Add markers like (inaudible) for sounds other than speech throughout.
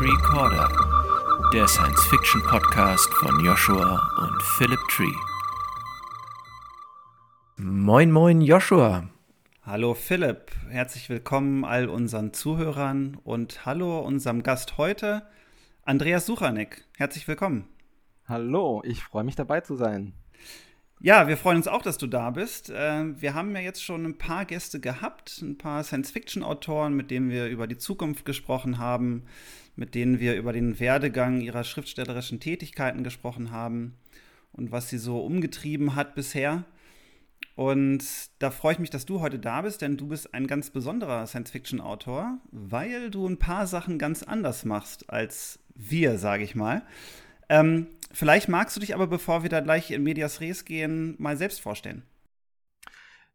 Recorder, der Science-Fiction-Podcast von Joshua und Philip Tree. Moin, moin, Joshua. Hallo Philipp, herzlich willkommen all unseren Zuhörern und hallo unserem Gast heute, Andreas Suchanek. Herzlich willkommen. Hallo, ich freue mich dabei zu sein. Ja, wir freuen uns auch, dass du da bist. Äh, wir haben ja jetzt schon ein paar Gäste gehabt, ein paar Science-Fiction-Autoren, mit denen wir über die Zukunft gesprochen haben, mit denen wir über den Werdegang ihrer schriftstellerischen Tätigkeiten gesprochen haben und was sie so umgetrieben hat bisher. Und da freue ich mich, dass du heute da bist, denn du bist ein ganz besonderer Science-Fiction-Autor, weil du ein paar Sachen ganz anders machst als wir, sage ich mal. Ähm, vielleicht magst du dich aber, bevor wir da gleich in Medias Res gehen, mal selbst vorstellen.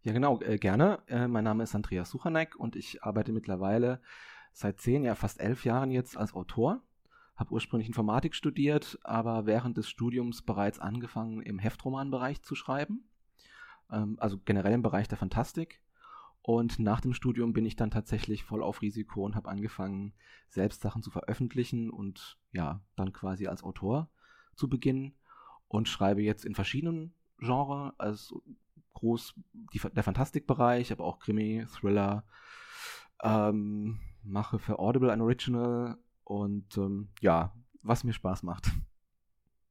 Ja, genau, äh, gerne. Äh, mein Name ist Andreas Suchanek und ich arbeite mittlerweile seit zehn, ja fast elf Jahren jetzt als Autor. Habe ursprünglich Informatik studiert, aber während des Studiums bereits angefangen, im Heftromanbereich zu schreiben ähm, also generell im Bereich der Fantastik. Und nach dem Studium bin ich dann tatsächlich voll auf Risiko und habe angefangen, selbst Sachen zu veröffentlichen und ja, dann quasi als Autor zu beginnen und schreibe jetzt in verschiedenen Genres, also groß die, der Fantastikbereich, aber auch Krimi, Thriller, ähm, mache für Audible ein Original und ähm, ja, was mir Spaß macht.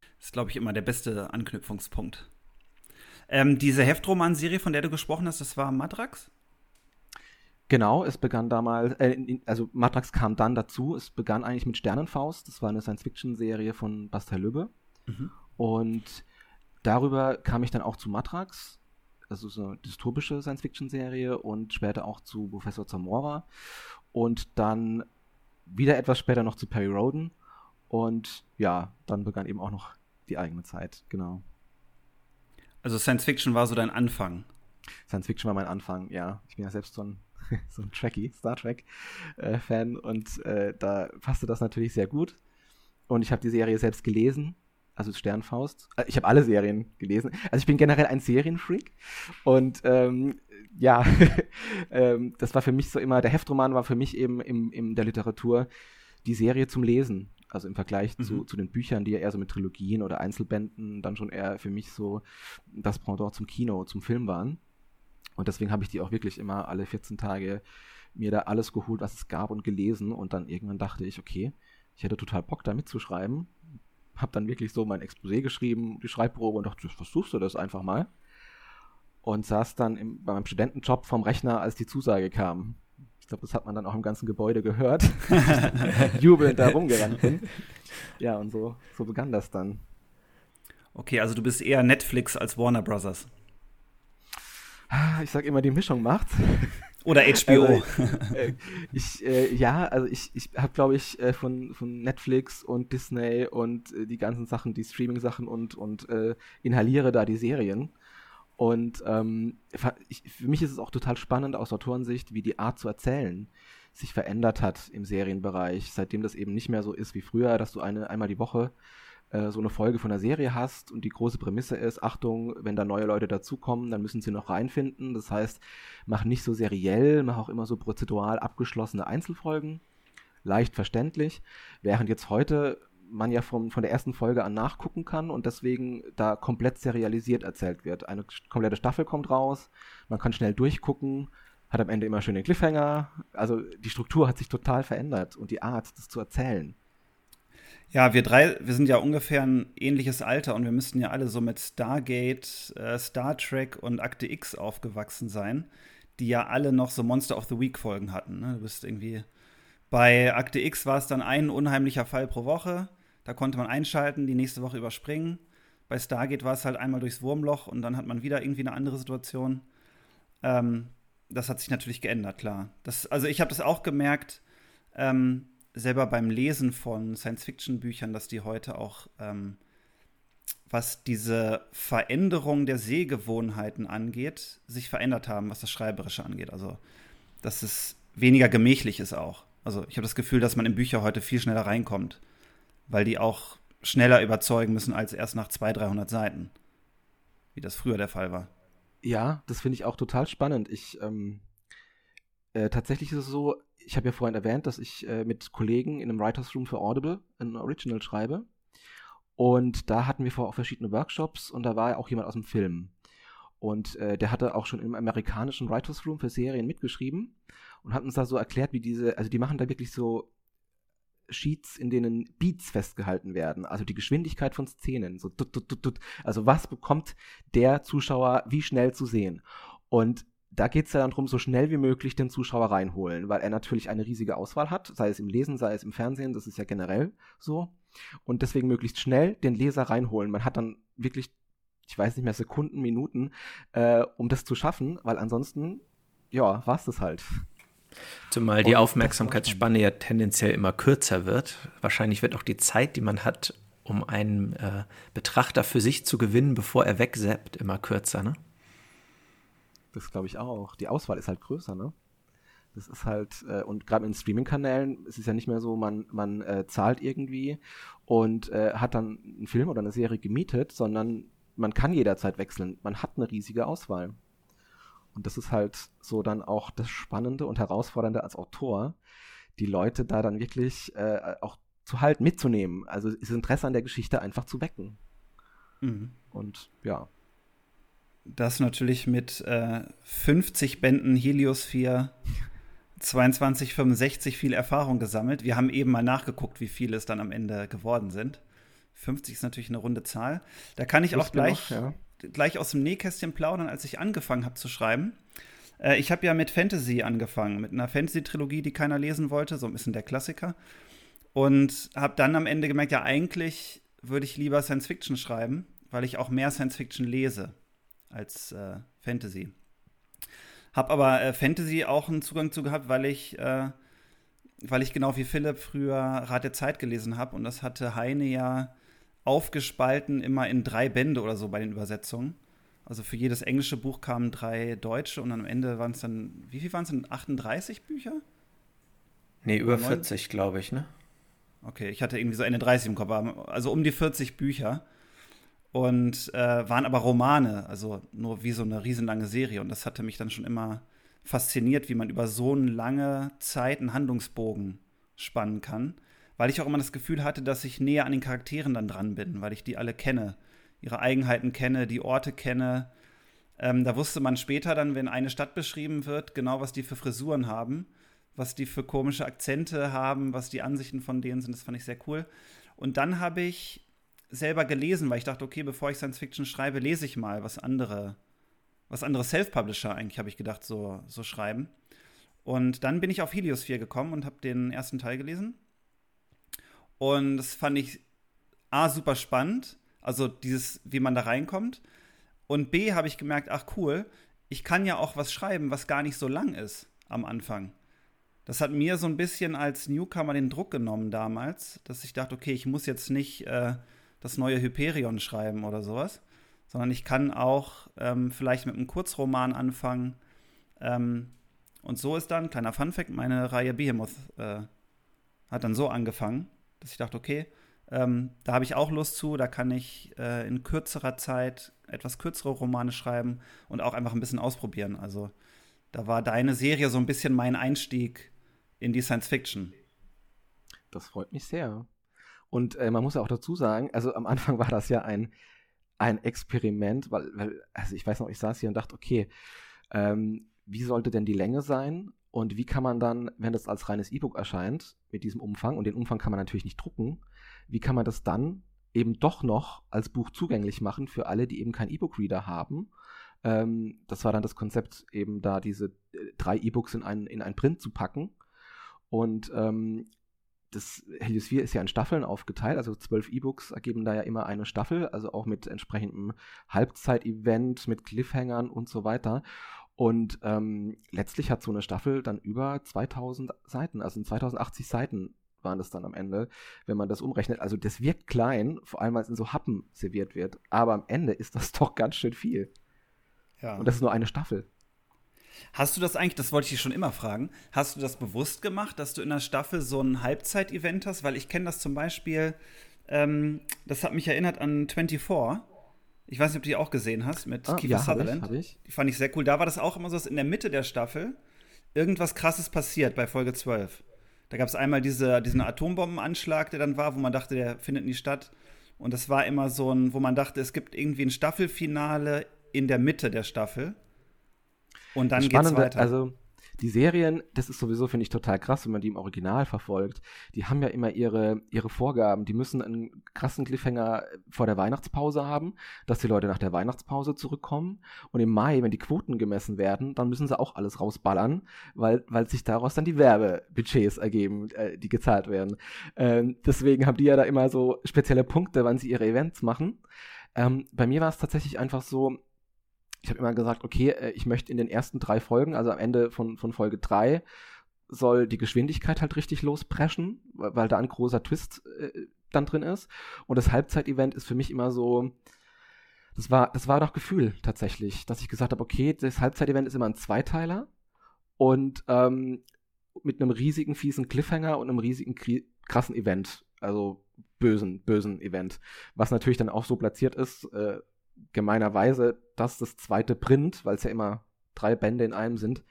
Das ist, glaube ich, immer der beste Anknüpfungspunkt. Ähm, diese Heftroman-Serie, von der du gesprochen hast, das war Matrax? Genau, es begann damals, äh, also Matrax kam dann dazu. Es begann eigentlich mit Sternenfaust. Das war eine Science-Fiction-Serie von Bastei Lübbe. Mhm. Und darüber kam ich dann auch zu Matrax, also so eine dystopische Science-Fiction-Serie und später auch zu Professor Zamora. Und dann wieder etwas später noch zu Perry Roden. Und ja, dann begann eben auch noch die eigene Zeit, genau. Also Science Fiction war so dein Anfang. Science Fiction war mein Anfang, ja. Ich bin ja selbst so ein, (laughs) so ein Trekkie, Star Trek-Fan äh, und äh, da passte das natürlich sehr gut. Und ich habe die Serie selbst gelesen, also Sternfaust. Äh, ich habe alle Serien gelesen. Also ich bin generell ein Serienfreak und ähm, ja, (laughs) ähm, das war für mich so immer, der Heftroman war für mich eben im, in der Literatur die Serie zum Lesen. Also im Vergleich mhm. zu, zu den Büchern, die ja eher so mit Trilogien oder Einzelbänden dann schon eher für mich so das Pendant zum Kino, zum Film waren. Und deswegen habe ich die auch wirklich immer alle 14 Tage mir da alles geholt, was es gab und gelesen. Und dann irgendwann dachte ich, okay, ich hätte total Bock da mitzuschreiben. Habe dann wirklich so mein Exposé geschrieben, die Schreibprobe und dachte, versuchst du das einfach mal. Und saß dann im, bei meinem Studentenjob vom Rechner, als die Zusage kam. Ich glaube, das hat man dann auch im ganzen Gebäude gehört. (laughs) (laughs) Jubelnd da rumgerannt bin. Ja, und so, so begann das dann. Okay, also du bist eher Netflix als Warner Brothers. Ich sag immer, die Mischung macht. (laughs) Oder HBO. Also, äh, ich, äh, ja, also ich, ich habe, glaube ich, äh, von, von Netflix und Disney und äh, die ganzen Sachen, die Streaming-Sachen und, und äh, inhaliere da die Serien. Und ähm, ich, für mich ist es auch total spannend aus Autorensicht, wie die Art zu erzählen sich verändert hat im Serienbereich, seitdem das eben nicht mehr so ist wie früher, dass du eine einmal die Woche äh, so eine Folge von einer Serie hast und die große Prämisse ist, Achtung, wenn da neue Leute dazukommen, dann müssen sie noch reinfinden. Das heißt, mach nicht so seriell, mach auch immer so prozedural abgeschlossene Einzelfolgen, leicht verständlich, während jetzt heute man ja von, von der ersten Folge an nachgucken kann und deswegen da komplett serialisiert erzählt wird. Eine komplette Staffel kommt raus, man kann schnell durchgucken, hat am Ende immer schöne Cliffhanger. Also die Struktur hat sich total verändert und die Art, das zu erzählen. Ja, wir drei, wir sind ja ungefähr ein ähnliches Alter und wir müssten ja alle so mit Stargate, äh, Star Trek und Akte X aufgewachsen sein, die ja alle noch so Monster of the Week Folgen hatten. Ne? Du bist irgendwie bei Akte X war es dann ein unheimlicher Fall pro Woche. Da konnte man einschalten, die nächste Woche überspringen. Bei Stargate war es halt einmal durchs Wurmloch und dann hat man wieder irgendwie eine andere Situation. Ähm, das hat sich natürlich geändert, klar. Das, also ich habe das auch gemerkt, ähm, selber beim Lesen von Science-Fiction-Büchern, dass die heute auch, ähm, was diese Veränderung der Sehgewohnheiten angeht, sich verändert haben, was das Schreiberische angeht. Also, dass es weniger gemächlich ist auch. Also ich habe das Gefühl, dass man in Bücher heute viel schneller reinkommt, weil die auch schneller überzeugen müssen als erst nach 200, 300 Seiten, wie das früher der Fall war. Ja, das finde ich auch total spannend. Ich ähm, äh, tatsächlich ist es so, ich habe ja vorhin erwähnt, dass ich äh, mit Kollegen in einem Writers Room für Audible ein Original schreibe. Und da hatten wir vorher auch verschiedene Workshops und da war auch jemand aus dem Film. Und äh, der hatte auch schon im amerikanischen Writers Room für Serien mitgeschrieben und hat uns da so erklärt, wie diese, also die machen da wirklich so Sheets, in denen Beats festgehalten werden, also die Geschwindigkeit von Szenen, so tut, tut, tut, also was bekommt der Zuschauer wie schnell zu sehen. Und da geht es ja dann darum, so schnell wie möglich den Zuschauer reinholen, weil er natürlich eine riesige Auswahl hat, sei es im Lesen, sei es im Fernsehen, das ist ja generell so. Und deswegen möglichst schnell den Leser reinholen. Man hat dann wirklich, ich weiß nicht mehr, Sekunden, Minuten, äh, um das zu schaffen, weil ansonsten, ja, war es das halt. Zumal die Aufmerksamkeitsspanne ja tendenziell immer kürzer wird. Wahrscheinlich wird auch die Zeit, die man hat, um einen äh, Betrachter für sich zu gewinnen, bevor er wegseppt, immer kürzer, ne? Das glaube ich auch. Die Auswahl ist halt größer, ne? Das ist halt, äh, und gerade in Streaming-Kanälen ist es ja nicht mehr so, man, man äh, zahlt irgendwie und äh, hat dann einen Film oder eine Serie gemietet, sondern man kann jederzeit wechseln. Man hat eine riesige Auswahl. Und das ist halt so dann auch das Spannende und Herausfordernde als Autor, die Leute da dann wirklich äh, auch zu halten, mitzunehmen. Also das Interesse an der Geschichte einfach zu wecken. Mhm. Und ja. Das natürlich mit äh, 50 Bänden Heliosphere 2265 viel Erfahrung gesammelt. Wir haben eben mal nachgeguckt, wie viele es dann am Ende geworden sind. 50 ist natürlich eine runde Zahl. Da kann ich auch gleich, noch, ja gleich aus dem Nähkästchen plaudern, als ich angefangen habe zu schreiben. Äh, ich habe ja mit Fantasy angefangen, mit einer Fantasy-Trilogie, die keiner lesen wollte, so ein bisschen der Klassiker. Und habe dann am Ende gemerkt, ja, eigentlich würde ich lieber Science Fiction schreiben, weil ich auch mehr Science Fiction lese als äh, Fantasy. Habe aber äh, Fantasy auch einen Zugang zu gehabt, weil ich, äh, weil ich genau wie Philipp früher Rat der Zeit gelesen habe. Und das hatte Heine ja aufgespalten immer in drei Bände oder so bei den Übersetzungen. Also für jedes englische Buch kamen drei deutsche und am Ende waren es dann, wie viel waren es denn? 38 Bücher? Nee, über 40, glaube ich, ne? Okay, ich hatte irgendwie so Ende 30 im Kopf, also um die 40 Bücher. Und äh, waren aber Romane, also nur wie so eine riesenlange Serie. Und das hatte mich dann schon immer fasziniert, wie man über so eine lange Zeit einen Handlungsbogen spannen kann weil ich auch immer das Gefühl hatte, dass ich näher an den Charakteren dann dran bin, weil ich die alle kenne, ihre Eigenheiten kenne, die Orte kenne. Ähm, da wusste man später dann, wenn eine Stadt beschrieben wird, genau, was die für Frisuren haben, was die für komische Akzente haben, was die Ansichten von denen sind. Das fand ich sehr cool. Und dann habe ich selber gelesen, weil ich dachte, okay, bevor ich Science Fiction schreibe, lese ich mal, was andere, was andere Self-Publisher eigentlich, habe ich gedacht, so, so schreiben. Und dann bin ich auf Helios 4 gekommen und habe den ersten Teil gelesen und das fand ich A, super spannend, also dieses, wie man da reinkommt. Und B, habe ich gemerkt, ach cool, ich kann ja auch was schreiben, was gar nicht so lang ist am Anfang. Das hat mir so ein bisschen als Newcomer den Druck genommen damals, dass ich dachte, okay, ich muss jetzt nicht äh, das neue Hyperion schreiben oder sowas, sondern ich kann auch ähm, vielleicht mit einem Kurzroman anfangen. Ähm, und so ist dann, kleiner Funfact, meine Reihe Behemoth äh, hat dann so angefangen dass ich dachte, okay, ähm, da habe ich auch Lust zu, da kann ich äh, in kürzerer Zeit etwas kürzere Romane schreiben und auch einfach ein bisschen ausprobieren. Also da war deine Serie so ein bisschen mein Einstieg in die Science Fiction. Das freut mich sehr. Und äh, man muss ja auch dazu sagen, also am Anfang (laughs) war das ja ein, ein Experiment, weil, weil, also ich weiß noch, ich saß hier und dachte, okay, ähm, wie sollte denn die Länge sein? Und wie kann man dann, wenn das als reines E-Book erscheint, mit diesem Umfang, und den Umfang kann man natürlich nicht drucken, wie kann man das dann eben doch noch als Buch zugänglich machen für alle, die eben keinen E-Book-Reader haben? Ähm, das war dann das Konzept, eben da diese äh, drei E-Books in ein, in ein Print zu packen. Und ähm, das Helios 4 ist ja in Staffeln aufgeteilt, also zwölf E-Books ergeben da ja immer eine Staffel, also auch mit entsprechendem Halbzeit-Event, mit Cliffhangern und so weiter. Und ähm, letztlich hat so eine Staffel dann über 2000 Seiten, also 2080 Seiten waren das dann am Ende, wenn man das umrechnet. Also das wirkt klein, vor allem weil es in so Happen serviert wird. Aber am Ende ist das (laughs) doch ganz schön viel. Ja. Und das ist nur eine Staffel. Hast du das eigentlich, das wollte ich dich schon immer fragen, hast du das bewusst gemacht, dass du in der Staffel so ein Halbzeit-Event hast? Weil ich kenne das zum Beispiel Ähm, das hat mich erinnert an 24. Ich weiß nicht, ob du die auch gesehen hast mit Ah, Kiefer ja, hab Sutherland. ich, hab ich. Die fand ich sehr cool. Da war das auch immer so, dass in der Mitte der Staffel irgendwas krasses passiert bei Folge 12. Da gab es einmal diese, diesen Atombombenanschlag, der dann war, wo man dachte, der findet nie statt. Und das war immer so ein, wo man dachte, es gibt irgendwie ein Staffelfinale in der Mitte der Staffel. Und dann geht's Spannende, weiter. Also die Serien, das ist sowieso, finde ich, total krass, wenn man die im Original verfolgt. Die haben ja immer ihre, ihre Vorgaben. Die müssen einen krassen Cliffhanger vor der Weihnachtspause haben, dass die Leute nach der Weihnachtspause zurückkommen. Und im Mai, wenn die Quoten gemessen werden, dann müssen sie auch alles rausballern, weil, weil sich daraus dann die Werbebudgets ergeben, äh, die gezahlt werden. Ähm, deswegen haben die ja da immer so spezielle Punkte, wann sie ihre Events machen. Ähm, bei mir war es tatsächlich einfach so, ich habe immer gesagt, okay, äh, ich möchte in den ersten drei Folgen, also am Ende von, von Folge drei, soll die Geschwindigkeit halt richtig lospreschen, weil, weil da ein großer Twist äh, dann drin ist. Und das Halbzeit-Event ist für mich immer so, das war, das war doch Gefühl tatsächlich, dass ich gesagt habe, okay, das Halbzeit-Event ist immer ein Zweiteiler und ähm, mit einem riesigen, fiesen Cliffhanger und einem riesigen, krassen Event, also bösen, bösen Event, was natürlich dann auch so platziert ist, äh, gemeinerweise, dass das zweite Print, weil es ja immer drei Bände in einem sind,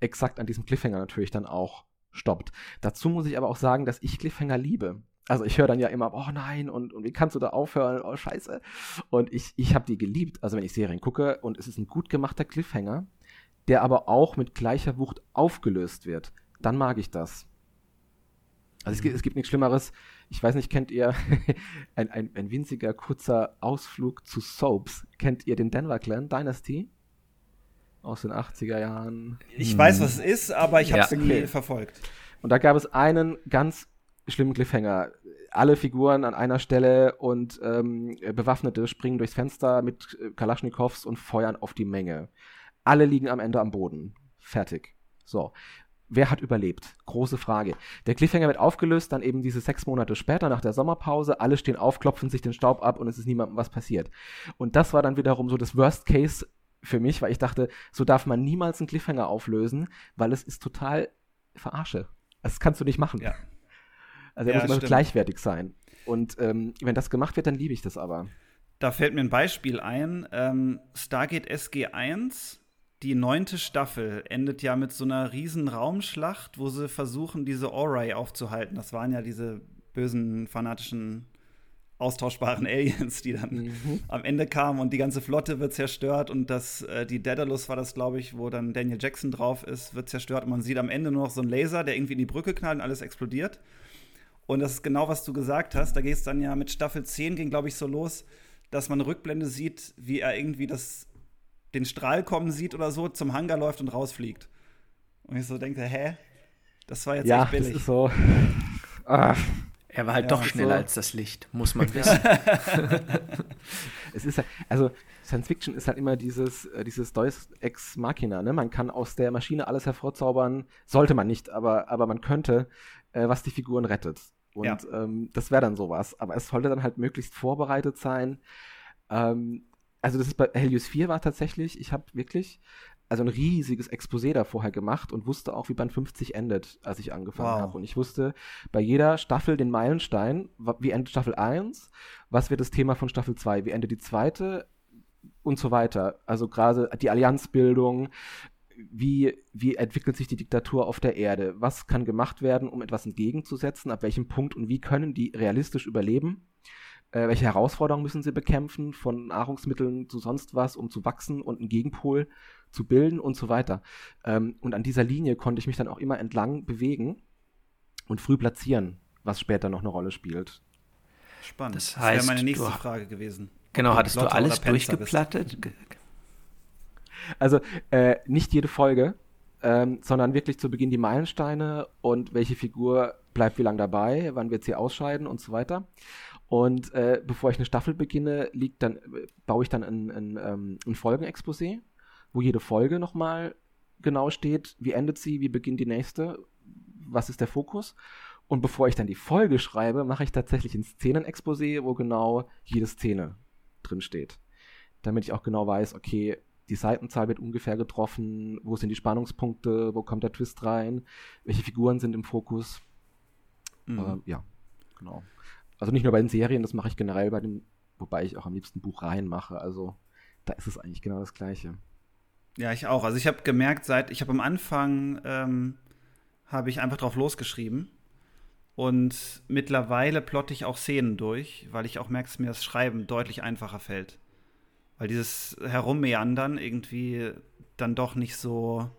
exakt an diesem Cliffhanger natürlich dann auch stoppt. Dazu muss ich aber auch sagen, dass ich Cliffhanger liebe. Also ich höre dann ja immer, oh nein, und, und wie kannst du da aufhören? Oh scheiße. Und ich, ich habe die geliebt, also wenn ich Serien gucke und es ist ein gut gemachter Cliffhanger, der aber auch mit gleicher Wucht aufgelöst wird, dann mag ich das. Also es, es gibt nichts Schlimmeres. Ich weiß nicht, kennt ihr (laughs) ein, ein, ein winziger, kurzer Ausflug zu Soaps? Kennt ihr den Denver Clan Dynasty? Aus den 80er Jahren. ich weiß, was es ist, aber ich habe es Ja. nie Okay. verfolgt. Und da gab es einen ganz schlimmen Cliffhanger. Alle Figuren an einer Stelle und ähm, Bewaffnete springen durchs Fenster mit äh, Kalaschnikows und feuern auf die Menge. Alle liegen am Ende am Boden. Fertig. So. Wer hat überlebt? Große Frage. Der Cliffhanger wird aufgelöst, dann eben diese sechs Monate später nach der Sommerpause. Alle stehen auf, klopfen sich den Staub ab und es ist niemandem was passiert. Und das war dann wiederum so das Worst Case für mich, weil ich dachte, so darf man niemals einen Cliffhanger auflösen, weil es ist total Verarsche. Das kannst du nicht machen. Ja. Also er Ja, muss immer stimmt. gleichwertig sein. Und ähm, wenn das gemacht wird, dann liebe ich das aber. Da fällt mir ein Beispiel ein. Ähm, Stargate SG1, die neunte Staffel, endet ja mit so einer riesen Raumschlacht, wo sie versuchen, diese Ori aufzuhalten. Das waren ja diese bösen, fanatischen, austauschbaren Aliens, die dann Mhm. am Ende kamen und die ganze Flotte wird zerstört und das, äh, die Daedalus war das, glaube ich, wo dann Daniel Jackson drauf ist, wird zerstört und man sieht am Ende nur noch so einen Laser, der irgendwie in die Brücke knallt und alles explodiert. Und das ist genau, was du gesagt hast. Da geht es dann ja mit Staffel 10, ging, glaube ich, so los, dass man eine Rückblende sieht, wie er irgendwie das, den Strahl kommen sieht oder so, zum Hangar läuft und rausfliegt. Und ich so denke, hä? Das war jetzt ja, echt das billig. ist so. Ah, Er war halt Ja, doch so. schneller als das Licht, muss man (laughs) wissen. (laughs) es ist halt, also Science Fiction ist halt immer dieses, äh, dieses Deus Ex Machina, ne? Man kann aus der Maschine alles hervorzaubern, sollte man nicht, aber, aber man könnte, äh, was die Figuren rettet. Und Ja. ähm, das wäre dann sowas. Aber es sollte dann halt möglichst vorbereitet sein. Ähm, also das ist bei Helios 4 war tatsächlich, ich habe wirklich also ein riesiges Exposé da vorher gemacht und wusste auch, wie Band 50 endet, als ich angefangen Wow. habe. Und ich wusste bei jeder Staffel den Meilenstein, wie endet Staffel 1, was wird das Thema von Staffel 2, wie endet die zweite und so weiter. Also gerade die Allianzbildung, wie, wie entwickelt sich die Diktatur auf der Erde, was kann gemacht werden, um etwas entgegenzusetzen, ab welchem Punkt und wie können die realistisch überleben. Äh, welche Herausforderungen müssen sie bekämpfen, von Nahrungsmitteln zu sonst was, um zu wachsen und einen Gegenpol zu bilden und so weiter. Ähm, und an dieser Linie konnte ich mich dann auch immer entlang bewegen und früh platzieren, was später noch eine Rolle spielt. Spannend. Das Das, wäre heißt, meine nächste du- Frage gewesen. Genau, hattest du alles bist. durchgeplattet? Ge- (laughs) Also äh, nicht jede Folge, ähm, sondern wirklich zu Beginn die Meilensteine und welche Figur bleibt wie lange dabei, wann wird sie ausscheiden und so weiter. Und äh, bevor ich eine Staffel beginne, liegt dann, äh, baue ich dann ein, ein, ähm, ein Folgenexposé, wo jede Folge nochmal genau steht, wie endet sie, wie beginnt die nächste, was ist der Fokus. Und bevor ich dann die Folge schreibe, mache ich tatsächlich ein Szenenexposé, wo genau jede Szene drin steht. Damit ich auch genau weiß, okay, die Seitenzahl wird ungefähr getroffen, wo sind die Spannungspunkte, wo kommt der Twist rein, welche Figuren sind im Fokus. Mhm. Ähm, ja, genau. Also nicht nur bei den Serien, das mache ich generell bei den, wobei ich auch am liebsten Buchreihen mache. Also da ist es eigentlich genau das Gleiche. Ja, ich auch. Also ich habe gemerkt, seit ich habe am Anfang ähm, habe ich einfach drauf losgeschrieben und mittlerweile plotte ich auch Szenen durch, weil ich auch merke, dass mir das Schreiben deutlich einfacher fällt. Weil dieses Herummeandern irgendwie dann doch nicht so.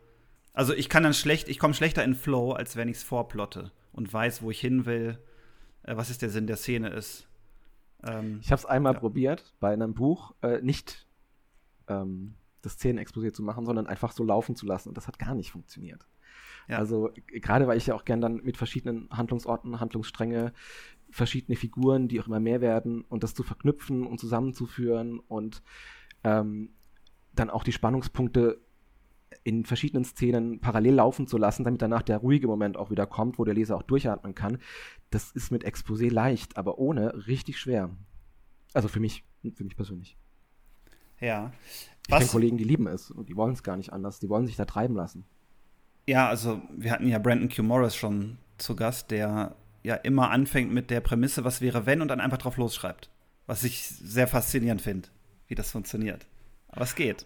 Also ich kann dann schlecht, ich komme schlechter in Flow, als wenn ich es vorplotte und weiß, wo ich hin will, was ist der Sinn der Szene ist. Ähm, ich habe es einmal ja. probiert bei einem Buch, äh, nicht ähm, das Szenenexposé zu machen, sondern einfach so laufen zu lassen und das hat gar nicht funktioniert. Ja. Also gerade weil ich ja auch gern dann mit verschiedenen Handlungsorten, Handlungsstränge, verschiedene Figuren, die auch immer mehr werden und das zu verknüpfen und zusammenzuführen und ähm, dann auch die Spannungspunkte in verschiedenen Szenen parallel laufen zu lassen, damit danach der ruhige Moment auch wieder kommt, wo der Leser auch durchatmen kann. Das ist mit Exposé leicht, aber ohne richtig schwer. Also für mich, für mich persönlich. Ja. Ich kenne Kollegen, die lieben es und die wollen es gar nicht anders. Die wollen sich da treiben lassen. Ja, also wir hatten ja Brandon Q. Morris schon zu Gast, der ja immer anfängt mit der Prämisse, was wäre wenn und dann einfach drauf losschreibt. Was ich sehr faszinierend finde, wie das funktioniert. Aber es geht.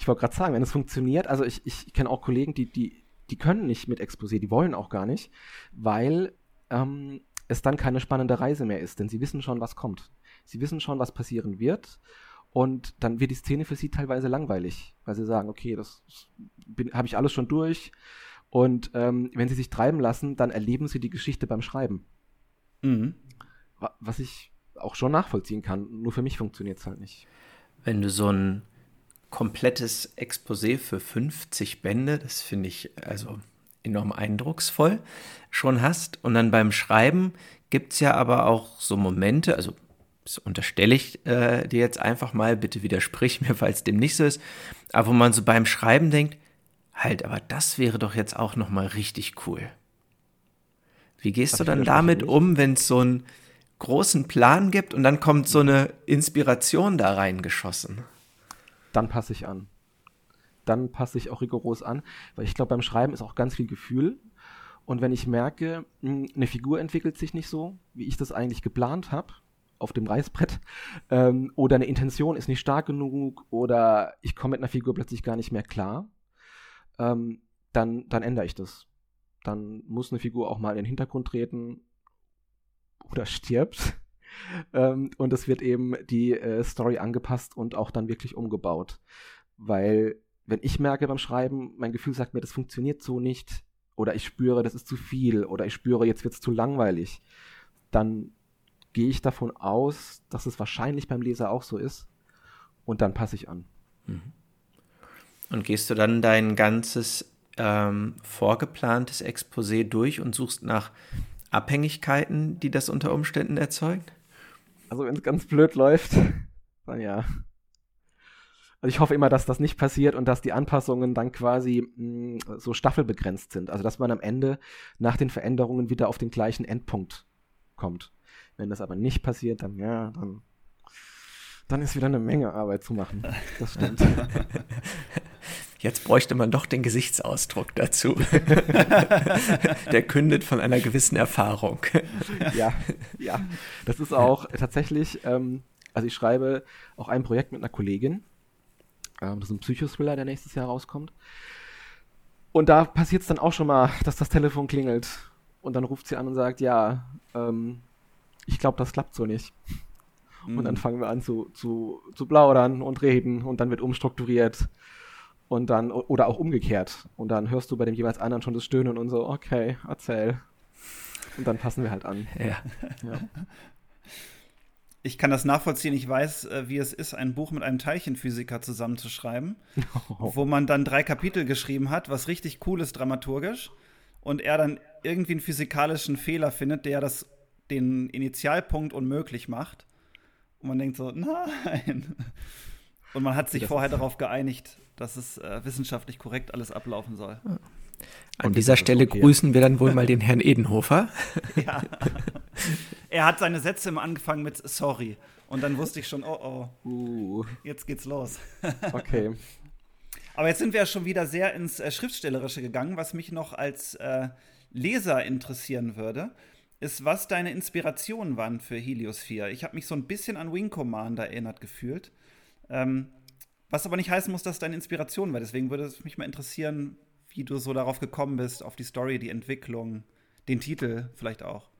Ich wollte gerade sagen, wenn es funktioniert, also ich, ich kenne auch Kollegen, die, die, die können nicht mit Exposé, die wollen auch gar nicht, weil ähm, es dann keine spannende Reise mehr ist, denn sie wissen schon, was kommt. Sie wissen schon, was passieren wird und dann wird die Szene für sie teilweise langweilig, weil sie sagen, okay, das habe ich alles schon durch. Und ähm, wenn sie sich treiben lassen, dann erleben sie die Geschichte beim Schreiben. Mhm. Was ich auch schon nachvollziehen kann. Nur für mich funktioniert es halt nicht. Wenn du so ein komplettes Exposé für 50 Bände, das finde ich also enorm eindrucksvoll, schon hast. Und dann beim Schreiben gibt es ja aber auch so Momente, also das unterstelle ich äh, dir jetzt einfach mal, bitte widersprich mir, (laughs) falls dem nicht so ist, aber wo man so beim Schreiben denkt, halt, aber das wäre doch jetzt auch noch mal richtig cool. Wie gehst Hab du dann damit um, wenn es so einen großen Plan gibt und dann kommt so eine Inspiration da reingeschossen? Dann passe ich an. Dann passe ich auch rigoros an, weil ich glaube, beim Schreiben ist auch ganz viel Gefühl. Und wenn ich merke, hm, eine Figur entwickelt sich nicht so, wie ich das eigentlich geplant habe, auf dem Reißbrett (laughs) ähm, oder eine Intention ist nicht stark genug oder ich komme mit einer Figur plötzlich gar nicht mehr klar, ähm, dann, dann ändere ich das. Dann muss eine Figur auch mal in den Hintergrund treten oder stirbt. Ähm, und es wird eben die äh, Story angepasst und auch dann wirklich umgebaut. Weil, wenn ich merke beim Schreiben, mein Gefühl sagt mir, das funktioniert so nicht, oder ich spüre, das ist zu viel, oder ich spüre, jetzt wird es zu langweilig, dann gehe ich davon aus, dass es wahrscheinlich beim Leser auch so ist. Und dann passe ich an. Mhm. Und gehst du dann dein ganzes ähm, vorgeplantes Exposé durch und suchst nach Abhängigkeiten, die das unter Umständen erzeugt? Also wenn es ganz blöd läuft, (laughs) dann ja. Also ich hoffe immer, dass das nicht passiert und dass die Anpassungen dann quasi mh, mm, so staffelbegrenzt sind. Also dass man am Ende nach den Veränderungen wieder auf den gleichen Endpunkt kommt. Wenn das aber nicht passiert, dann ja, dann, dann ist wieder eine Menge Arbeit zu machen. Das stimmt. (laughs) Jetzt bräuchte man doch den Gesichtsausdruck dazu. (laughs) Der kündet von einer gewissen Erfahrung. Ja, ja. Das ist auch tatsächlich, ähm, also ich schreibe auch ein Projekt mit einer Kollegin. Ähm, das ist ein Psychothriller, der nächstes Jahr rauskommt. Und da passiert es dann auch schon mal, dass das Telefon klingelt. Und dann ruft sie an und sagt, ja, ähm, ich glaube, das klappt so nicht. Und dann mhm. fangen wir an zu, zu, zu plaudern und reden und dann wird umstrukturiert. Und dann, oder auch umgekehrt. Und dann hörst du bei dem jeweils anderen schon das Stöhnen und so, okay, erzähl. Und dann passen wir halt an. Ja. ja. Ich kann das nachvollziehen. Ich weiß, äh, wie es ist, ein Buch mit einem Teilchenphysiker zusammenzuschreiben, oh. (laughs) wo man dann drei Kapitel geschrieben hat, was richtig cool ist dramaturgisch. Und er dann irgendwie einen physikalischen Fehler findet, der das den Initialpunkt unmöglich macht. Und man denkt so, (laughs) nein. Und man hat sich das vorher darauf geeinigt, dass es äh, wissenschaftlich korrekt alles ablaufen soll. An Und dieser Stelle okay. grüßen wir dann wohl mal den Herrn Edenhofer. (laughs) Ja. Er hat seine Sätze immer angefangen mit Sorry. Und dann wusste ich schon, oh oh, uh. jetzt geht's los. (laughs) Okay. Aber jetzt sind wir ja schon wieder sehr ins äh, Schriftstellerische gegangen, was mich noch als äh, Leser interessieren würde. ist, was deine Inspirationen waren für Helios 4. Ich habe mich so ein bisschen an Wing Commander erinnert gefühlt. Ähm, was aber nicht heißen muss, dass deine Inspiration war. Deswegen würde es mich mal interessieren, wie du so darauf gekommen bist, auf die Story, die Entwicklung, den Titel vielleicht auch.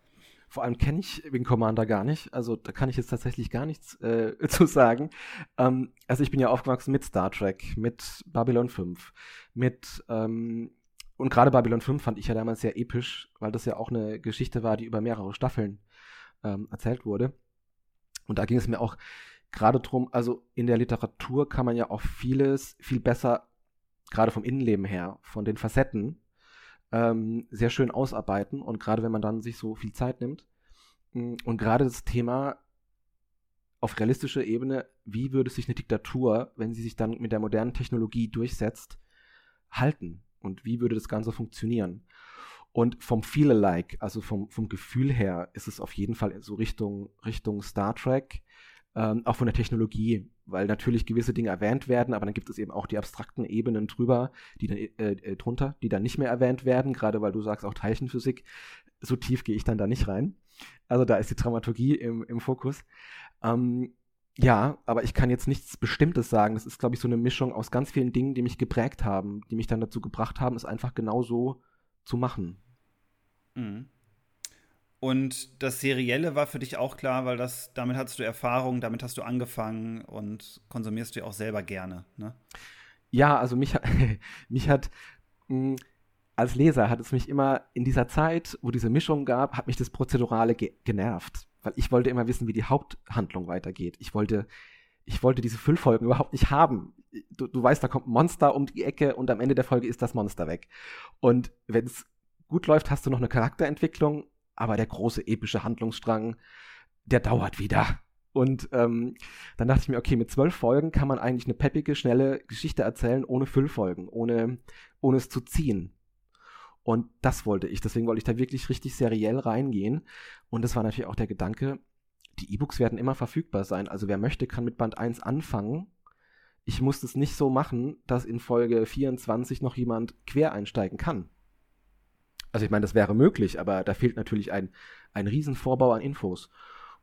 Vor allem kenne ich Wing Commander gar nicht. Also da kann ich jetzt tatsächlich gar nichts äh, (laughs) zu sagen. Ähm, also ich bin ja aufgewachsen mit Star Trek, mit Babylon 5, mit ähm, und gerade Babylon 5 fand ich ja damals sehr episch, weil das ja auch eine Geschichte war, die über mehrere Staffeln ähm, erzählt wurde. Und da ging es mir auch gerade drum, also in der Literatur kann man ja auch vieles viel besser, gerade vom Innenleben her, von den Facetten, ähm, sehr schön ausarbeiten. Und gerade wenn man dann sich so viel Zeit nimmt. Mm, und gerade das Thema auf realistischer Ebene, wie würde sich eine Diktatur, wenn sie sich dann mit der modernen Technologie durchsetzt, halten? und wie würde das Ganze funktionieren. Und vom Feel-alike, also vom, vom Gefühl her, ist es auf jeden Fall so Richtung, Richtung Star Trek, ähm, auch von der Technologie, weil natürlich gewisse Dinge erwähnt werden, aber dann gibt es eben auch die abstrakten Ebenen drüber, die dann äh, äh, drunter, die dann nicht mehr erwähnt werden, gerade weil du sagst auch Teilchenphysik. So tief gehe ich dann da nicht rein. Also da ist die Dramaturgie im, im Fokus. Ähm, ja, aber ich kann jetzt nichts Bestimmtes sagen. Das ist, glaube ich, so eine Mischung aus ganz vielen Dingen, die mich geprägt haben, die mich dann dazu gebracht haben, es einfach genau so zu machen. Mhm. Und das Serielle war für dich auch klar, weil das, damit hattest du Erfahrung, damit hast du angefangen und konsumierst du auch selber gerne, ne? Ja, also mich, (laughs) mich hat mh, hm, als Leser hat es mich immer in dieser Zeit, wo diese Mischung gab, hat mich das Prozedurale ge genervt weil ich wollte immer wissen, wie die Haupthandlung weitergeht. Ich wollte, ich wollte diese Füllfolgen überhaupt nicht haben. Du, du weißt, da kommt ein Monster um die Ecke und am Ende der Folge ist das Monster weg. Und wenn es gut läuft, hast du noch eine Charakterentwicklung, aber der große epische Handlungsstrang, der dauert wieder. Und ähm, dann dachte ich mir, okay, mit zwölf Folgen kann man eigentlich eine peppige, schnelle Geschichte erzählen, ohne Füllfolgen, ohne, ohne es zu ziehen. Und das wollte ich. Deswegen wollte ich da wirklich richtig seriell reingehen. Und das war natürlich auch der Gedanke, die E-Books werden immer verfügbar sein. Also wer möchte, kann mit Band 1 anfangen. Ich muss es nicht so machen, dass in Folge 24 noch jemand quer einsteigen kann. Also ich meine, das wäre möglich, aber da fehlt natürlich ein, ein Riesenvorbau an Infos.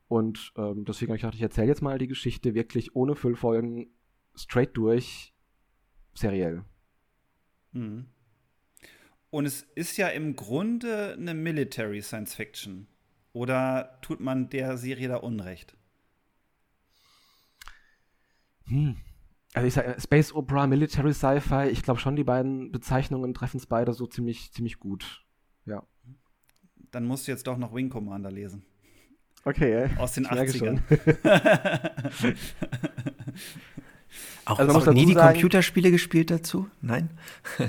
Und ähm, deswegen habe ich gedacht, ich erzähle jetzt mal die Geschichte wirklich ohne Füllfolgen, straight durch, seriell. Mhm. Und es ist ja im Grunde eine Military Science Fiction. Oder tut man der Serie da Unrecht? Hm. Also ich sage Space Opera, Military Sci-Fi, ich glaube schon, die beiden Bezeichnungen treffen es beide so ziemlich, ziemlich gut. Dann musst du jetzt doch noch Wing Commander lesen. Okay, ey. Aus den 80ern. (laughs) auch, also auch nie die sagen, Computerspiele gespielt dazu? Nein? (laughs)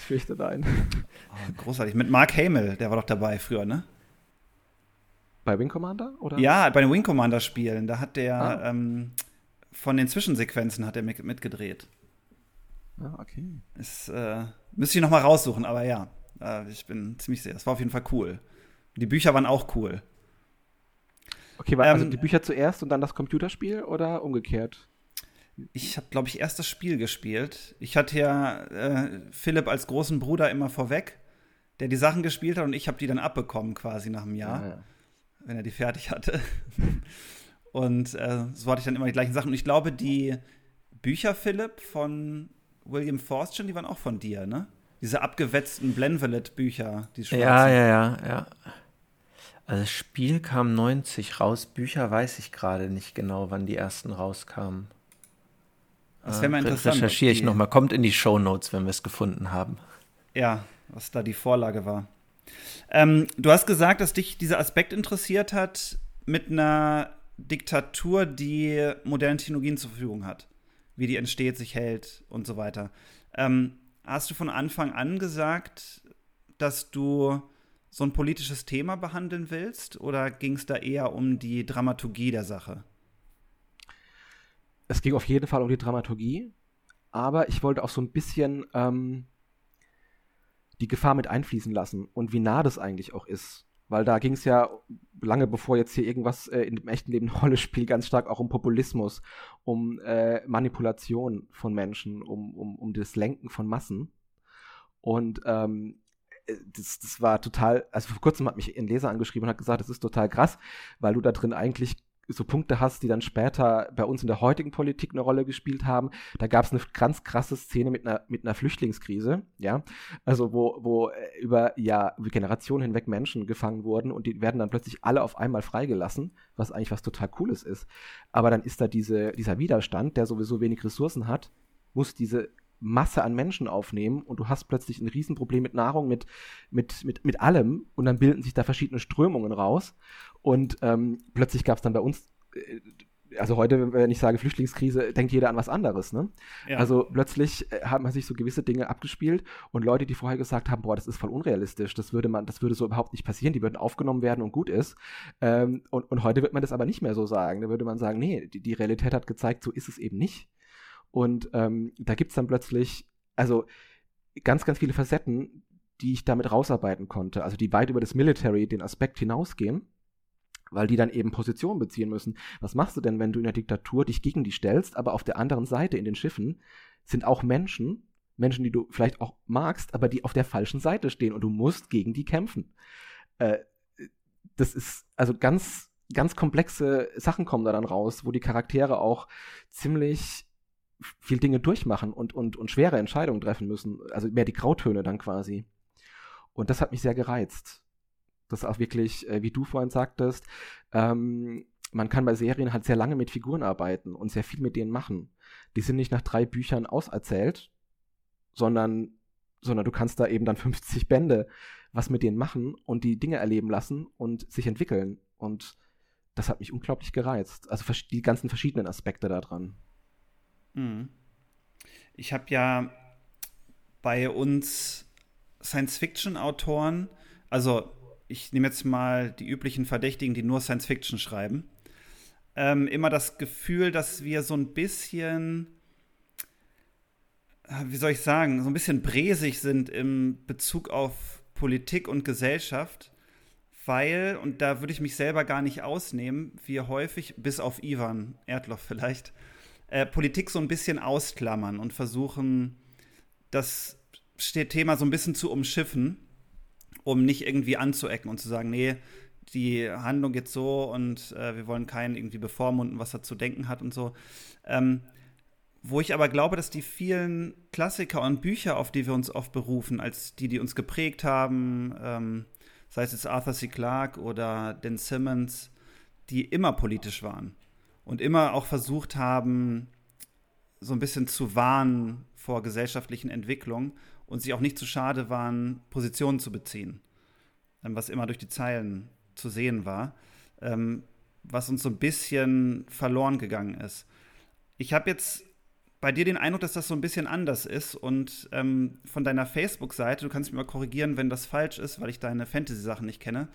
Ich fürchte nein. Oh, großartig. Mit Mark Hamill, der war doch dabei früher, ne? Bei Wing Commander? Oder? Ja, bei den Wing Commander Spielen. Da hat der ah. ähm, von den Zwischensequenzen hat er mit, mitgedreht. Ah, okay. Ist, äh, müsste ich noch mal raussuchen, aber ja, äh, ich bin ziemlich sicher. Es war auf jeden Fall cool. Die Bücher waren auch cool. Okay, war also ähm, also die Bücher zuerst und dann das Computerspiel oder umgekehrt? Ich habe, glaube ich, erst das Spiel gespielt. Ich hatte ja äh, Philipp als großen Bruder immer vorweg, der die Sachen gespielt hat und ich habe die dann abbekommen quasi nach einem Jahr, ja, ja. wenn er die fertig hatte. (laughs) und äh, so hatte ich dann immer die gleichen Sachen. Und ich glaube, die Bücher, Philipp, von William Forstchen, die waren auch von dir, ne? Diese abgewetzten Blenvelet-Bücher, die schwarzen. Ja, ja, ja, ja. Also das Spiel kam 90 raus, Bücher weiß ich gerade nicht genau, wann die ersten rauskamen. Das wäre mal interessant. Recherchiere ich nochmal. Kommt in die Show Notes, wenn wir es gefunden haben. Ja, was da die Vorlage war. Ähm, du hast gesagt, dass dich dieser Aspekt interessiert hat mit einer Diktatur, die moderne Technologien zur Verfügung hat. Wie die entsteht, sich hält und so weiter. Ähm, hast du von Anfang an gesagt, dass du so ein politisches Thema behandeln willst? Oder ging es da eher um die Dramaturgie der Sache? es ging auf jeden Fall um die Dramaturgie, aber ich wollte auch so ein bisschen ähm, die Gefahr mit einfließen lassen und wie nah das eigentlich auch ist. Weil da ging es ja lange bevor jetzt hier irgendwas äh, in dem echten Leben eine Rolle spielt, ganz stark auch um Populismus, um äh, Manipulation von Menschen, um, um, um das Lenken von Massen. Und ähm, das, das war total, also vor kurzem hat mich ein Leser angeschrieben und hat gesagt, das ist total krass, weil du da drin eigentlich so Punkte hast, die dann später bei uns in der heutigen Politik eine Rolle gespielt haben. Da gab es eine ganz krasse Szene mit einer, mit einer Flüchtlingskrise, ja. Also wo, wo äh, über ja, Generationen hinweg Menschen gefangen wurden und die werden dann plötzlich alle auf einmal freigelassen, was eigentlich was total Cooles ist. Aber dann ist da diese, dieser Widerstand, der sowieso wenig Ressourcen hat, muss diese Masse an Menschen aufnehmen und du hast plötzlich ein Riesenproblem mit Nahrung, mit, mit, mit, mit allem und dann bilden sich da verschiedene Strömungen raus und ähm, plötzlich gab es dann bei uns, äh, also heute, wenn ich sage Flüchtlingskrise, denkt jeder an was anderes. Ne? Ja. Also plötzlich äh, haben sich so gewisse Dinge abgespielt und Leute, die vorher gesagt haben, boah, das ist voll unrealistisch, das würde man, das würde so überhaupt nicht passieren, die würden aufgenommen werden und gut ist. Ähm, und, und heute wird man das aber nicht mehr so sagen. Da würde man sagen, nee, die, die Realität hat gezeigt, so ist es eben nicht. Und ähm, da gibt es dann plötzlich, also ganz, ganz viele Facetten, die ich damit rausarbeiten konnte, also die weit über das Military, den Aspekt hinausgehen, weil die dann eben Position beziehen müssen. Was machst du denn, wenn du in der Diktatur dich gegen die stellst, aber auf der anderen Seite in den Schiffen sind auch Menschen, Menschen, die du vielleicht auch magst, aber die auf der falschen Seite stehen und du musst gegen die kämpfen. Äh, das ist also ganz, ganz komplexe Sachen kommen da dann raus, wo die Charaktere auch ziemlich viel Dinge durchmachen und, und, und schwere Entscheidungen treffen müssen. Also mehr die Grautöne dann quasi. Und das hat mich sehr gereizt. Das auch wirklich, äh, wie du vorhin sagtest, ähm, man kann bei Serien halt sehr lange mit Figuren arbeiten und sehr viel mit denen machen. Die sind nicht nach drei Büchern auserzählt, sondern, sondern du kannst da eben dann 50 Bände was mit denen machen und die Dinge erleben lassen und sich entwickeln. Und das hat mich unglaublich gereizt. Also die ganzen verschiedenen Aspekte daran. Mhm. Ich habe ja bei uns Science-Fiction-Autoren, also ich nehme jetzt mal die üblichen Verdächtigen, die nur Science-Fiction schreiben, ähm, immer das Gefühl, dass wir so ein bisschen, äh, wie soll ich sagen, so ein bisschen bresig sind im Bezug auf Politik und Gesellschaft, weil, und da würde ich mich selber gar nicht ausnehmen, wir häufig, bis auf Ivan Erdloff vielleicht, äh, Politik so ein bisschen ausklammern und versuchen, das Thema so ein bisschen zu umschiffen, um nicht irgendwie anzuecken und zu sagen, nee, die Handlung geht so und äh, wir wollen keinen irgendwie bevormunden, was er zu denken hat und so. Ähm, wo ich aber glaube, dass die vielen Klassiker und Bücher, auf die wir uns oft berufen, als die, die uns geprägt haben, ähm, sei es jetzt Arthur C. Clarke oder Dan Simmons, die immer politisch waren und immer auch versucht haben, so ein bisschen zu warnen vor gesellschaftlichen Entwicklungen und sich auch nicht zu schade waren, Positionen zu beziehen, ähm, was immer durch die Zeilen zu sehen war, ähm, was uns so ein bisschen verloren gegangen ist. Ich habe jetzt bei dir den Eindruck, dass das so ein bisschen anders ist und ähm, von deiner Facebook-Seite, du kannst mich mal korrigieren, wenn das falsch ist, weil ich deine Fantasy-Sachen nicht kenne,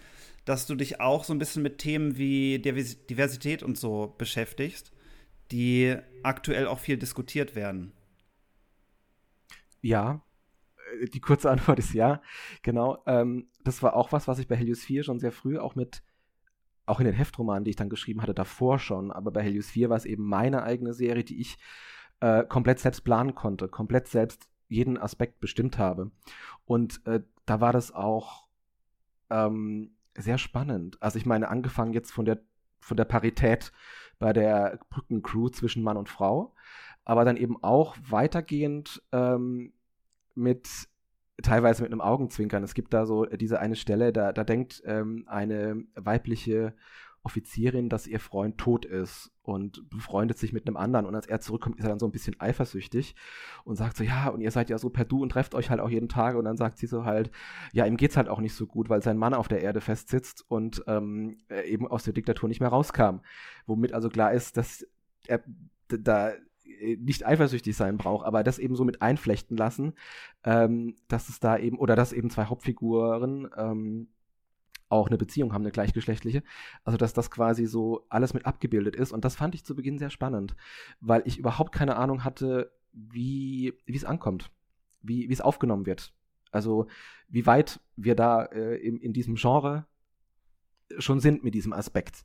dass du dich auch so ein bisschen mit Themen wie Diversität und so beschäftigst, die aktuell auch viel diskutiert werden. Ja, äh, die kurze Antwort ist ja, genau. Ähm, das war auch was, was ich bei Helios 4 schon sehr früh auch mit, auch in den Heftromanen, die ich dann geschrieben hatte, davor schon, aber bei Helios 4 war es eben meine eigene Serie, die ich äh, komplett selbst planen konnte, komplett selbst jeden Aspekt bestimmt habe. Und äh, da war das auch ähm, sehr spannend. Also ich meine, angefangen jetzt von der, von der Parität bei der Brückencrew zwischen Mann und Frau, aber dann eben auch weitergehend ähm, mit teilweise mit einem Augenzwinkern. Es gibt da so diese eine Stelle, da, da denkt ähm, eine weibliche Offizierin, dass ihr Freund tot ist und befreundet sich mit einem anderen. Und als er zurückkommt, ist er dann so ein bisschen eifersüchtig und sagt so, ja, und ihr seid ja so per Du und trefft euch halt auch jeden Tag. Und dann sagt sie so halt, ja, ihm geht's halt auch nicht so gut, weil sein Mann auf der Erde festsitzt und ähm, eben aus der Diktatur nicht mehr rauskam. Womit also klar ist, dass er da nicht eifersüchtig sein braucht, aber das eben so mit einflechten lassen, ähm, dass es da eben, oder dass eben zwei Hauptfiguren ähm, auch eine Beziehung haben, eine gleichgeschlechtliche. Also, dass das quasi so alles mit abgebildet ist. Und das fand ich zu Beginn sehr spannend, weil ich überhaupt keine Ahnung hatte, wie es ankommt, wie es aufgenommen wird. Also, wie weit wir da äh, in, in diesem Genre schon sind mit diesem Aspekt.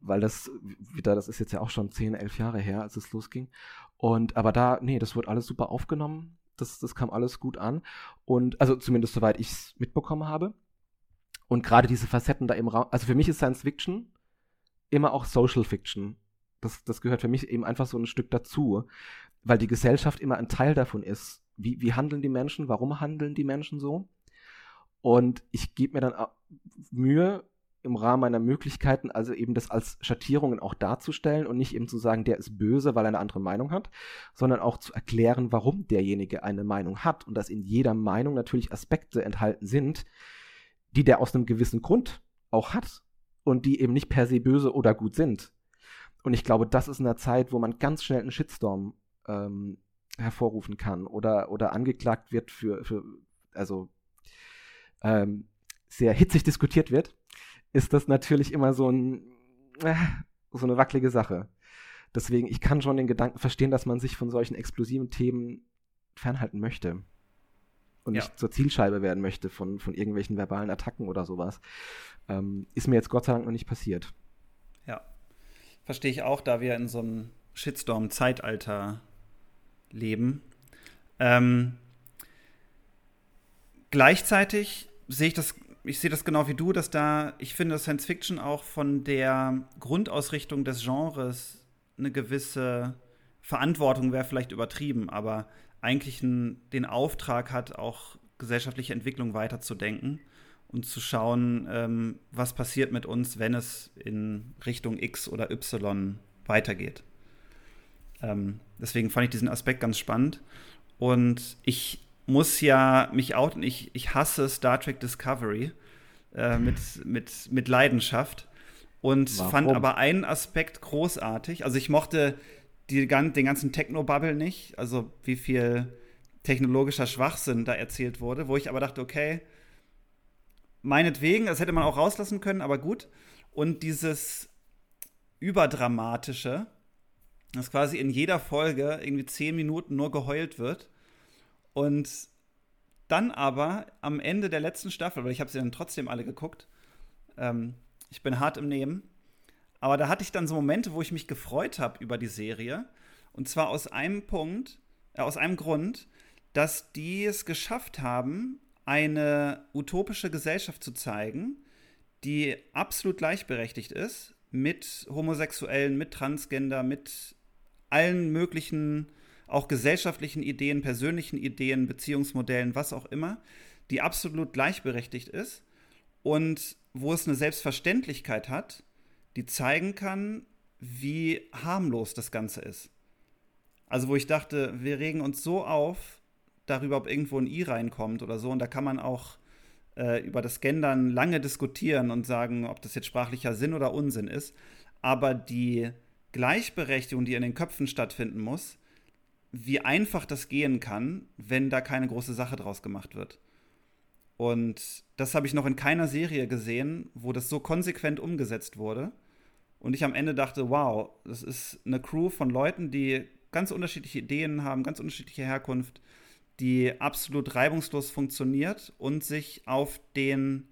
Weil das wieder, das ist jetzt ja auch schon 10, 11 Jahre her, als es losging. Und aber da, nee, das wurde alles super aufgenommen. Das, das kam alles gut an. Und, also zumindest soweit ich es mitbekommen habe. Und gerade diese Facetten da im Raum, also für mich ist Science Fiction immer auch Social Fiction. Das, das gehört für mich eben einfach so ein Stück dazu, weil die Gesellschaft immer ein Teil davon ist. Wie, wie handeln die Menschen? Warum handeln die Menschen so? Und ich gebe mir dann Mühe, im Rahmen meiner Möglichkeiten, also eben das als Schattierungen auch darzustellen und nicht eben zu sagen, der ist böse, weil er eine andere Meinung hat, sondern auch zu erklären, warum derjenige eine Meinung hat und dass in jeder Meinung natürlich Aspekte enthalten sind, die der aus einem gewissen Grund auch hat und die eben nicht per se böse oder gut sind. Und ich glaube, das ist in einer Zeit, wo man ganz schnell einen Shitstorm ähm, hervorrufen kann oder, oder angeklagt wird für, für also ähm, sehr hitzig diskutiert wird ist das natürlich immer so, ein, äh, so eine wackelige Sache. Deswegen, ich kann schon den Gedanken verstehen, dass man sich von solchen explosiven Themen fernhalten möchte. Und ja. nicht zur Zielscheibe werden möchte von, von irgendwelchen verbalen Attacken oder sowas. Ähm, ist mir jetzt Gott sei Dank noch nicht passiert. Ja. Verstehe ich auch, da wir in so einem Shitstorm-Zeitalter leben. Ähm, gleichzeitig sehe ich das ich sehe das genau wie du, dass da, ich finde, Science Fiction auch von der Grundausrichtung des Genres eine gewisse Verantwortung wäre vielleicht übertrieben, aber eigentlich ein, den Auftrag hat, auch gesellschaftliche Entwicklung weiterzudenken und zu schauen, ähm, was passiert mit uns, wenn es in Richtung X oder Y weitergeht. Ähm, deswegen fand ich diesen Aspekt ganz spannend. Und ich muss ja mich outen, ich, ich hasse Star Trek Discovery äh, mit, mit, mit Leidenschaft und Warum? fand aber einen Aspekt großartig. Also ich mochte die, den ganzen Techno-Bubble nicht, also wie viel technologischer Schwachsinn da erzählt wurde, wo ich aber dachte, okay, meinetwegen, das hätte man auch rauslassen können, aber gut. Und dieses Überdramatische, dass quasi in jeder Folge irgendwie zehn Minuten nur geheult wird und dann aber am Ende der letzten Staffel, weil ich habe sie dann trotzdem alle geguckt, ähm, ich bin hart im Nehmen, aber da hatte ich dann so Momente, wo ich mich gefreut habe über die Serie. Und zwar aus einem Punkt, äh, aus einem Grund, dass die es geschafft haben, eine utopische Gesellschaft zu zeigen, die absolut gleichberechtigt ist mit Homosexuellen, mit Transgender, mit allen möglichen auch gesellschaftlichen Ideen, persönlichen Ideen, Beziehungsmodellen, was auch immer, die absolut gleichberechtigt ist und wo es eine Selbstverständlichkeit hat, die zeigen kann, wie harmlos das Ganze ist. Also wo ich dachte, wir regen uns so auf darüber, ob irgendwo ein I reinkommt oder so, und da kann man auch äh, über das Gendern lange diskutieren und sagen, ob das jetzt sprachlicher Sinn oder Unsinn ist. Aber die Gleichberechtigung, die in den Köpfen stattfinden muss, wie einfach das gehen kann, wenn da keine große Sache draus gemacht wird. Und das habe ich noch in keiner Serie gesehen, wo das so konsequent umgesetzt wurde. Und ich am Ende dachte, wow, das ist eine Crew von Leuten, die ganz unterschiedliche Ideen haben, ganz unterschiedliche Herkunft, die absolut reibungslos funktioniert und sich auf den,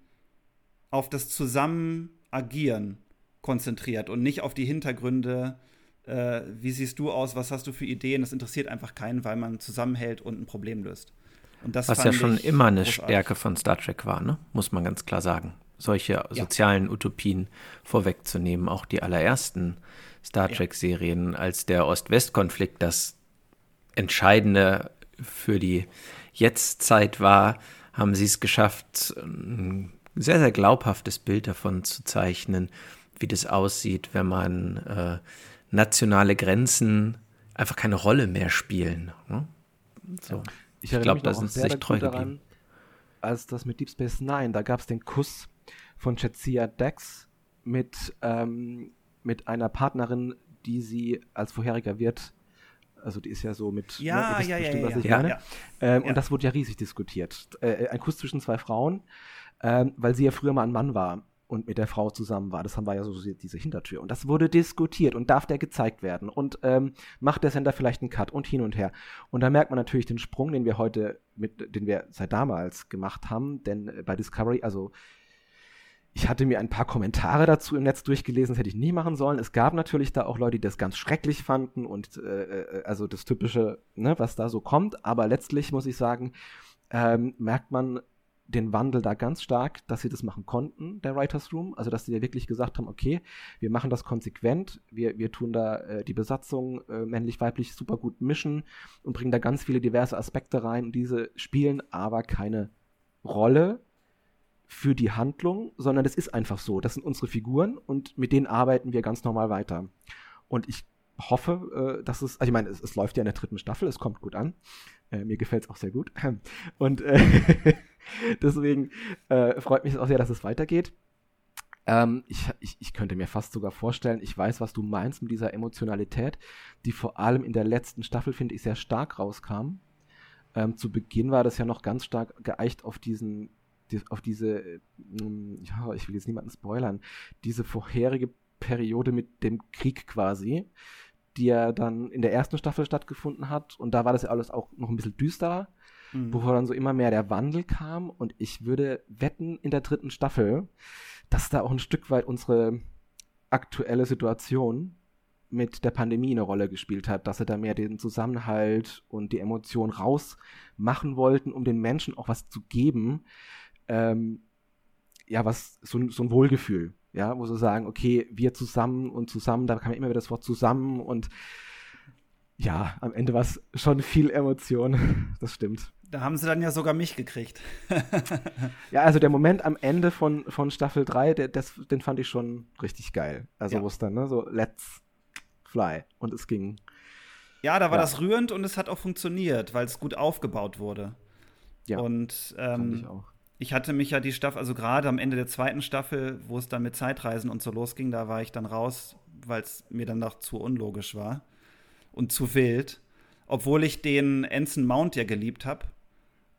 auf das Zusammenagieren konzentriert und nicht auf die Hintergründe äh, wie siehst du aus, was hast du für Ideen, das interessiert einfach keinen, weil man zusammenhält und ein Problem löst. was ja schon immer eine großartig. Stärke von Star Trek war, ne? muss man ganz klar sagen. Solche ja. sozialen Utopien vorwegzunehmen, auch die allerersten Star Trek-Serien, als der Ost-West-Konflikt das Entscheidende für die Jetztzeit war, haben sie es geschafft, ein sehr, sehr glaubhaftes Bild davon zu zeichnen, wie das aussieht, wenn man äh, nationale Grenzen einfach keine Rolle mehr spielen. Ne? So. Ja. Ich, ich glaube, da sind sie sich treu daran, als das mit Deep Space Nine, da gab es den Kuss von Chetsia Dex mit, ähm, mit einer Partnerin, die sie als vorheriger Wirt also die ist ja so mit ja, ne, ja, bestimmt, ja, was ich meine. Ähm, und das wurde ja riesig diskutiert. Äh, ein Kuss zwischen zwei Frauen, ähm, weil sie ja früher mal ein Mann war und mit der Frau zusammen war. Das haben wir ja so diese Hintertür. Und das wurde diskutiert und darf der gezeigt werden und ähm, macht der Sender vielleicht einen Cut und hin und her. Und da merkt man natürlich den Sprung, den wir heute mit, den wir seit damals gemacht haben, denn äh, bei Discovery, also ich hatte mir ein paar Kommentare dazu im Netz durchgelesen, das hätte ich nie machen sollen. Es gab natürlich da auch Leute, die das ganz schrecklich fanden und äh, äh, also das Typische, ne, was da so kommt. Aber letztlich muss ich sagen, ähm, merkt man den Wandel da ganz stark, dass sie das machen konnten, der Writers Room. Also, dass sie ja wirklich gesagt haben, okay, wir machen das konsequent, wir, wir tun da äh, die Besatzung äh, männlich-weiblich super gut mischen und bringen da ganz viele diverse Aspekte rein. Und diese spielen aber keine Rolle für die Handlung, sondern das ist einfach so. Das sind unsere Figuren und mit denen arbeiten wir ganz normal weiter. Und ich hoffe, äh, dass es, also ich meine, es, es, läuft ja in der dritten Staffel, es kommt gut an. Äh, mir gefällt es auch sehr gut. (laughs) Und äh, (laughs) deswegen äh, freut mich auch sehr, dass es weitergeht. Ähm, ich, ich, ich könnte mir fast sogar vorstellen, ich weiß, was du meinst mit dieser Emotionalität, die vor allem in der letzten Staffel, finde ich, sehr stark rauskam. Ähm, zu Beginn war das ja noch ganz stark geeicht auf diesen die, auf diese, ähm, ja, ich will jetzt niemanden spoilern, diese vorherige Periode mit dem Krieg quasi, die ja dann in der ersten Staffel stattgefunden hat. Und da war das ja alles auch noch ein bisschen düsterer, mhm. bevor dann so immer mehr der Wandel kam. Und ich würde wetten in der dritten Staffel, dass da auch ein Stück weit unsere aktuelle Situation mit der Pandemie eine Rolle gespielt hat, dass sie da mehr den Zusammenhalt und die Emotion rausmachen wollten, um den Menschen auch was zu geben, ähm, ja, was, so, so ein Wohlgefühl, ja, wo sie sagen, okay, wir zusammen und zusammen, da kam immer wieder das Wort zusammen und ja, am Ende war es schon viel Emotion, (laughs) das stimmt. Da haben sie dann ja sogar mich gekriegt. (laughs) ja, also der Moment am Ende von, von Staffel 3, der, das, den fand ich schon richtig geil. Also ja. wo es dann, ne, so, let's fly. Und es ging. Ja, da war ja. das rührend und es hat auch funktioniert, weil es gut aufgebaut wurde. Ja. Und ähm, fand ich auch ich hatte mich ja die Staffel, also gerade am Ende der zweiten Staffel, wo es dann mit Zeitreisen und so losging, da war ich dann raus, weil es mir dann noch zu unlogisch war und zu wild. Obwohl ich den Ensign Mount ja geliebt habe.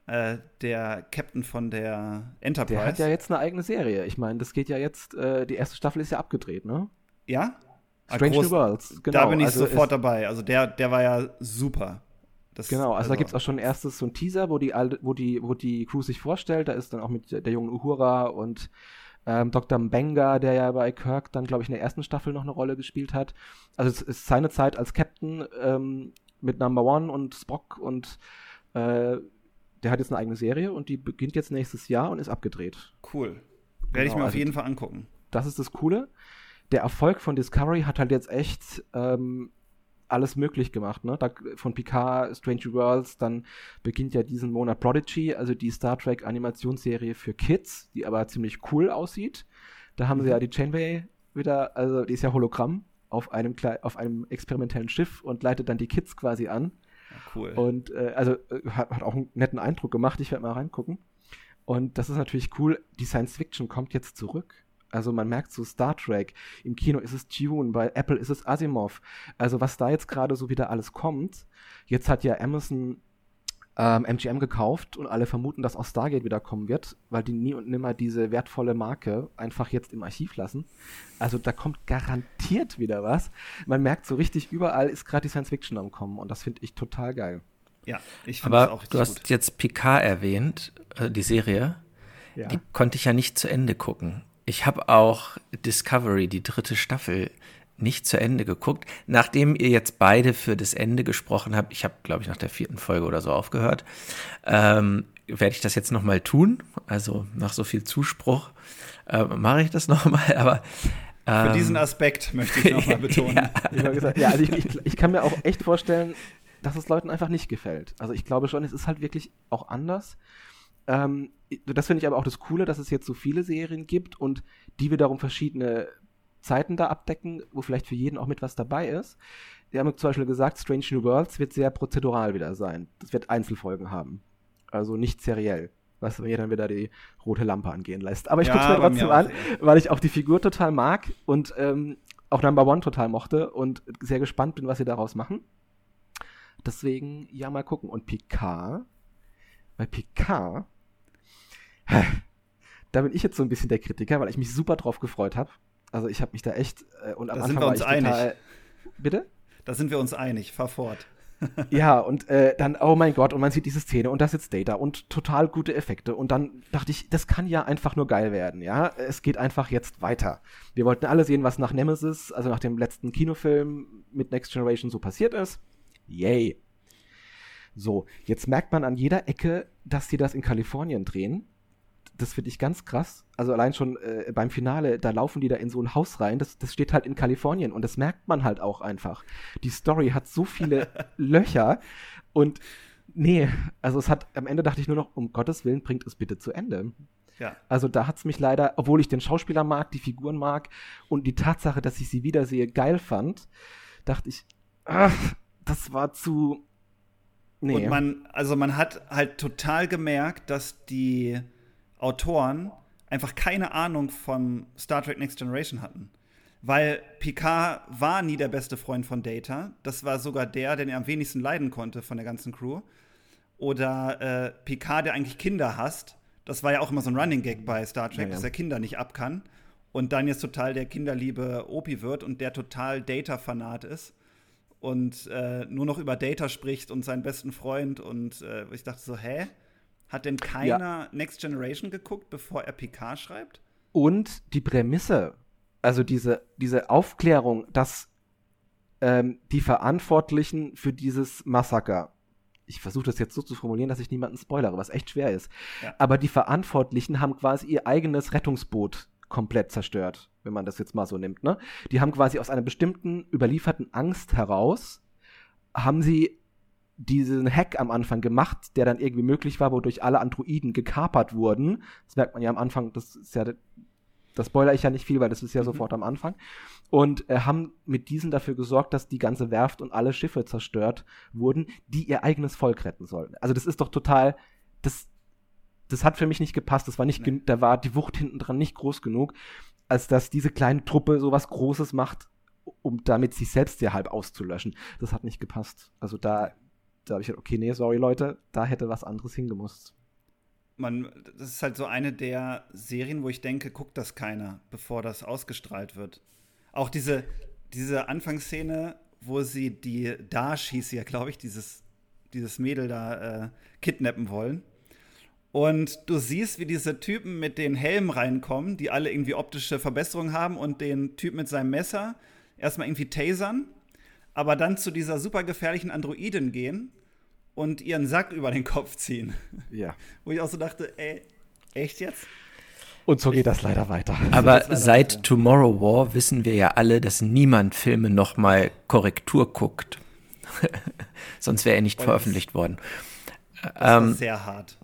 Äh, der Captain von der Enterprise. Der hat ja jetzt eine eigene Serie. Ich meine, das geht ja jetzt, äh, die erste Staffel ist ja abgedreht, ne? Ja? Strange New Worlds, genau. Da bin ich also sofort dabei. Also der, der war ja super. Das, genau, also, also da gibt es auch schon erstes so ein Teaser, wo die, wo, die, wo die Crew sich vorstellt. Da ist dann auch mit der jungen Uhura und ähm, Dr. Mbenga, der ja bei Kirk dann, glaube ich, in der ersten Staffel noch eine Rolle gespielt hat. Also es ist seine Zeit als Captain ähm, mit Number One und Spock und äh, der hat jetzt eine eigene Serie und die beginnt jetzt nächstes Jahr und ist abgedreht. Cool. Werde genau, ich mir auf also jeden Fall angucken. Das ist das Coole. Der Erfolg von Discovery hat halt jetzt echt ähm, alles möglich gemacht. Ne? Da, von Picard, Strange Worlds, dann beginnt ja diesen Monat Prodigy, also die Star Trek Animationsserie für Kids, die aber ziemlich cool aussieht. Da haben mhm. sie ja die Chainway wieder, also die ist ja Hologramm auf einem, auf einem experimentellen Schiff und leitet dann die Kids quasi an. Cool. Und äh, also äh, hat, hat, auch einen netten Eindruck gemacht. Ich werde mal reingucken. Und das ist natürlich cool. Die Science Fiction kommt jetzt zurück. Also man merkt so Star Trek, im Kino ist es Tune, bei Apple ist es Asimov. Also was da jetzt gerade so wieder alles kommt, jetzt hat ja Amazon ähm, MGM gekauft und alle vermuten, dass auch Stargate wieder kommen wird, weil die nie und nimmer diese wertvolle Marke einfach jetzt im Archiv lassen. Also da kommt garantiert wieder was. Man merkt so richtig, überall ist gerade die Science Fiction am Kommen und das finde ich total geil. Ja, ich finde auch richtig du hast gut. jetzt Picard erwähnt, äh, die Serie. Ja. Die konnte ich ja nicht zu Ende gucken. Ich habe auch Discovery, die dritte Staffel, nicht zu Ende geguckt. Nachdem ihr jetzt beide für das Ende gesprochen habt, ich habe, glaube ich, nach der vierten Folge oder so aufgehört, ähm, werde ich das jetzt nochmal tun. Also nach so viel Zuspruch äh, mache ich das (laughs) nochmal. Aber ähm, für diesen Aspekt möchte ich nochmal (laughs) betonen. ja, gesagt, ja also ich, ich, ich kann mir auch echt vorstellen, dass es Leuten einfach nicht gefällt. Also ich glaube schon, es ist halt wirklich auch anders. Ähm, das finde ich aber auch das Coole, dass es jetzt so viele Serien gibt und die wiederum verschiedene Zeiten da abdecken, wo vielleicht für jeden auch mit was dabei ist. Wir haben zum Beispiel gesagt, Strange New Worlds wird sehr prozedural wieder sein. Das wird Einzelfolgen haben. Also nicht seriell. Was mir dann wieder die rote Lampe angehen lässt. Aber ich ja, gucke es mir trotzdem an, weil ich auch die Figur total mag und ähm, auch Number One total mochte und sehr gespannt bin, was sie daraus machen. Deswegen, ja, mal gucken. Und Picard, bei Picard da bin ich jetzt so ein bisschen der Kritiker, weil ich mich super drauf gefreut habe. Also ich habe mich da echt äh, und am da Anfang sind wir uns einig. Total, bitte? Da sind wir uns einig. Fahr fort. (laughs) ja, und äh, dann, oh mein Gott, und man sieht diese Szene und da sitzt Data und total gute Effekte. Und dann dachte ich, das kann ja einfach nur geil werden, ja. Es geht einfach jetzt weiter. Wir wollten alle sehen, was nach Nemesis, also nach dem letzten Kinofilm mit Next Generation so passiert ist. Yay. So, jetzt merkt man an jeder Ecke, dass sie das in Kalifornien drehen das finde ich ganz krass. Also allein schon äh, beim Finale, da laufen die da in so ein Haus rein. Das, das steht halt in Kalifornien und das merkt man halt auch einfach. Die Story hat so viele (laughs) Löcher und nee, also es hat, am Ende dachte ich nur noch, um Gottes Willen, bringt es bitte zu Ende. Ja. Also da hat es mich leider, obwohl ich den Schauspieler mag, die Figuren mag und die Tatsache, dass ich sie wiedersehe, geil fand, dachte ich, ach, das war zu. Nee. Und man, also man hat halt total gemerkt, dass die Autoren einfach keine Ahnung von Star Trek Next Generation hatten. Weil Picard war nie der beste Freund von Data. Das war sogar der, den er am wenigsten leiden konnte von der ganzen Crew. Oder äh, Picard, der eigentlich Kinder hasst. Das war ja auch immer so ein Running Gag bei Star Trek, ja, ja. dass er Kinder nicht ab kann. Und dann jetzt total der kinderliebe Opi wird und der total Data-Fanat ist. Und äh, nur noch über Data spricht und seinen besten Freund. Und äh, ich dachte so, hä? Hat denn keiner ja. Next Generation geguckt, bevor er PK schreibt? Und die Prämisse, also diese, diese Aufklärung, dass ähm, die Verantwortlichen für dieses Massaker, ich versuche das jetzt so zu formulieren, dass ich niemanden spoilere, was echt schwer ist, ja. aber die Verantwortlichen haben quasi ihr eigenes Rettungsboot komplett zerstört, wenn man das jetzt mal so nimmt. Ne? Die haben quasi aus einer bestimmten überlieferten Angst heraus, haben sie diesen Hack am Anfang gemacht, der dann irgendwie möglich war, wodurch alle Androiden gekapert wurden. Das merkt man ja am Anfang, das ist ja, das spoiler ich ja nicht viel, weil das ist ja mhm. sofort am Anfang. Und äh, haben mit diesen dafür gesorgt, dass die ganze Werft und alle Schiffe zerstört wurden, die ihr eigenes Volk retten sollten. Also das ist doch total, das, das hat für mich nicht gepasst. Das war nicht, nee. da war die Wucht hinten dran nicht groß genug, als dass diese kleine Truppe so was Großes macht, um damit sich selbst ja halb auszulöschen. Das hat nicht gepasst. Also da da habe ich gedacht, okay, nee, sorry Leute, da hätte was anderes hingemusst. Man, das ist halt so eine der Serien, wo ich denke, guckt das keiner, bevor das ausgestrahlt wird. Auch diese, diese Anfangsszene, wo sie die Dash hieß ja, glaube ich, dieses, dieses Mädel da äh, kidnappen wollen. Und du siehst, wie diese Typen mit den Helmen reinkommen, die alle irgendwie optische Verbesserungen haben und den Typ mit seinem Messer erstmal irgendwie tasern aber dann zu dieser super gefährlichen Androidin gehen und ihren Sack über den Kopf ziehen. Ja. Wo ich auch so dachte, ey, echt jetzt? Und so geht das leider weiter. Aber leider seit weiter. Tomorrow War wissen wir ja alle, dass niemand Filme nochmal Korrektur guckt. (laughs) Sonst wäre er nicht veröffentlicht worden. Das ähm, sehr hart.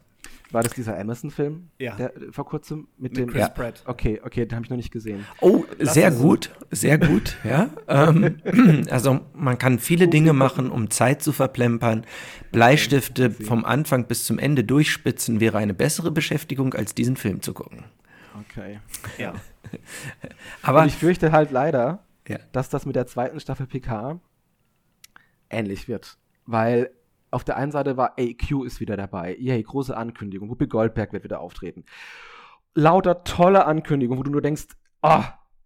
War das dieser Amazon-Film? Ja. Der, vor kurzem mit, mit dem. Chris ja. Pratt. Okay, okay, den habe ich noch nicht gesehen. Oh, Lass sehr gut, sehr gut, ja. ähm, (clears throat) also man kann viele Dinge machen, um Zeit zu verplempern. Bleistifte vom Anfang bis zum Ende durchspitzen wäre eine bessere Beschäftigung, als diesen Film zu gucken. Okay. Ja. (laughs) Aber Und ich fürchte halt leider, ja. dass das mit der zweiten Staffel PK ähnlich wird. Weil auf der einen Seite war AQ ist wieder dabei. Yay, große Ankündigung. Whoopi Goldberg wird wieder auftreten. Lauter tolle Ankündigung, wo du nur denkst, oh,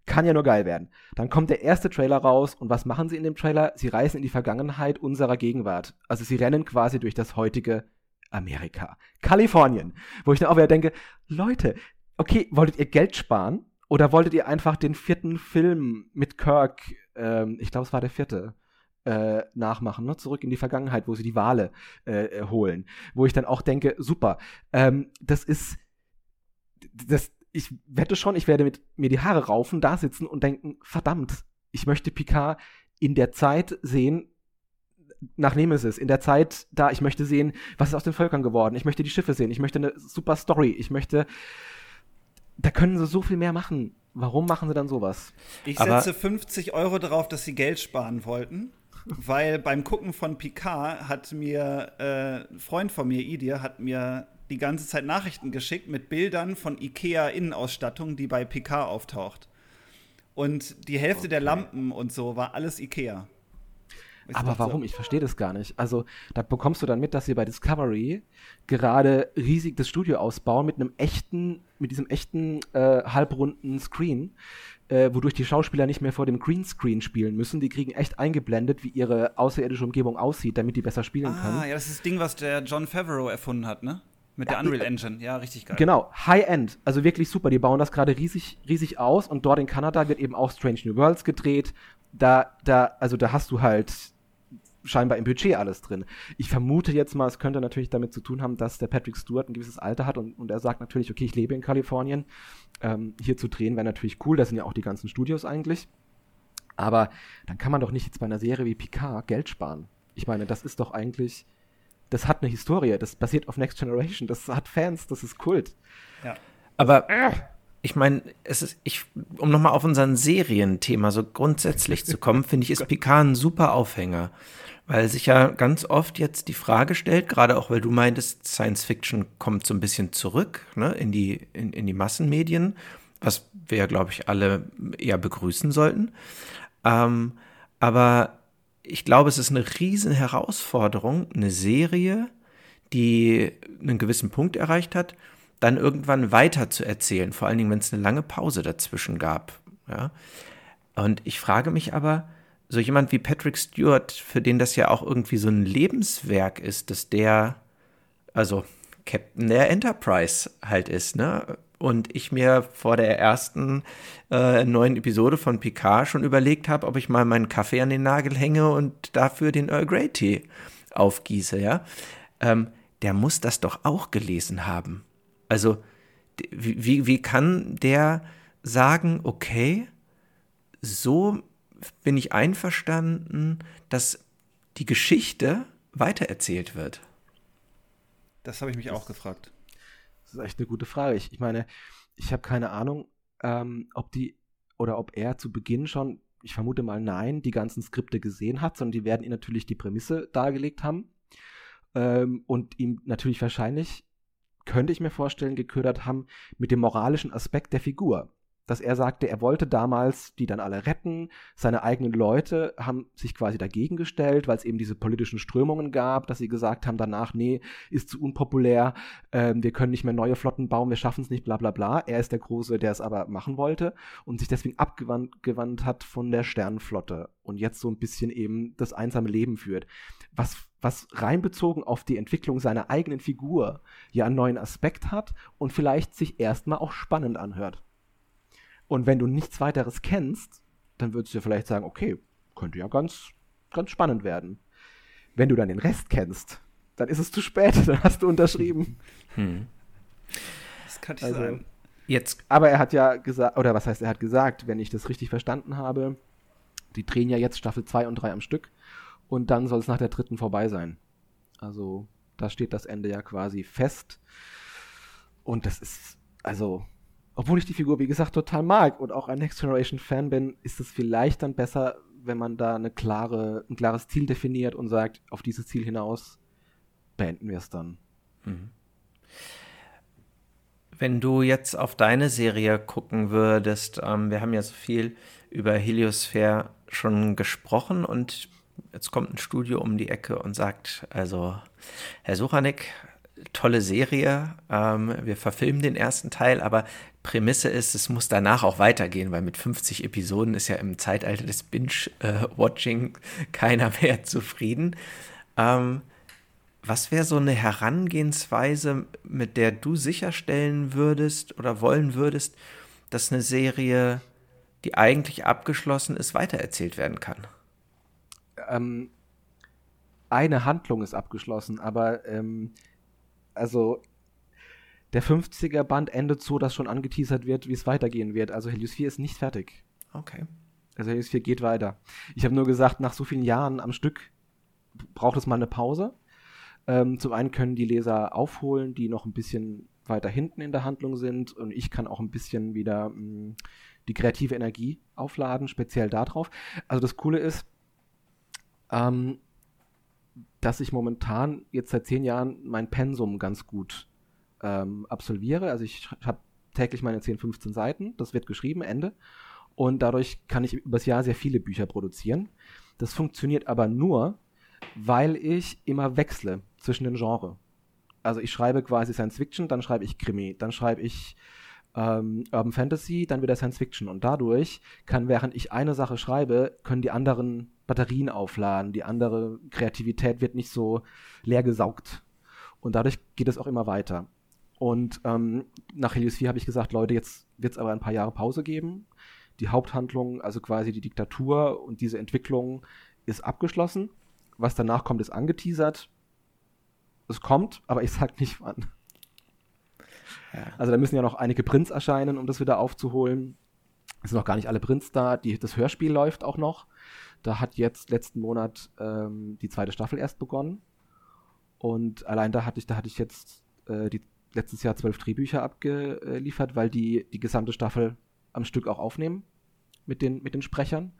kann ja nur geil werden. Dann kommt der erste Trailer raus und was machen sie in dem Trailer? Sie reisen in die Vergangenheit unserer Gegenwart. Also sie rennen quasi durch das heutige Amerika. Kalifornien. Wo ich dann auch wieder denke, Leute, okay, wolltet ihr Geld sparen? Oder wolltet ihr einfach den vierten Film mit Kirk, ähm, ich glaube, es war der vierte, äh, nachmachen, ne? zurück in die Vergangenheit, wo sie die Wale äh, äh, holen. Wo ich dann auch denke, super, ähm, das ist, das, ich wette schon, ich werde mit mir die Haare raufen, da sitzen und denken, verdammt, ich möchte Picard in der Zeit sehen, nach Nemesis, in der Zeit da, ich möchte sehen, was ist aus den Völkern geworden, ich möchte die Schiffe sehen, ich möchte eine super Story, ich möchte, da können sie so viel mehr machen. Warum machen sie dann sowas? Ich setze Aber 50 Euro darauf, dass sie Geld sparen wollten weil beim Gucken von Picard hat mir äh, ein Freund von mir, Idir, hat mir die ganze Zeit Nachrichten geschickt mit Bildern von Ikea-Innenausstattung, die bei Picard auftaucht. Und die Hälfte okay. der Lampen und so war alles Ikea. Ich Aber warum? So. Ich verstehe das gar nicht. Also, da bekommst du dann mit, dass sie bei Discovery gerade riesig das Studio ausbauen mit einem echten, mit diesem echten äh, halbrunden Screen, äh, wodurch die Schauspieler nicht mehr vor dem Greenscreen spielen müssen. Die kriegen echt eingeblendet, wie ihre außerirdische Umgebung aussieht, damit die besser spielen ah, können. Ah, ja, das ist das Ding, was der John Favreau erfunden hat, ne? Mit ja, der Unreal Engine, ja, richtig geil. Genau, High-End, also wirklich super. Die bauen das gerade riesig, riesig aus und dort in Kanada wird eben auch Strange New Worlds gedreht. Da, da, also da hast du halt scheinbar im Budget alles drin. Ich vermute jetzt mal, es könnte natürlich damit zu tun haben, dass der Patrick Stewart ein gewisses Alter hat und, und er sagt natürlich, okay, ich lebe in Kalifornien. Ähm, hier zu drehen wäre natürlich cool, das sind ja auch die ganzen Studios eigentlich. Aber dann kann man doch nicht jetzt bei einer Serie wie Picard Geld sparen. Ich meine, das ist doch eigentlich, das hat eine Historie, das basiert auf Next Generation, das hat Fans, das ist Kult. Ja. Aber äh, ich meine, es ist, ich, um nochmal auf unseren Serienthema so grundsätzlich zu kommen, finde ich, ist (laughs) Picard ein super Aufhänger. Weil sich ja ganz oft jetzt die Frage stellt, gerade auch weil du meintest, Science Fiction kommt so ein bisschen zurück ne, in, die, in, in die Massenmedien, was wir ja, glaube ich, alle eher begrüßen sollten. Ähm, aber ich glaube, es ist eine riesen Herausforderung, eine Serie, die einen gewissen Punkt erreicht hat, dann irgendwann weiter zu erzählen, vor allen Dingen, wenn es eine lange Pause dazwischen gab. Ja? Und ich frage mich aber, so jemand wie Patrick Stewart, für den das ja auch irgendwie so ein Lebenswerk ist, dass der, also Captain der Enterprise halt ist, ne? Und ich mir vor der ersten äh, neuen Episode von Picard schon überlegt habe, ob ich mal meinen Kaffee an den Nagel hänge und dafür den Earl Grey Tee aufgieße, ja. Ähm, der muss das doch auch gelesen haben. Also, wie, wie kann der sagen, okay, so bin ich einverstanden, dass die Geschichte weitererzählt wird? Das habe ich mich das, auch gefragt. Das ist echt eine gute Frage. Ich, ich meine, ich habe keine Ahnung, ähm, ob die oder ob er zu Beginn schon, ich vermute mal nein, die ganzen Skripte gesehen hat, sondern die werden ihm natürlich die Prämisse dargelegt haben ähm, und ihm natürlich wahrscheinlich, könnte ich mir vorstellen, geködert haben mit dem moralischen Aspekt der Figur dass er sagte, er wollte damals die dann alle retten. Seine eigenen Leute haben sich quasi dagegen gestellt, weil es eben diese politischen Strömungen gab, dass sie gesagt haben danach, nee, ist zu unpopulär, äh, wir können nicht mehr neue Flotten bauen, wir schaffen es nicht, bla bla bla. Er ist der Große, der es aber machen wollte und sich deswegen abgewandt hat von der Sternenflotte und jetzt so ein bisschen eben das einsame Leben führt. Was was reinbezogen auf die Entwicklung seiner eigenen Figur ja einen neuen Aspekt hat und vielleicht sich erstmal auch spannend anhört. Und wenn du nichts weiteres kennst, dann würdest du vielleicht sagen, okay, könnte ja ganz, ganz spannend werden. Wenn du dann den Rest kennst, dann ist es zu spät, (laughs) dann hast du unterschrieben. Hm. Das kann ich also, sein. Jetzt. Aber er hat ja gesagt, oder was heißt, er hat gesagt, wenn ich das richtig verstanden habe, die drehen ja jetzt Staffel 2 und 3 am Stück und dann soll es nach der dritten vorbei sein. Also, da steht das Ende ja quasi fest. Und das ist, also, obwohl ich die Figur, wie gesagt, total mag und auch ein Next Generation Fan bin, ist es vielleicht dann besser, wenn man da eine klare, ein klares Ziel definiert und sagt, auf dieses Ziel hinaus beenden wir es dann. Mhm. Wenn du jetzt auf deine Serie gucken würdest, ähm, wir haben ja so viel über Heliosphere schon gesprochen und jetzt kommt ein Studio um die Ecke und sagt, also Herr Suchanek, tolle Serie. Ähm, wir verfilmen den ersten Teil, aber Prämisse ist, es muss danach auch weitergehen, weil mit 50 Episoden ist ja im Zeitalter des Binge-Watching (laughs) keiner mehr zufrieden. Ähm, was wäre so eine Herangehensweise, mit der du sicherstellen würdest oder wollen würdest, dass eine Serie, die eigentlich abgeschlossen ist, weitererzählt werden kann? Ähm, eine Handlung ist abgeschlossen, aber ähm, also der 50er Band endet so, dass schon angeteasert wird, wie es weitergehen wird. Also Helios 4 ist nicht fertig. Okay. Also Helios 4 geht weiter. Ich habe nur gesagt, nach so vielen Jahren am Stück braucht es mal eine Pause. Ähm, zum einen können die Leser aufholen, die noch ein bisschen weiter hinten in der Handlung sind und ich kann auch ein bisschen wieder mh, mm, die kreative Energie aufladen, speziell darauf. Also das Coole ist, ähm, dass ich momentan jetzt seit zehn Jahren mein Pensum ganz gut ähm, absolviere. Also ich habe täglich meine 10, 15 Seiten, das wird geschrieben, Ende. Und dadurch kann ich übers Jahr sehr viele Bücher produzieren. Das funktioniert aber nur, weil ich immer wechsle zwischen den Genres. Also ich schreibe quasi Science Fiction, dann schreibe ich Krimi, dann schreibe ich ähm, Urban Fantasy, dann wieder Science Fiction. Und dadurch kann, während ich eine Sache schreibe, können die anderen Batterien aufladen, die andere Kreativität wird nicht so leer gesaugt. Und dadurch geht es auch immer weiter. Und ähm, nach Helios 4 habe ich gesagt, Leute, jetzt wird es aber ein paar Jahre Pause geben. Die Haupthandlung, also quasi die Diktatur und diese Entwicklung ist abgeschlossen. Was danach kommt, ist angeteasert. Es kommt, aber ich sag nicht wann. Ja. Also da müssen ja noch einige Prints erscheinen, um das wieder aufzuholen. Es sind noch gar nicht alle Prints da. Die, das Hörspiel läuft auch noch. Da hat jetzt letzten Monat ähm, die zweite Staffel erst begonnen. Und allein da hatte ich, da hatte ich jetzt äh, die, letztes Jahr zwölf Drehbücher abgeliefert, weil die die gesamte Staffel am Stück auch aufnehmen mit den, mit den Sprechern.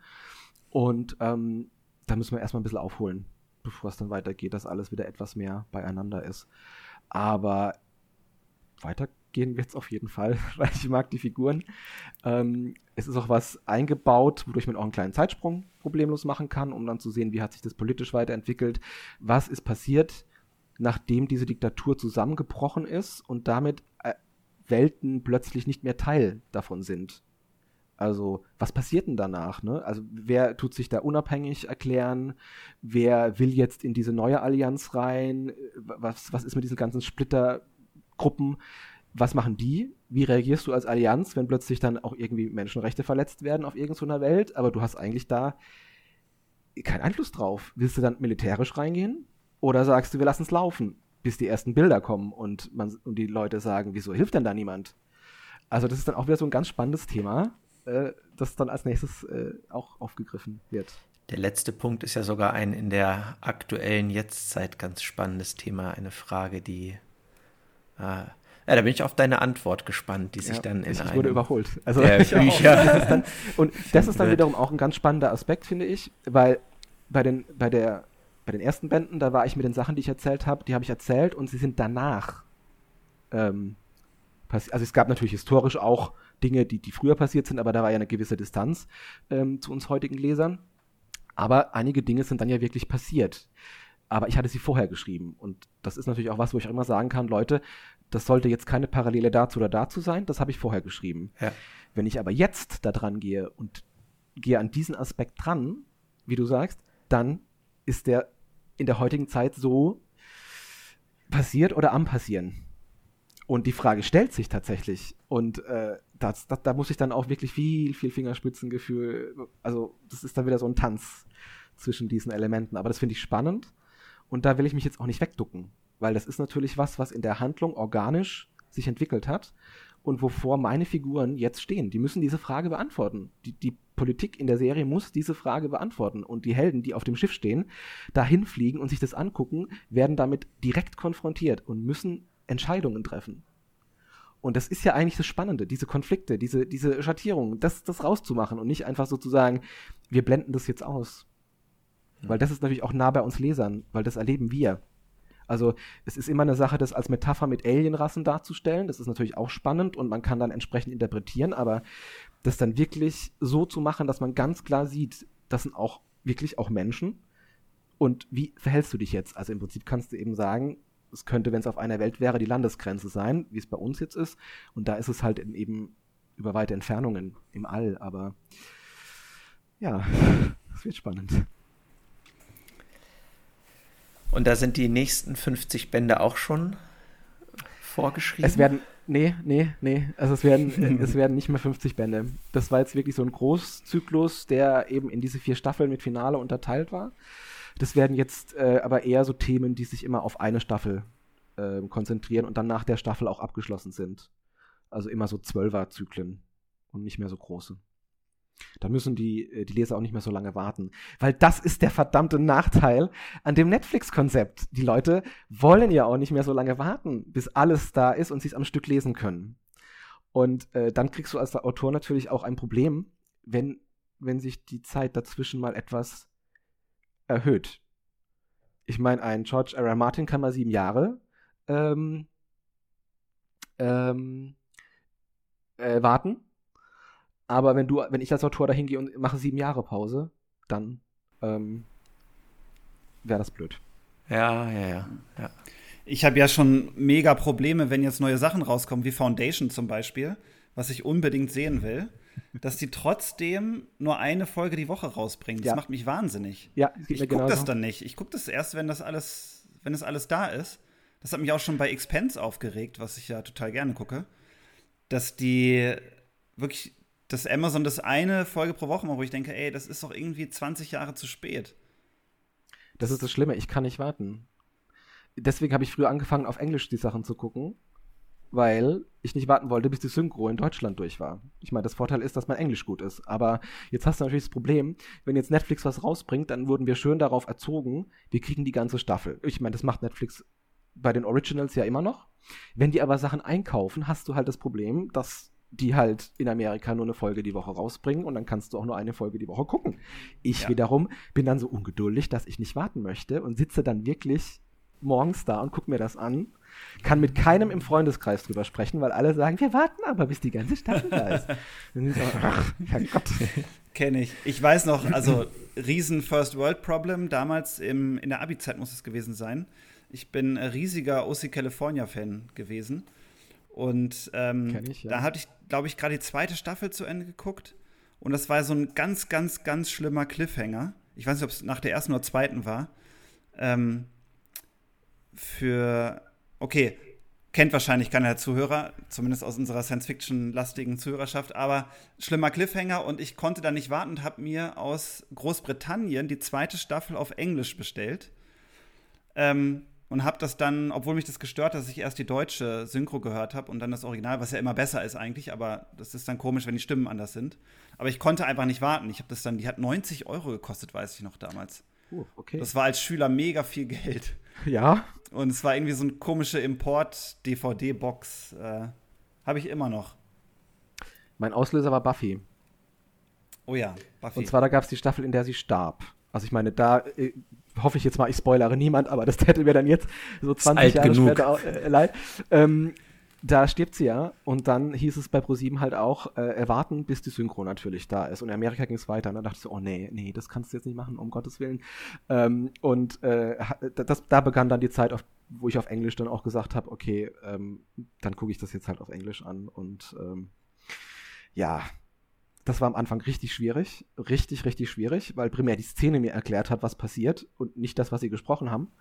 Und ähm, da müssen wir erstmal ein bisschen aufholen, bevor es dann weitergeht, dass alles wieder etwas mehr beieinander ist. Aber weitergehen wird es auf jeden Fall, (laughs) weil ich mag die Figuren. Ähm, es ist auch was eingebaut, wodurch man auch einen kleinen Zeitsprung problemlos machen kann, um dann zu sehen, wie hat sich das politisch weiterentwickelt, was ist passiert, nachdem diese Diktatur zusammengebrochen ist und damit äh, Welten plötzlich nicht mehr Teil davon sind. Also, was passiert denn danach? Ne? Also, wer tut sich da unabhängig erklären? Wer will jetzt in diese neue Allianz rein? Was, was ist mit diesen ganzen Splittergruppen? Was machen die? Wie reagierst du als Allianz, wenn plötzlich dann auch irgendwie Menschenrechte verletzt werden auf irgendeiner Welt, aber du hast eigentlich da keinen Einfluss drauf? Willst du dann militärisch reingehen? Oder sagst du, wir lassen es laufen, bis die ersten Bilder kommen und, man, und die Leute sagen, wieso hilft denn da niemand? Also, das ist dann auch wieder so ein ganz spannendes Thema äh, das dann als nächstes äh, auch aufgegriffen wird. Der letzte Punkt ist ja sogar ein in der aktuellen Jetztzeit ganz spannendes Thema, eine Frage, die äh, ja, da bin ich auf deine Antwort gespannt, die sich ja, dann in ich wurde überholt. Also (laughs) Bücher. Dann, und das ist dann (laughs) wiederum auch ein ganz spannender Aspekt, finde ich, weil bei den bei der bei den ersten Bänden, da war ich mit den Sachen, die ich erzählt habe, die habe ich erzählt und sie sind danach ähm, passiert. Also es gab natürlich historisch auch Dinge, die, die früher passiert sind, aber da war ja eine gewisse Distanz ähm, zu uns heutigen Lesern. Aber einige Dinge sind dann ja wirklich passiert. Aber ich hatte sie vorher geschrieben. Und das ist natürlich auch was, wo ich auch immer sagen kann, Leute, das sollte jetzt keine Parallele dazu oder dazu sein, das habe ich vorher geschrieben. Ja. Wenn ich aber jetzt da dran gehe und gehe an diesen Aspekt dran, wie du sagst, dann ist der in der heutigen Zeit so passiert oder am passieren. Und die Frage stellt sich tatsächlich. Und äh, das, das, da muss ich dann auch wirklich viel, viel Fingerspitzengefühl. Also, das ist dann wieder so ein Tanz zwischen diesen Elementen. Aber das finde ich spannend. Und da will ich mich jetzt auch nicht wegducken. Weil das ist natürlich was, was in der Handlung organisch sich entwickelt hat und wovor meine Figuren jetzt stehen. Die müssen diese Frage beantworten. Die, die Politik in der Serie muss diese Frage beantworten. Und die Helden, die auf dem Schiff stehen, dahin fliegen und sich das angucken, werden damit direkt konfrontiert und müssen Entscheidungen treffen. Und das ist ja eigentlich das Spannende, diese Konflikte, diese, diese Schattierungen, das, das rauszumachen und nicht einfach sozusagen, wir blenden das jetzt aus. Ja. Weil das ist natürlich auch nah bei uns Lesern, weil das erleben wir. Also es ist immer eine Sache, das als Metapher mit Alienrassen darzustellen. Das ist natürlich auch spannend und man kann dann entsprechend interpretieren, aber das dann wirklich so zu machen, dass man ganz klar sieht, das sind auch wirklich auch Menschen. Und wie verhältst du dich jetzt? Also im Prinzip kannst du eben sagen, es könnte, wenn es auf einer Welt wäre, die Landesgrenze sein, wie es bei uns jetzt ist. Und da ist es halt eben über weite Entfernungen im All. Aber ja, (laughs) es wird spannend. Und da sind die nächsten 50 Bände auch schon vorgeschrieben? Es werden, nee, nee, nee. Also es werden, es werden nicht mehr 50 Bände. Das war jetzt wirklich so ein Großzyklus, der eben in diese vier Staffeln mit Finale unterteilt war. Das werden jetzt äh, aber eher so Themen, die sich immer auf eine Staffel äh, konzentrieren und dann nach der Staffel auch abgeschlossen sind. Also immer so Zwölfer-Zyklen und nicht mehr so große. Da müssen die, äh, die Leser auch nicht mehr so lange warten. Weil das ist der verdammte Nachteil an dem Netflix-Konzept. Die Leute wollen ja auch nicht mehr so lange warten, bis alles da ist und sie es am Stück lesen können. Und äh, dann kriegst du als Autor natürlich auch ein Problem, wenn, wenn sich die Zeit dazwischen mal etwas erhöht. Ich meine, ein George R. R. Martin kann mal sieben Jahre ähm, ähm, äh, warten. Aber wenn du, wenn ich als Autor dahin gehe und mache sieben Jahre Pause, dann ähm, wäre das blöd. Ja, ja, ja. ja. Ich habe ja schon mega Probleme, wenn jetzt neue Sachen rauskommen, wie Foundation zum Beispiel, was ich unbedingt sehen will, dass die trotzdem nur eine Folge die Woche rausbringen. Das Ja. macht mich wahnsinnig. Ja, Ich gucke das dann nicht. Ich gucke das erst, wenn das alles, wenn das alles da ist. Das hat mich auch schon bei Expense aufgeregt, was ich ja total gerne gucke. Dass die wirklich, dass Amazon das eine Folge pro Woche macht, wo ich denke, ey, das ist doch irgendwie 20 Jahre zu spät. Das ist das Schlimme, ich kann nicht warten. Deswegen habe ich früher angefangen, auf Englisch die Sachen zu gucken, weil ich nicht warten wollte, bis die Synchro in Deutschland durch war. Ich meine, das Vorteil ist, dass mein Englisch gut ist. Aber jetzt hast du natürlich das Problem, wenn jetzt Netflix was rausbringt, dann wurden wir schön darauf erzogen, wir kriegen die ganze Staffel. Ich meine, das macht Netflix bei den Originals ja immer noch. Wenn die aber Sachen einkaufen, hast du halt das Problem, dass die halt in Amerika nur eine Folge die Woche rausbringen und dann kannst du auch nur eine Folge die Woche gucken. Ich Ja. wiederum bin dann so ungeduldig, dass ich nicht warten möchte und sitze dann wirklich morgens da und gucke mir das an. Kann mit keinem im Freundeskreis drüber sprechen, weil alle sagen, wir warten aber, bis die ganze Staffel da ist. (laughs) Ich so, ach, Herrgott. Kenne ich. Ich weiß noch, also riesen First World Problem, damals im, in der Abi-Zeit muss es gewesen sein. Ich bin ein riesiger OC California-Fan gewesen. Und ähm, ich, ja. da hatte ich, glaube ich, gerade die zweite Staffel zu Ende geguckt. Und das war so ein ganz, ganz, ganz schlimmer Cliffhanger. Ich weiß nicht, ob es nach der ersten oder zweiten war. Ähm, für, okay, kennt wahrscheinlich keiner der Zuhörer, zumindest aus unserer Science-Fiction-lastigen Zuhörerschaft, aber schlimmer Cliffhanger und ich konnte da nicht warten und habe mir aus Großbritannien die zweite Staffel auf Englisch bestellt. Ähm, und habe das dann, obwohl mich das gestört hat, dass ich erst die deutsche Synchro gehört habe und dann das Original, was ja immer besser ist eigentlich, aber das ist dann komisch, wenn die Stimmen anders sind. Aber ich konnte einfach nicht warten. Ich habe das dann, die hat 90 Euro gekostet, weiß ich noch damals. Uh, okay. Das war als Schüler mega viel Geld. ja, Und es war irgendwie so eine komische Import-DVD-Box. Äh, Habe ich immer noch. mein Auslöser war Buffy. Oh ja, Buffy. Und zwar, da gab es die Staffel, in der sie starb. Also ich meine, da äh, hoffe ich jetzt mal, ich spoilere niemand, aber das hätte mir dann jetzt so 20 alt Jahre genug. später äh, leid. Ähm, da stirbt sie ja und dann hieß es bei ProSieben halt auch, äh, erwarten, bis die Synchro natürlich da ist. Und in Amerika ging es weiter und dann dachte ich so, oh nee, nee, das kannst du jetzt nicht machen, um Gottes Willen. Ähm, und äh, das, da begann dann die Zeit, auf, wo ich auf Englisch dann auch gesagt habe, okay, ähm, dann gucke ich das jetzt halt auf Englisch an und ähm, ja, das war am Anfang richtig schwierig, richtig, richtig schwierig, weil primär die Szene mir erklärt hat, was passiert und nicht das, was sie gesprochen haben.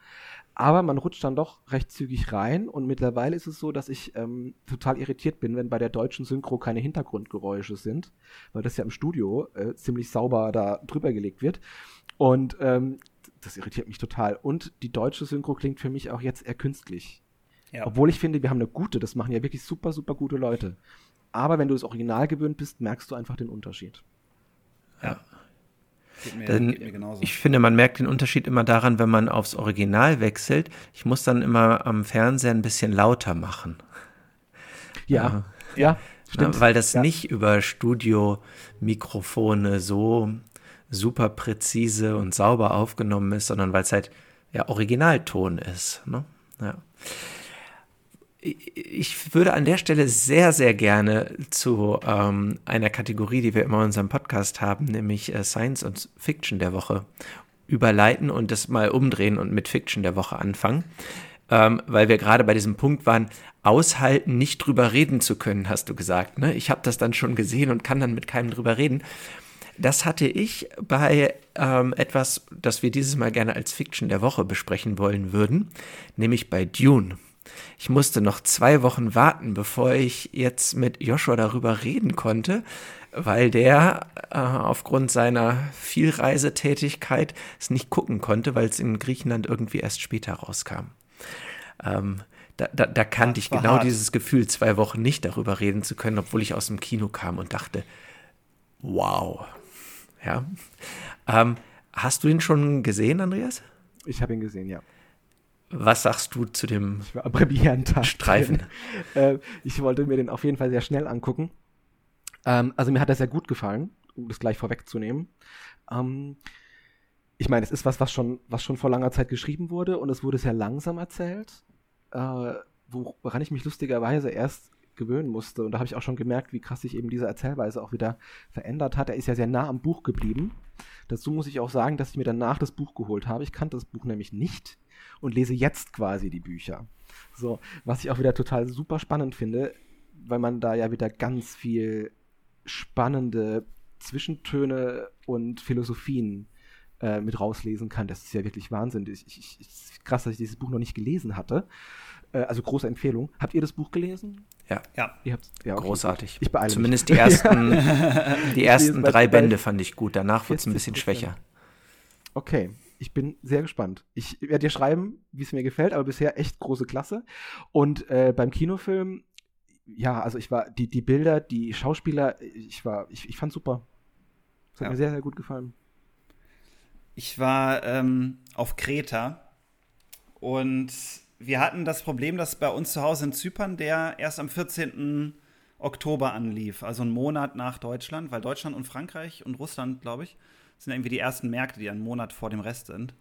Aber man rutscht dann doch recht zügig rein und mittlerweile ist es so, dass ich ähm, total irritiert bin, wenn bei der deutschen Synchro keine Hintergrundgeräusche sind, weil das ja im Studio äh, ziemlich sauber da drüber gelegt wird. Und ähm, das irritiert mich total. Und die deutsche Synchro klingt für mich auch jetzt eher künstlich. ja. Obwohl ich finde, wir haben eine gute, das machen ja wirklich super, super gute Leute. Aber wenn du das Original gewöhnt bist, merkst du einfach den Unterschied. ja. Geht mir, Dann- geht mir genauso. Ich finde, man merkt den Unterschied immer daran, wenn man aufs Original wechselt. Ich muss dann immer am Fernseher ein bisschen lauter machen. Ja, ja, stimmt. Ne, weil das ja. nicht über Studio-Mikrofone so super präzise und sauber aufgenommen ist, sondern weil es halt ja Originalton ist. Ne? Ja. Ich- würde an der Stelle sehr, sehr gerne zu ähm, einer Kategorie, die wir immer in unserem Podcast haben, nämlich äh, Science und Fiction der Woche, überleiten und das mal umdrehen und mit Fiction der Woche anfangen. Ähm, weil wir gerade bei diesem Punkt waren, aushalten, nicht drüber reden zu können, hast du gesagt. Ne? Ich habe das dann schon gesehen und kann dann mit keinem drüber reden. Das hatte ich bei ähm, etwas, das wir dieses Mal gerne als Fiction der Woche besprechen wollen würden, nämlich bei Dune. Ich musste noch zwei Wochen warten, bevor ich jetzt mit Joshua darüber reden konnte, weil der äh, aufgrund seiner Vielreisetätigkeit es nicht gucken konnte, weil es in Griechenland irgendwie erst später rauskam. Ähm, da, da, da kannte ich genau hart. dieses Gefühl, zwei Wochen nicht darüber reden zu können, obwohl ich aus dem Kino kam und dachte, wow. Ja. Ähm, hast du ihn schon gesehen, Andreas? Ich habe ihn gesehen, ja. Was sagst du zu dem. Streifen? (laughs) äh, ich wollte mir den auf jeden Fall sehr schnell angucken. Ähm, also mir hat er sehr gut gefallen, um das gleich vorwegzunehmen. Ähm, ich meine, es ist was, was schon, was schon vor langer Zeit geschrieben wurde und es wurde sehr langsam erzählt, äh, woran ich mich lustigerweise erst gewöhnen musste. Und da habe ich auch schon gemerkt, wie krass sich eben diese Erzählweise auch wieder verändert hat. Er ist ja sehr nah am Buch geblieben. Dazu muss ich auch sagen, dass ich mir danach das Buch geholt habe. Ich kannte das Buch nämlich nicht und lese jetzt quasi die Bücher. So, was ich auch wieder total super spannend finde, weil man da ja wieder ganz viel spannende Zwischentöne und Philosophien äh, mit rauslesen kann. Das ist ja wirklich Wahnsinn. Ich, ich, ich, krass, dass ich dieses Buch noch nicht gelesen hatte. Äh, also große Empfehlung. Habt ihr das Buch gelesen? Ja. Ja. Ihr habt's, ja okay. Großartig. Ich beeile Zumindest mich. die (laughs) ersten, die ersten drei Bände fand ich gut. Danach wird es ein bisschen schwächer. Okay. Ich bin sehr gespannt. Ich werde dir schreiben, wie es mir gefällt, aber bisher echt große Klasse. Und äh, beim Kinofilm, ja, also ich war, die, die Bilder, die Schauspieler, ich war, ich, ich fand super. Das hat ja. mir sehr, sehr gut gefallen. Ich war ähm, auf Kreta und wir hatten das Problem, dass bei uns zu Hause in Zypern der erst am 14. Oktober anlief, also einen Monat nach Deutschland, weil Deutschland und Frankreich und Russland, glaube ich, sind irgendwie die ersten Märkte, die einen Monat vor dem Rest sind.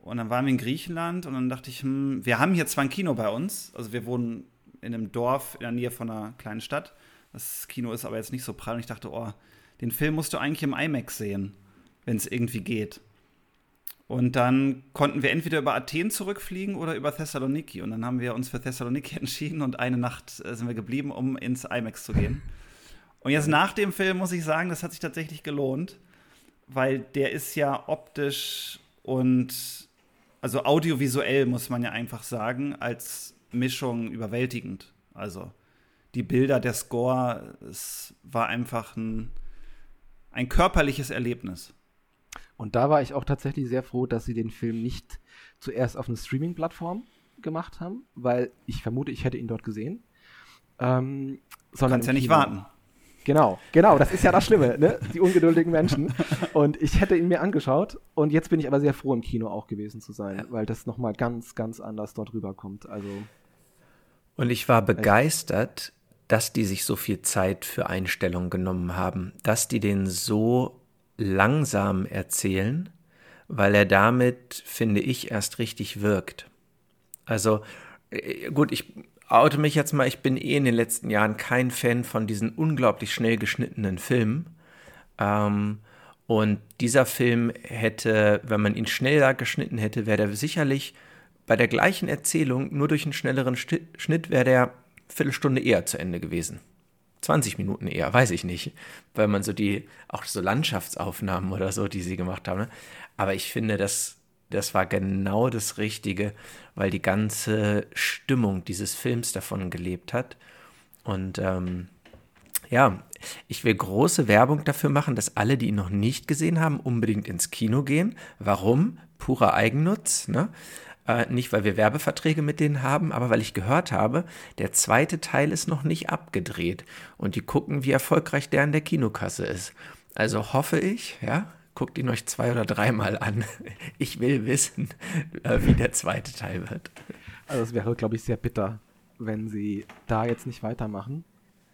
Und dann waren wir in Griechenland und dann dachte ich, hm, wir haben hier zwar ein Kino bei uns, also wir wohnen in einem Dorf in der Nähe von einer kleinen Stadt. Das Kino ist aber jetzt nicht so prall und ich dachte, oh, den Film musst du eigentlich im IMAX sehen, wenn es irgendwie geht. Und dann konnten wir entweder über Athen zurückfliegen oder über Thessaloniki. Und dann haben wir uns für Thessaloniki (laughs) entschieden und eine Nacht äh, sind wir geblieben, um ins IMAX zu gehen. Und jetzt nach dem Film muss ich sagen, das hat sich tatsächlich gelohnt, weil der ist ja optisch und also audiovisuell, muss man ja einfach sagen, als Mischung überwältigend. Also die Bilder, der Score, es war einfach ein, ein körperliches Erlebnis. Und da war ich auch tatsächlich sehr froh, dass sie den Film nicht zuerst auf eine Streaming-Plattform gemacht haben, weil ich vermute, ich hätte ihn dort gesehen. Ähm, sondern Kannst ja nicht warten. Genau, genau, das ist ja das Schlimme, ne? Die ungeduldigen Menschen. Und ich hätte ihn mir angeschaut und jetzt bin ich aber sehr froh, im Kino auch gewesen zu sein, weil das nochmal ganz, ganz anders dort rüberkommt. Also. Und ich war begeistert, dass die sich so viel Zeit für Einstellungen genommen haben, dass die den so langsam erzählen, weil er damit, finde ich, erst richtig wirkt. Also äh, gut, ich oute mich jetzt mal, ich bin eh in den letzten Jahren kein Fan von diesen unglaublich schnell geschnittenen Filmen. Ähm, und dieser Film hätte, wenn man ihn schneller geschnitten hätte, wäre der sicherlich bei der gleichen Erzählung, nur durch einen schnelleren Schnitt, wäre der Viertelstunde eher zu Ende gewesen. 20 Minuten eher, weiß ich nicht, weil man so die, auch so Landschaftsaufnahmen oder so, die sie gemacht haben. Ne? Aber ich finde, das, das war genau das Richtige, weil die ganze Stimmung dieses Films davon gelebt hat. Und ähm, ja, ich will große Werbung dafür machen, dass alle, die ihn noch nicht gesehen haben, unbedingt ins Kino gehen. Warum? Purer Eigennutz. Ne? Äh, nicht, weil wir Werbeverträge mit denen haben, aber weil ich gehört habe, der zweite Teil ist noch nicht abgedreht. Und die gucken, wie erfolgreich der in der Kinokasse ist. Also hoffe ich, ja, guckt ihn euch zwei oder dreimal an. Ich will wissen, äh, wie der zweite Teil wird. Also es wäre, glaube ich, sehr bitter, wenn sie da jetzt nicht weitermachen.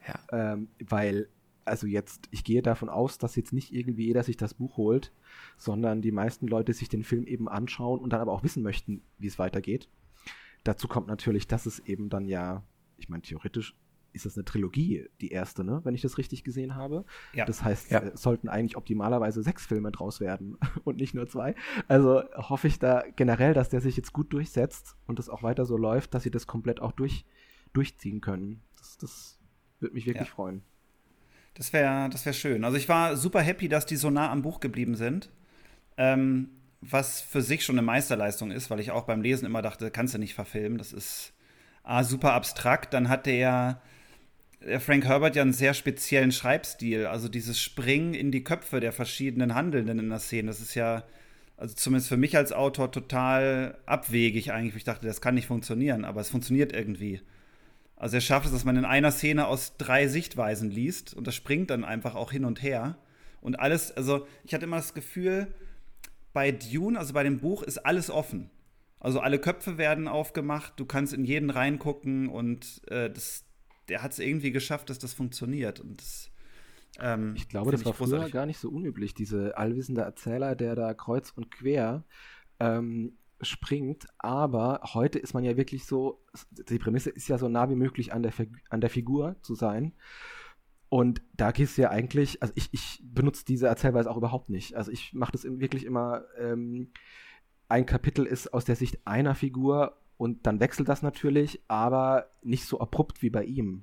Ja. Ähm, weil, also jetzt, ich gehe davon aus, dass jetzt nicht irgendwie jeder sich das Buch holt sondern die meisten Leute sich den Film eben anschauen und dann aber auch wissen möchten, wie es weitergeht. Dazu kommt natürlich, dass es eben dann ja, ich meine, theoretisch ist das eine Trilogie, die erste, ne? wenn ich das richtig gesehen habe. Ja. Das heißt, ja. es sollten eigentlich optimalerweise sechs Filme draus werden (laughs) und nicht nur zwei. Also hoffe ich da generell, dass der sich jetzt gut durchsetzt und es auch weiter so läuft, dass sie das komplett auch durch, durchziehen können. Das, das würde mich wirklich ja. freuen. Das wäre das wär schön. Also ich war super happy, dass die so nah am Buch geblieben sind. Ähm, was für sich schon eine Meisterleistung ist, weil ich auch beim Lesen immer dachte, kannst du nicht verfilmen. Das ist ah, super abstrakt. Dann hat der, der Frank Herbert ja einen sehr speziellen Schreibstil. Also dieses Springen in die Köpfe der verschiedenen Handelnden in der Szene. Das ist ja, also zumindest für mich als Autor, total abwegig eigentlich. Ich dachte, das kann nicht funktionieren, aber es funktioniert irgendwie. Also er schafft es, dass man in einer Szene aus drei Sichtweisen liest und das springt dann einfach auch hin und her. Und alles, also ich hatte immer das Gefühl, bei Dune, also bei dem Buch, ist alles offen. Also alle Köpfe werden aufgemacht, du kannst in jeden reingucken und äh, das, der hat es irgendwie geschafft, dass das funktioniert. Und das, ähm, ich glaube, das war früher gar nicht so unüblich, diese allwissende Erzähler, der da kreuz und quer ähm, springt, aber heute ist man ja wirklich so, die Prämisse ist ja so nah wie möglich an der, an der Figur zu sein. Und da gehst du ja eigentlich, also ich, ich benutze diese Erzählweise auch überhaupt nicht. Also ich mache das wirklich immer, ähm, ein Kapitel ist aus der Sicht einer Figur und dann wechselt das natürlich, aber nicht so abrupt wie bei ihm.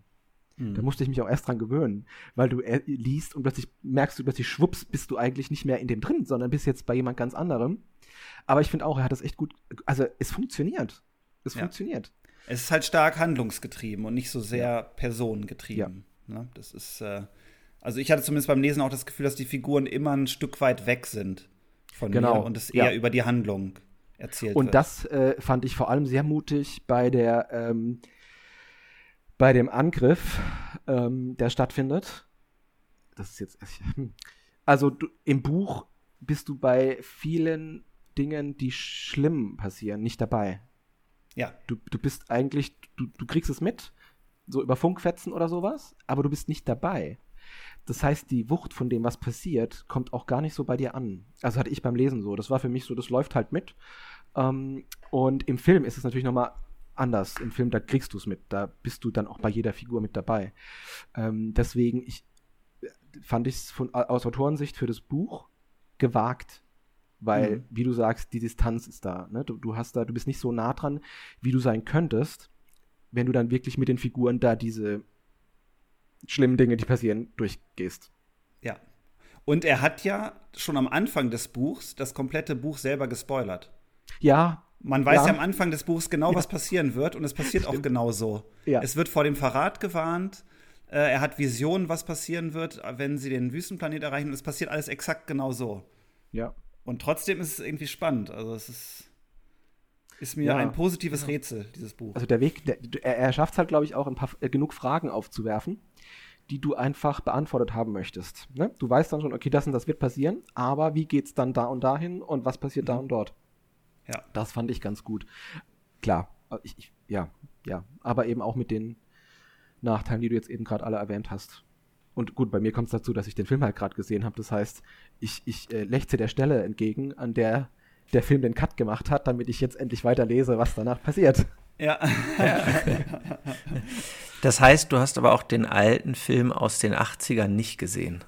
Mhm. Da musste ich mich auch erst dran gewöhnen, weil du äh, liest und plötzlich merkst du plötzlich schwupps, bist du eigentlich nicht mehr in dem drin, sondern bist jetzt bei jemand ganz anderem. Aber ich finde auch, er hat das echt gut, also es funktioniert. Es ja. funktioniert. Es ist halt stark handlungsgetrieben und nicht so sehr ja. personengetrieben. Ja. Ne? Das ist, äh, also ich hatte zumindest beim Lesen auch das Gefühl, dass die Figuren immer ein Stück weit weg sind von genau. mir und es eher über die Handlung erzählt und wird. Das äh, fand ich vor allem sehr mutig bei der ähm, bei dem Angriff, ähm, der stattfindet. Das ist jetzt. Also du, im Buch bist du bei vielen Dingen, die schlimm passieren, nicht dabei. Ja. Du, du bist eigentlich, du, du kriegst es mit, so über Funkfetzen oder sowas, aber du bist nicht dabei. Das heißt, die Wucht von dem, was passiert, kommt auch gar nicht so bei dir an. Also hatte ich beim Lesen so. Das war für mich so, das läuft halt mit. Ähm, und im Film ist es natürlich nochmal anders. Im Film, da kriegst du es mit. Da bist du dann auch bei jeder Figur mit dabei. Ähm, deswegen, ich fand ich es aus Autorensicht für das Buch gewagt, weil, mhm. wie du sagst, die Distanz ist da. Ne? Du, du, hast da, du bist nicht so nah dran, wie du sein könntest, wenn du dann wirklich mit den Figuren da diese schlimmen Dinge, die passieren, durchgehst. Ja. Und er hat ja schon am Anfang des Buchs das komplette Buch selber gespoilert. Ja. Man weiß ja, ja am Anfang des Buchs genau, ja. was passieren wird und es passiert auch genau so. Ja. Es wird vor dem Verrat gewarnt. Äh, er hat Visionen, was passieren wird, wenn sie den Wüstenplanet erreichen und es passiert alles exakt genau so. Ja. Und trotzdem ist es irgendwie spannend. Also es ist, ist mir ja. ein positives Rätsel, dieses Buch. Also der Weg, der, er, er schafft es halt, glaube ich, auch ein paar, äh, genug Fragen aufzuwerfen, die du einfach beantwortet haben möchtest. Ne? Du weißt dann schon, okay, das und das wird passieren, aber wie geht es dann da und dahin und was passiert mhm. da und dort? Ja. Das fand ich ganz gut. Klar, ich, ich, ja, ja, aber eben auch mit den Nachteilen, die du jetzt eben gerade alle erwähnt hast. Und gut, bei mir kommt es dazu, dass ich den Film halt gerade gesehen habe. Das heißt, ich, ich äh, lechze der Stelle entgegen, an der der Film den Cut gemacht hat, damit ich jetzt endlich weiterlese, was danach passiert. (laughs) Ja. das heißt, du hast aber auch den alten Film aus den 80ern nicht gesehen.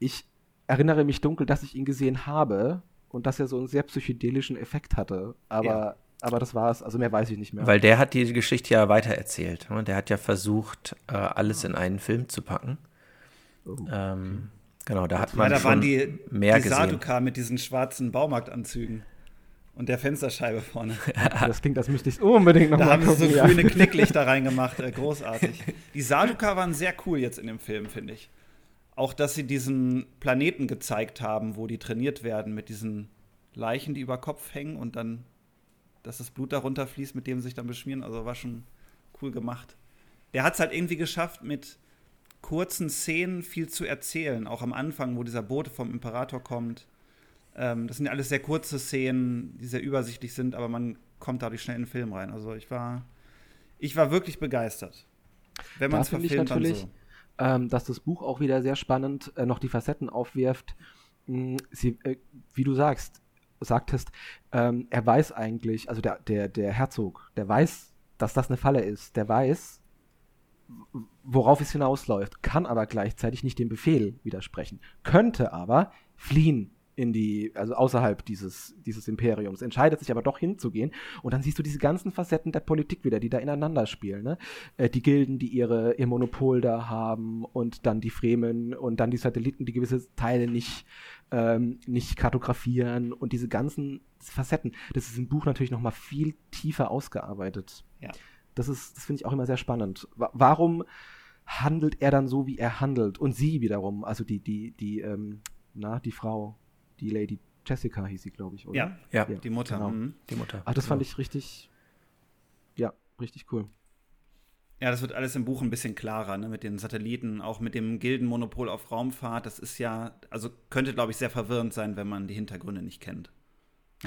Ich erinnere mich dunkel, dass ich ihn gesehen habe und dass er so einen sehr psychedelischen Effekt hatte. Aber, ja. aber das war es. Also mehr weiß ich nicht mehr. Weil der hat die Geschichte ja weitererzählt. Ne? Der hat ja versucht, äh, alles in einen Film zu packen. Oh, ähm, genau, da hat man ja, da schon waren die, mehr die gesehen. Saduka mit diesen schwarzen Baumarktanzügen. Und der Fensterscheibe vorne. (laughs) das klingt, das müsste ich unbedingt noch Da haben sie so ja. grüne (laughs) Knicklichter reingemacht. Äh, großartig. Die Saduka waren sehr cool jetzt in dem Film, finde ich. Auch, dass sie diesen Planeten gezeigt haben, wo die trainiert werden, mit diesen Leichen, die über Kopf hängen und dann, dass das Blut darunter fließt, mit dem sie sich dann beschmieren. Also war schon cool gemacht. Der hat es halt irgendwie geschafft, mit kurzen Szenen viel zu erzählen. Auch am Anfang, wo dieser Bote vom Imperator kommt. Ähm, das sind ja alles sehr kurze Szenen, die sehr übersichtlich sind, aber man kommt dadurch schnell in den Film rein. Also ich war, ich war wirklich begeistert. Wenn man es verfilmt, dann so ähm, dass das Buch auch wieder sehr spannend äh, noch die Facetten aufwirft. Mh, hm, sie, äh, wie du sagst, sagtest, ähm, er weiß eigentlich, also der, der, der Herzog, der weiß, dass das eine Falle ist. Der weiß, worauf es hinausläuft, kann aber gleichzeitig nicht dem Befehl widersprechen, könnte aber fliehen in die, also außerhalb dieses, dieses Imperiums, entscheidet sich aber doch hinzugehen. Und dann siehst du diese ganzen Facetten der Politik wieder, die da ineinander spielen. Ne? Äh, die Gilden, die ihre, ihr Monopol da haben und dann die Fremen und dann die Satelliten, die gewisse Teile nicht, ähm, nicht kartografieren und diese ganzen Facetten. Das ist im Buch natürlich noch mal viel tiefer ausgearbeitet. Ja. Das ist, das finde ich auch immer sehr spannend. Warum handelt er dann so, wie er handelt? Und sie wiederum, also die, die, die, ähm, na, die Frau, die Lady Jessica hieß sie, glaube ich, oder? Ja, ja, ja, die Mutter. Genau. Mhm. Die Mutter. Ach, das genau. fand ich richtig, ja, richtig cool. Ja, das wird alles im Buch ein bisschen klarer, ne? mit den Satelliten, auch mit dem Gildenmonopol auf Raumfahrt. Das ist ja, also könnte, glaube ich, sehr verwirrend sein, wenn man die Hintergründe nicht kennt.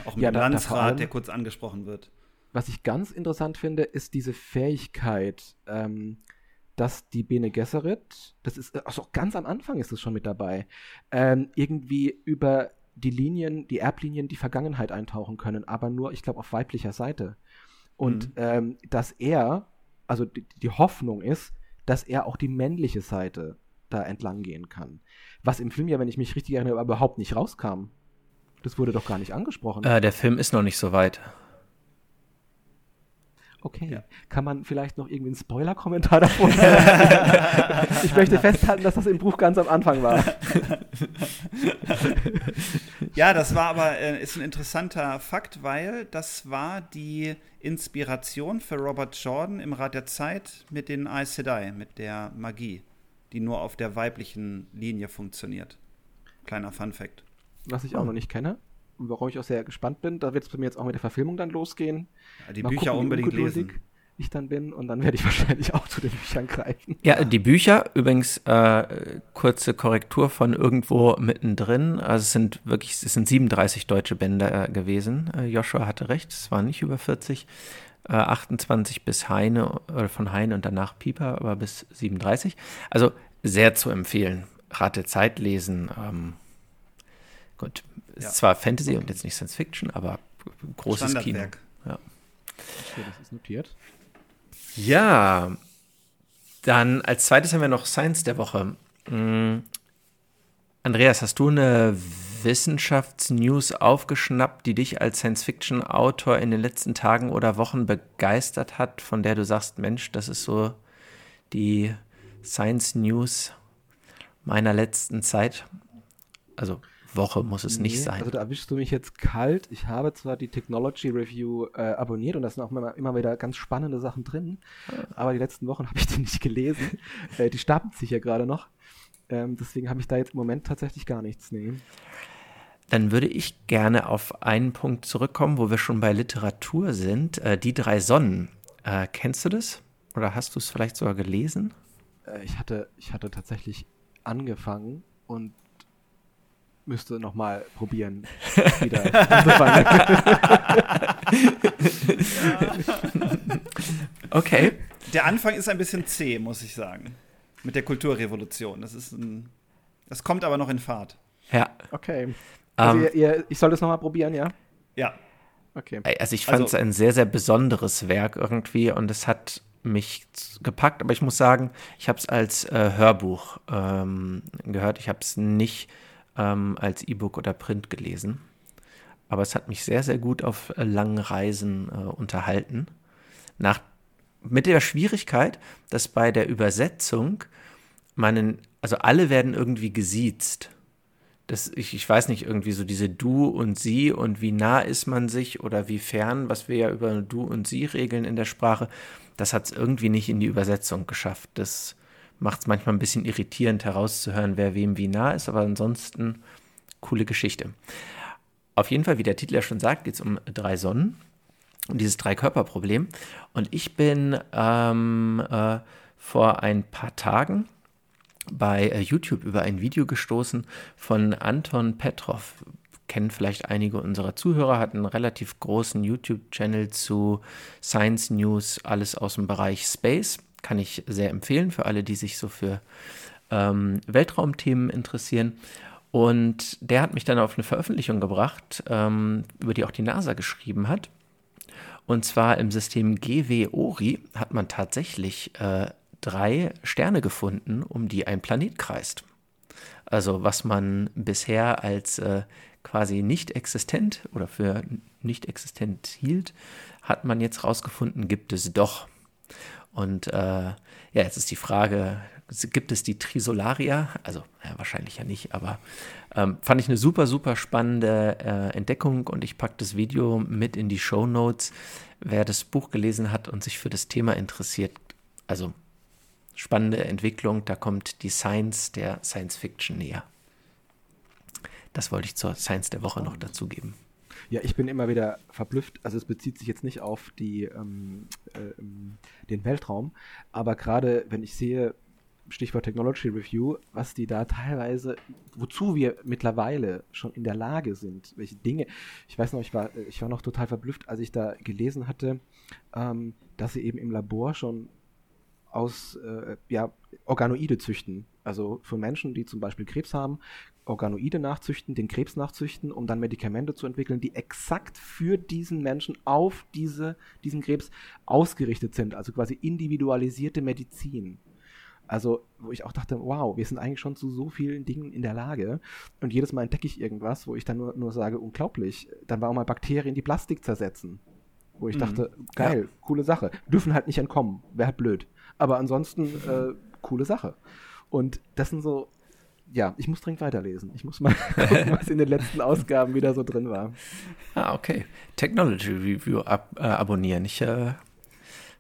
Auch mit ja, dem da, Landsrat, da allem, der kurz angesprochen wird. Was ich ganz interessant finde, ist diese Fähigkeit, ähm, dass die Bene Gesserit, das ist, also ganz am Anfang ist es schon mit dabei, ähm, irgendwie über die Linien, die Erblinien, die Vergangenheit eintauchen können, aber nur, ich glaube, auf weiblicher Seite. Und mhm. ähm, dass er, also die, die Hoffnung ist, dass er auch die männliche Seite da entlang gehen kann. Was im Film ja, wenn ich mich richtig erinnere, überhaupt nicht rauskam. Das wurde doch gar nicht angesprochen. Äh, der Film ist noch nicht so weit. Okay. Ja. Kann man vielleicht noch irgendwie einen Spoiler-Kommentar davor (laughs) Ich möchte festhalten, dass das im Buch ganz am Anfang war. (laughs) ja, das war aber äh, ist ein interessanter Fakt, weil das war die Inspiration für Robert Jordan im Rat der Zeit mit den Aes Sedai, mit der Magie, die nur auf der weiblichen Linie funktioniert. Kleiner Fun Fact. Was ich auch oh. noch nicht kenne warum ich auch sehr gespannt bin. Da wird es bei mir jetzt auch mit der Verfilmung dann losgehen. Ja, die Mal Bücher gucken, unbedingt lesen. Ich dann bin und dann werde ich (laughs) wahrscheinlich auch zu den Büchern greifen. Ja, die Bücher, übrigens äh, kurze Korrektur von irgendwo mittendrin. Also es sind wirklich, es sind 37 deutsche Bände äh, gewesen. Äh, Joshua hatte recht, es waren nicht über 40. 28 äh, bis Heine, oder von Heine und danach Pieper, aber bis 37. Also sehr zu empfehlen. Rat der Zeit lesen. Ähm, gut, ist ja. zwar Fantasy okay. und jetzt nicht Science Fiction, aber großes Kino. Ja. Okay, das ist notiert. Ja, dann als zweites haben wir noch Science der Woche. Mhm. Andreas, hast du eine Wissenschaftsnews aufgeschnappt, die dich als Science-Fiction-Autor in den letzten Tagen oder Wochen begeistert hat, von der du sagst, Mensch, das ist so die Science-News meiner letzten Zeit? Also Woche muss es nee, nicht sein. Also da erwischst du mich jetzt kalt. Ich habe zwar die Technology Review äh, abonniert und da sind auch immer, immer, wieder ganz spannende Sachen drin, aber die letzten Wochen (laughs) habe ich die nicht gelesen. äh, die stapelt sich ja gerade noch. Ähm, deswegen habe ich da jetzt im Moment tatsächlich gar nichts. Nee. Dann würde ich gerne auf einen Punkt zurückkommen, wo wir schon bei Literatur sind. Äh, die drei Sonnen. Äh, kennst du das? Oder hast du es vielleicht sogar gelesen? Äh, ich, hatte, ich hatte tatsächlich angefangen und müsste noch mal probieren, (laughs) wieder (laughs) okay. Der Anfang ist ein bisschen zäh, muss ich sagen. Mit der Kulturrevolution. Das ist ein. Das kommt aber noch in Fahrt. Ja. Okay. Also um, ähm, ihr, ihr, ich soll das noch mal probieren, ja? Ja. Okay. Also ich fand es also, ein sehr, sehr besonderes Werk irgendwie und es hat mich gepackt, aber ich muss sagen, ich habe es als äh, Hörbuch ähm, gehört. Ich habe es nicht ähm, als E-Book oder Print gelesen. Aber es hat mich sehr, sehr gut auf äh, langen Reisen äh, unterhalten. Nach, mit der Schwierigkeit, dass bei der Übersetzung meinen, also alle werden irgendwie gesiezt. Das, ich, ich weiß nicht, irgendwie so diese Du und Sie und wie nah ist man sich oder wie fern, was wir ja über Du und Sie regeln in der Sprache, das hat es irgendwie nicht in die Übersetzung geschafft. Das macht es manchmal ein bisschen irritierend herauszuhören, wer wem wie nah ist, aber ansonsten coole Geschichte. Auf jeden Fall, wie der Titel ja schon sagt, geht es um drei Sonnen, um dieses Drei-Körper-Problem. Und ich bin ähm, äh, vor ein paar Tagen bei äh, YouTube über ein Video gestoßen von Anton Petrov. Kennen vielleicht einige unserer Zuhörer, hat einen relativ großen YouTube-Channel zu Science News, alles aus dem Bereich Space. Kann ich sehr empfehlen für alle, die sich so für ähm, Weltraumthemen interessieren. Und der hat mich dann auf eine Veröffentlichung gebracht, ähm, über die auch die NASA geschrieben hat. Und zwar im System GW-ORI hat man tatsächlich äh, drei Sterne gefunden, um die ein Planet kreist. Also was man bisher als äh, quasi nicht existent oder für nicht existent hielt, hat man jetzt rausgefunden, gibt es doch. Und äh, ja, jetzt ist die Frage, gibt es die Trisolaria? Also ja, wahrscheinlich ja nicht, aber ähm, fand ich eine super, super spannende äh, Entdeckung und ich packe das Video mit in die Show Notes. Wer das Buch gelesen hat und sich für das Thema interessiert, also spannende Entwicklung, da kommt die Science der Science Fiction näher. Das wollte ich zur Science der Woche noch dazugeben. Ja, ich bin immer wieder verblüfft. Also es bezieht sich jetzt nicht auf die, ähm, äh, den Weltraum, aber gerade wenn ich sehe, Stichwort Technology Review, was die da teilweise, wozu wir mittlerweile schon in der Lage sind, welche Dinge. Ich weiß noch, ich war, ich war noch total verblüfft, als ich da gelesen hatte, ähm, dass sie eben im Labor schon aus äh, ja, Organoide züchten. Also für Menschen, die zum Beispiel Krebs haben, Organoide nachzüchten, den Krebs nachzüchten, um dann Medikamente zu entwickeln, die exakt für diesen Menschen auf diese, diesen Krebs ausgerichtet sind. Also quasi individualisierte Medizin. Also, wo ich auch dachte, wow, wir sind eigentlich schon zu so vielen Dingen in der Lage. Und jedes Mal entdecke ich irgendwas, wo ich dann nur, nur sage, unglaublich. Dann war auch mal Bakterien, die Plastik zersetzen. Wo ich mhm. dachte, geil, ja. coole Sache. Dürfen halt nicht entkommen. Wäre halt blöd. Aber ansonsten, äh, coole Sache. Und das sind so, ja, ich muss dringend weiterlesen. Ich muss mal (laughs) gucken, was in den letzten Ausgaben wieder so drin war. Ah, okay. Technology Review ab, äh, abonnieren. Ich äh,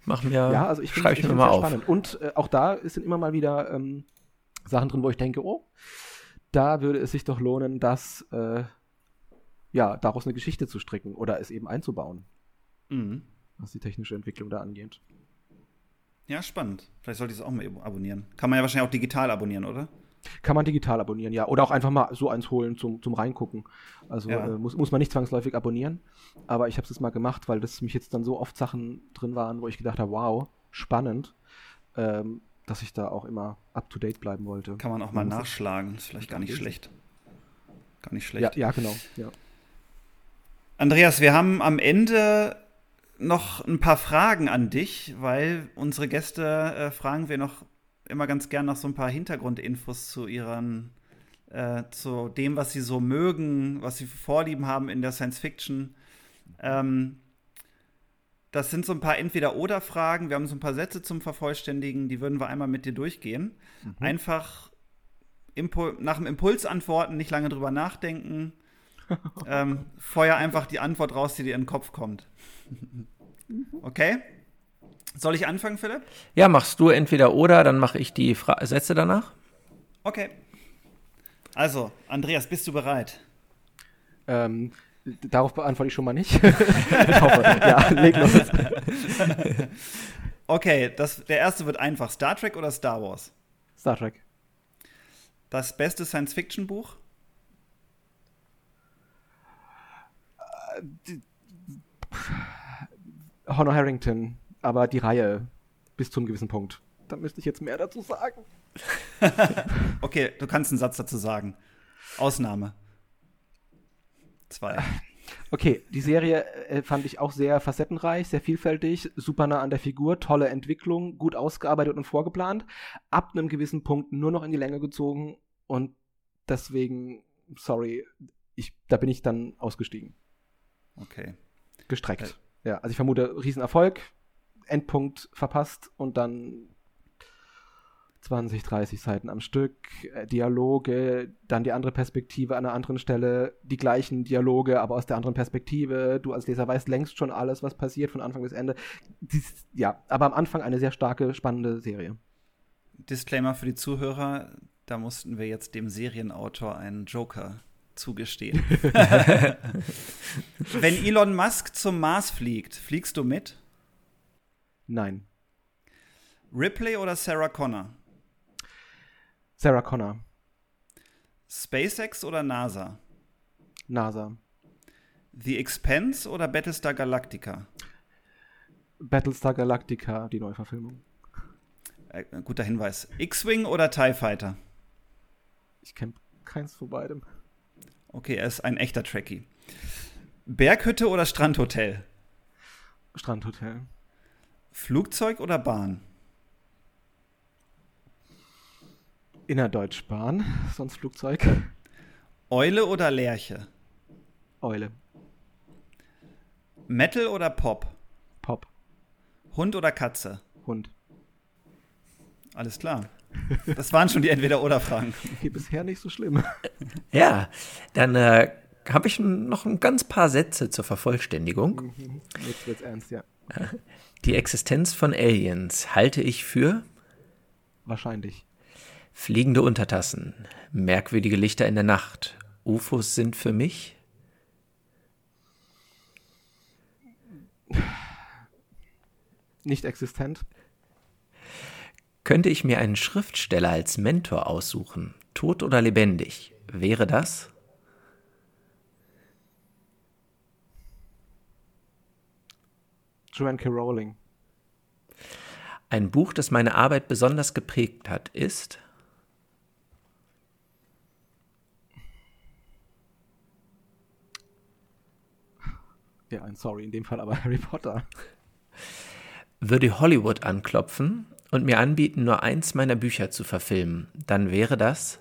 mache mir, ja, also ich schreibe ich mir mal auf. Spannend. Und äh, auch da sind immer mal wieder ähm, Sachen drin, wo ich denke, oh, da würde es sich doch lohnen, das äh, ja daraus eine Geschichte zu stricken oder es eben einzubauen, mhm. was die technische Entwicklung da angeht. Ja, spannend. Vielleicht sollte ich es auch mal abonnieren. Kann man ja wahrscheinlich auch digital abonnieren, oder? Kann man digital abonnieren, ja. Oder auch einfach mal so eins holen zum, zum Reingucken. Also ja. äh, muss, muss man nicht zwangsläufig abonnieren. Aber ich habe es jetzt mal gemacht, weil das mich jetzt dann so oft Sachen drin waren, wo ich gedacht habe, wow, spannend, ähm, dass ich da auch immer up to date bleiben wollte. Kann man auch mal nachschlagen, ist vielleicht gar nicht schlecht. Gar nicht schlecht. Ja, ja genau. Ja. Andreas, wir haben am Ende noch ein paar Fragen an dich, weil unsere Gäste äh, fragen wir noch immer ganz gern nach so ein paar Hintergrundinfos zu ihren, äh, zu dem, was sie so mögen, was sie für Vorlieben haben in der Science Fiction. Ähm, das sind so ein paar Entweder-Oder-Fragen. Wir haben so ein paar Sätze zum Vervollständigen, die würden wir einmal mit dir durchgehen. Mhm. Einfach Impul nach dem Impuls antworten, nicht lange drüber nachdenken. (laughs) ähm, feuer einfach die Antwort raus, die dir in den Kopf kommt. Okay? Soll ich anfangen, Philipp? Ja, machst du entweder oder, dann mache ich die Fra Sätze danach. Okay. Also, Andreas, bist du bereit? Ähm, darauf beantworte ich schon mal nicht. (laughs) ich hoffe, ja, leg los. (laughs) okay, das, der erste wird einfach. Star Trek oder Star Wars? Star Trek. Das beste Science-Fiction-Buch? Äh, Honor Harrington aber die Reihe bis zu einem gewissen Punkt. Da müsste ich jetzt mehr dazu sagen. (laughs) okay, du kannst einen Satz dazu sagen. Ausnahme. Zwei. Okay, die Serie äh, fand ich auch sehr facettenreich, sehr vielfältig, super nah an der Figur, tolle Entwicklung, gut ausgearbeitet und vorgeplant. Ab einem gewissen Punkt nur noch in die Länge gezogen und deswegen, sorry, ich, da bin ich dann ausgestiegen. Okay. Gestreckt. Äh. Ja, also ich vermute Riesenerfolg, Endpunkt verpasst und dann 20, 30 Seiten am Stück, äh, Dialoge, dann die andere Perspektive an einer anderen Stelle, die gleichen Dialoge, aber aus der anderen Perspektive. Du als Leser weißt längst schon alles, was passiert von Anfang bis Ende. Dies, ja, aber am Anfang eine sehr starke, spannende Serie. Disclaimer für die Zuhörer: Da mussten wir jetzt dem Serienautor einen Joker zugestehen. (laughs) Wenn Elon Musk zum Mars fliegt, fliegst du mit? Nein. Ripley oder Sarah Connor? Sarah Connor. SpaceX oder NASA? NASA. The Expense oder Battlestar Galactica? Battlestar Galactica, die Neuverfilmung. Äh, guter Hinweis. X-Wing oder TIE Fighter? Ich kenne keins von beidem. Okay, er ist ein echter Trekkie. Berghütte oder Strandhotel? Strandhotel. Flugzeug oder Bahn? Innerdeutschbahn, (laughs) sonst Flugzeug. Eule oder Lerche? Eule. Metal oder Pop? Pop. Hund oder Katze? Hund. Alles klar. Das waren schon die Entweder-Oder-Fragen. (laughs) Bisher nicht so schlimm. (laughs) Ja, dann äh, habe ich noch ein ganz paar Sätze zur Vervollständigung. Mhm. Jetzt wird's ernst, ja. Die Existenz von Aliens halte ich für wahrscheinlich. Fliegende Untertassen, merkwürdige Lichter in der Nacht. UFOs sind für mich nicht existent. Könnte ich mir einen Schriftsteller als Mentor aussuchen, tot oder lebendig, wäre das? Joanne K. Rowling. Ein Buch, das meine Arbeit besonders geprägt hat, ist. Ja, ein Sorry in dem Fall, aber (laughs) Harry Potter. Würde Hollywood anklopfen und mir anbieten, nur eins meiner Bücher zu verfilmen, dann wäre das.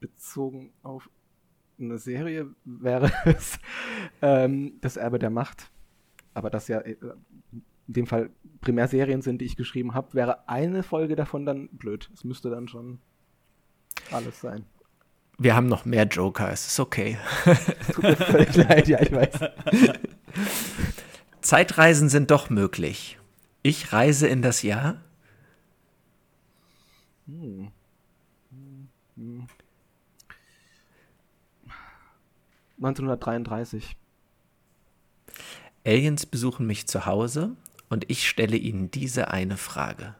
Bezogen auf eine Serie wäre (laughs) es ähm, das Erbe der Macht. Aber das ja äh, in dem Fall primär Serien sind, die ich geschrieben habe, wäre eine Folge davon dann blöd. Es müsste dann schon alles sein. Wir haben noch mehr Joker, es ist okay. Tut mir völlig (laughs) leid, ja, ich weiß. Zeitreisen sind doch möglich. Ich reise in das Jahr. Hm. Hm. Hm. 1933. Aliens besuchen mich zu Hause und ich stelle ihnen diese eine Frage.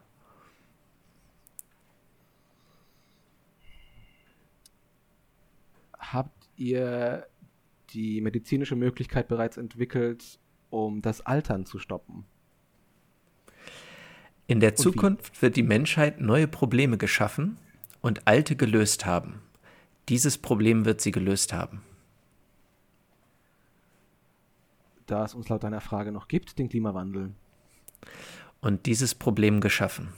Habt ihr die medizinische Möglichkeit bereits entwickelt, um das Altern zu stoppen? In der Zukunft wird die Menschheit neue Probleme geschaffen und alte gelöst haben. Dieses Problem wird sie gelöst haben. Da es uns laut deiner Frage noch gibt, den Klimawandel. Und dieses Problem geschaffen.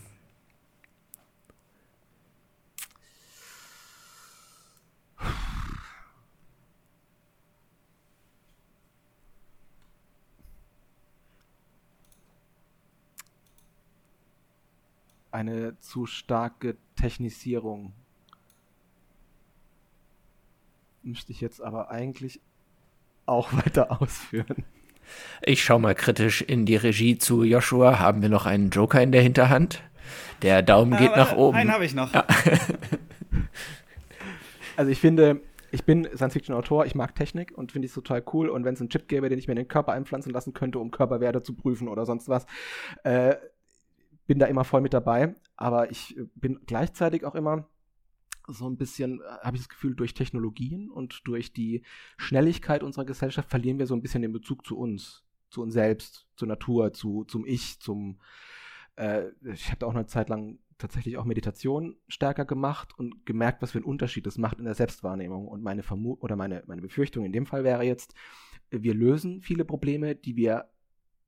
Eine zu starke Technisierung. Müsste ich jetzt aber eigentlich auch (laughs) weiter ausführen. Ich schaue mal kritisch in die Regie zu Joshua. Haben wir noch einen Joker in der Hinterhand? Der Daumen geht Aber nach oben. Einen habe ich noch. Ja. (laughs) also ich finde, ich bin Science-Fiction-Autor, ich mag Technik und finde es total cool. Und wenn es einen Chip gäbe, den ich mir in den Körper einpflanzen lassen könnte, um Körperwerte zu prüfen oder sonst was, äh, bin da immer voll mit dabei. Aber ich bin gleichzeitig auch immer so ein bisschen, äh, habe ich das Gefühl, durch Technologien und durch die Schnelligkeit unserer Gesellschaft verlieren wir so ein bisschen den Bezug zu uns, zu uns selbst, zur Natur, zu, zum Ich, zum, äh, ich habe da auch eine Zeit lang tatsächlich auch Meditation stärker gemacht und gemerkt, was für einen Unterschied das macht in der Selbstwahrnehmung. Und meine Vermutung oder meine, meine Befürchtung in dem Fall wäre jetzt, wir lösen viele Probleme, die wir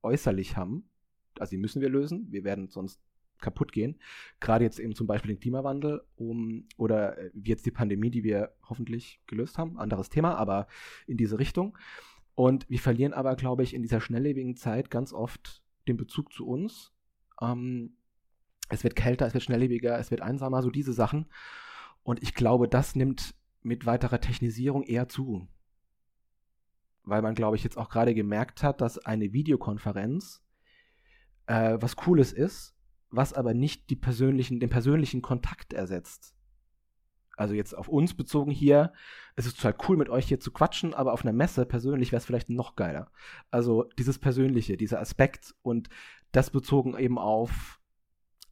äußerlich haben. Also die müssen wir lösen. Wir werden sonst kaputt gehen. Gerade jetzt eben zum Beispiel den Klimawandel um, oder äh, jetzt die Pandemie, die wir hoffentlich gelöst haben. Anderes Thema, aber in diese Richtung. Und wir verlieren aber, glaube ich, in dieser schnelllebigen Zeit ganz oft den Bezug zu uns. Ähm, es wird kälter, es wird schnelllebiger, es wird einsamer, so diese Sachen. Und ich glaube, das nimmt mit weiterer Technisierung eher zu. Weil man, glaube ich, jetzt auch gerade gemerkt hat, dass eine Videokonferenz äh, was Cooles ist, was aber nicht die persönlichen, den persönlichen Kontakt ersetzt. Also jetzt auf uns bezogen hier, es ist total cool mit euch hier zu quatschen, aber auf einer Messe persönlich wäre es vielleicht noch geiler. Also dieses Persönliche, dieser Aspekt und das bezogen eben auf,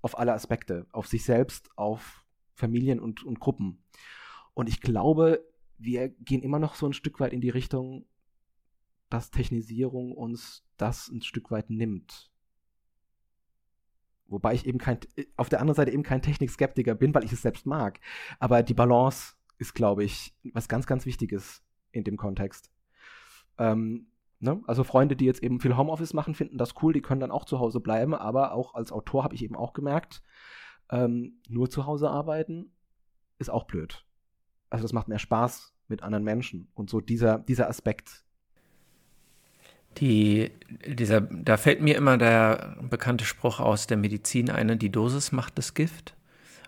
auf alle Aspekte, auf sich selbst, auf Familien und, und Gruppen. Und ich glaube, wir gehen immer noch so ein Stück weit in die Richtung, dass Technisierung uns das ein Stück weit nimmt. Wobei ich eben kein, auf der anderen Seite eben kein Technikskeptiker bin, weil ich es selbst mag. Aber die Balance ist, glaube ich, was ganz, ganz Wichtiges in dem Kontext. Ähm, ne? Also Freunde, die jetzt eben viel Homeoffice machen, finden das cool, die können dann auch zu Hause bleiben. Aber auch als Autor habe ich eben auch gemerkt, ähm, nur zu Hause arbeiten ist auch blöd. Also das macht mehr Spaß mit anderen Menschen. Und so dieser, dieser Aspekt, die, dieser, da fällt mir immer der bekannte Spruch aus der Medizin ein, die Dosis macht das Gift.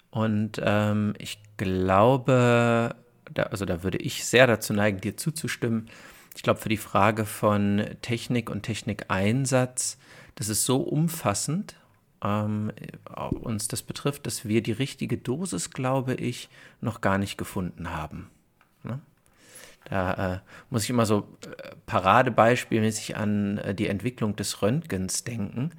Und ähm, ich glaube, da, also da würde ich sehr dazu neigen, dir zuzustimmen. Ich glaube, für die Frage von Technik und Technikeinsatz, das ist so umfassend, ähm, uns das betrifft, dass wir die richtige Dosis, glaube ich, noch gar nicht gefunden haben. Ne? Da äh, muss ich immer so äh, paradebeispielmäßig an äh, die Entwicklung des Röntgens denken.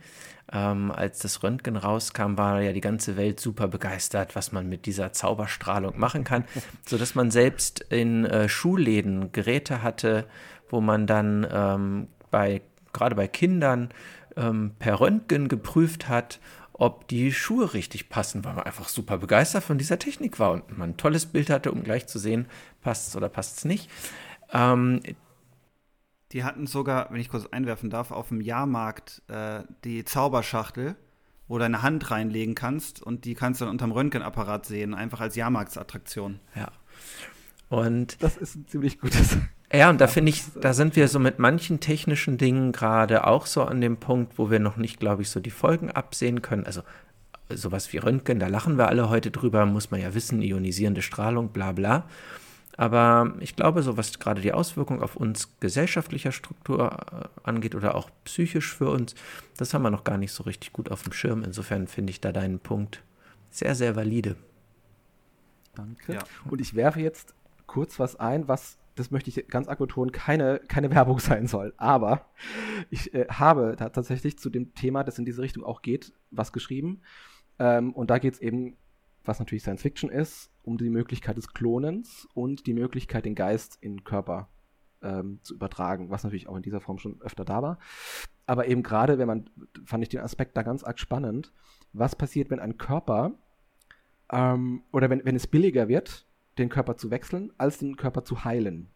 Ähm, als das Röntgen rauskam, war ja die ganze Welt super begeistert, was man mit dieser Zauberstrahlung machen kann, (laughs) sodass man selbst in äh, Schulläden Geräte hatte, wo man dann ähm, bei gerade bei Kindern ähm, per Röntgen geprüft hat, ob die Schuhe richtig passen, weil man einfach super begeistert von dieser Technik war und man ein tolles Bild hatte, um gleich zu sehen, passt es oder passt es nicht. Ähm, die hatten sogar, wenn ich kurz einwerfen darf, auf dem Jahrmarkt äh, die Zauberschachtel, wo du deine Hand reinlegen kannst und die kannst du dann unterm Röntgenapparat sehen, einfach als Jahrmarktsattraktion. Ja. Und das ist ein ziemlich gutes. Ja, und da finde ich, da sind wir so mit manchen technischen Dingen gerade auch so an dem Punkt, wo wir noch nicht, glaube ich, so die Folgen absehen können. Also sowas wie Röntgen, da lachen wir alle heute drüber, muss man ja wissen, ionisierende Strahlung, bla bla. Aber ich glaube, so was gerade die Auswirkung auf uns gesellschaftlicher Struktur äh, angeht oder auch psychisch für uns, das haben wir noch gar nicht so richtig gut auf dem Schirm. Insofern finde ich da deinen Punkt sehr, sehr valide. Danke. Ja. Und ich werfe jetzt kurz was ein, was, das möchte ich ganz arg betonen, keine, keine Werbung (laughs) sein soll. Aber ich äh, habe tatsächlich zu dem Thema, das in diese Richtung auch geht, was geschrieben. Ähm, und da geht es eben was natürlich Science Fiction ist, um die Möglichkeit des Klonens und die Möglichkeit, den Geist in Körper ähm, zu übertragen, was natürlich auch in dieser Form schon öfter da war. Aber eben gerade, wenn man, fand ich den Aspekt da ganz arg spannend, was passiert, wenn ein Körper ähm, oder wenn, wenn es billiger wird, den Körper zu wechseln, als den Körper zu heilen.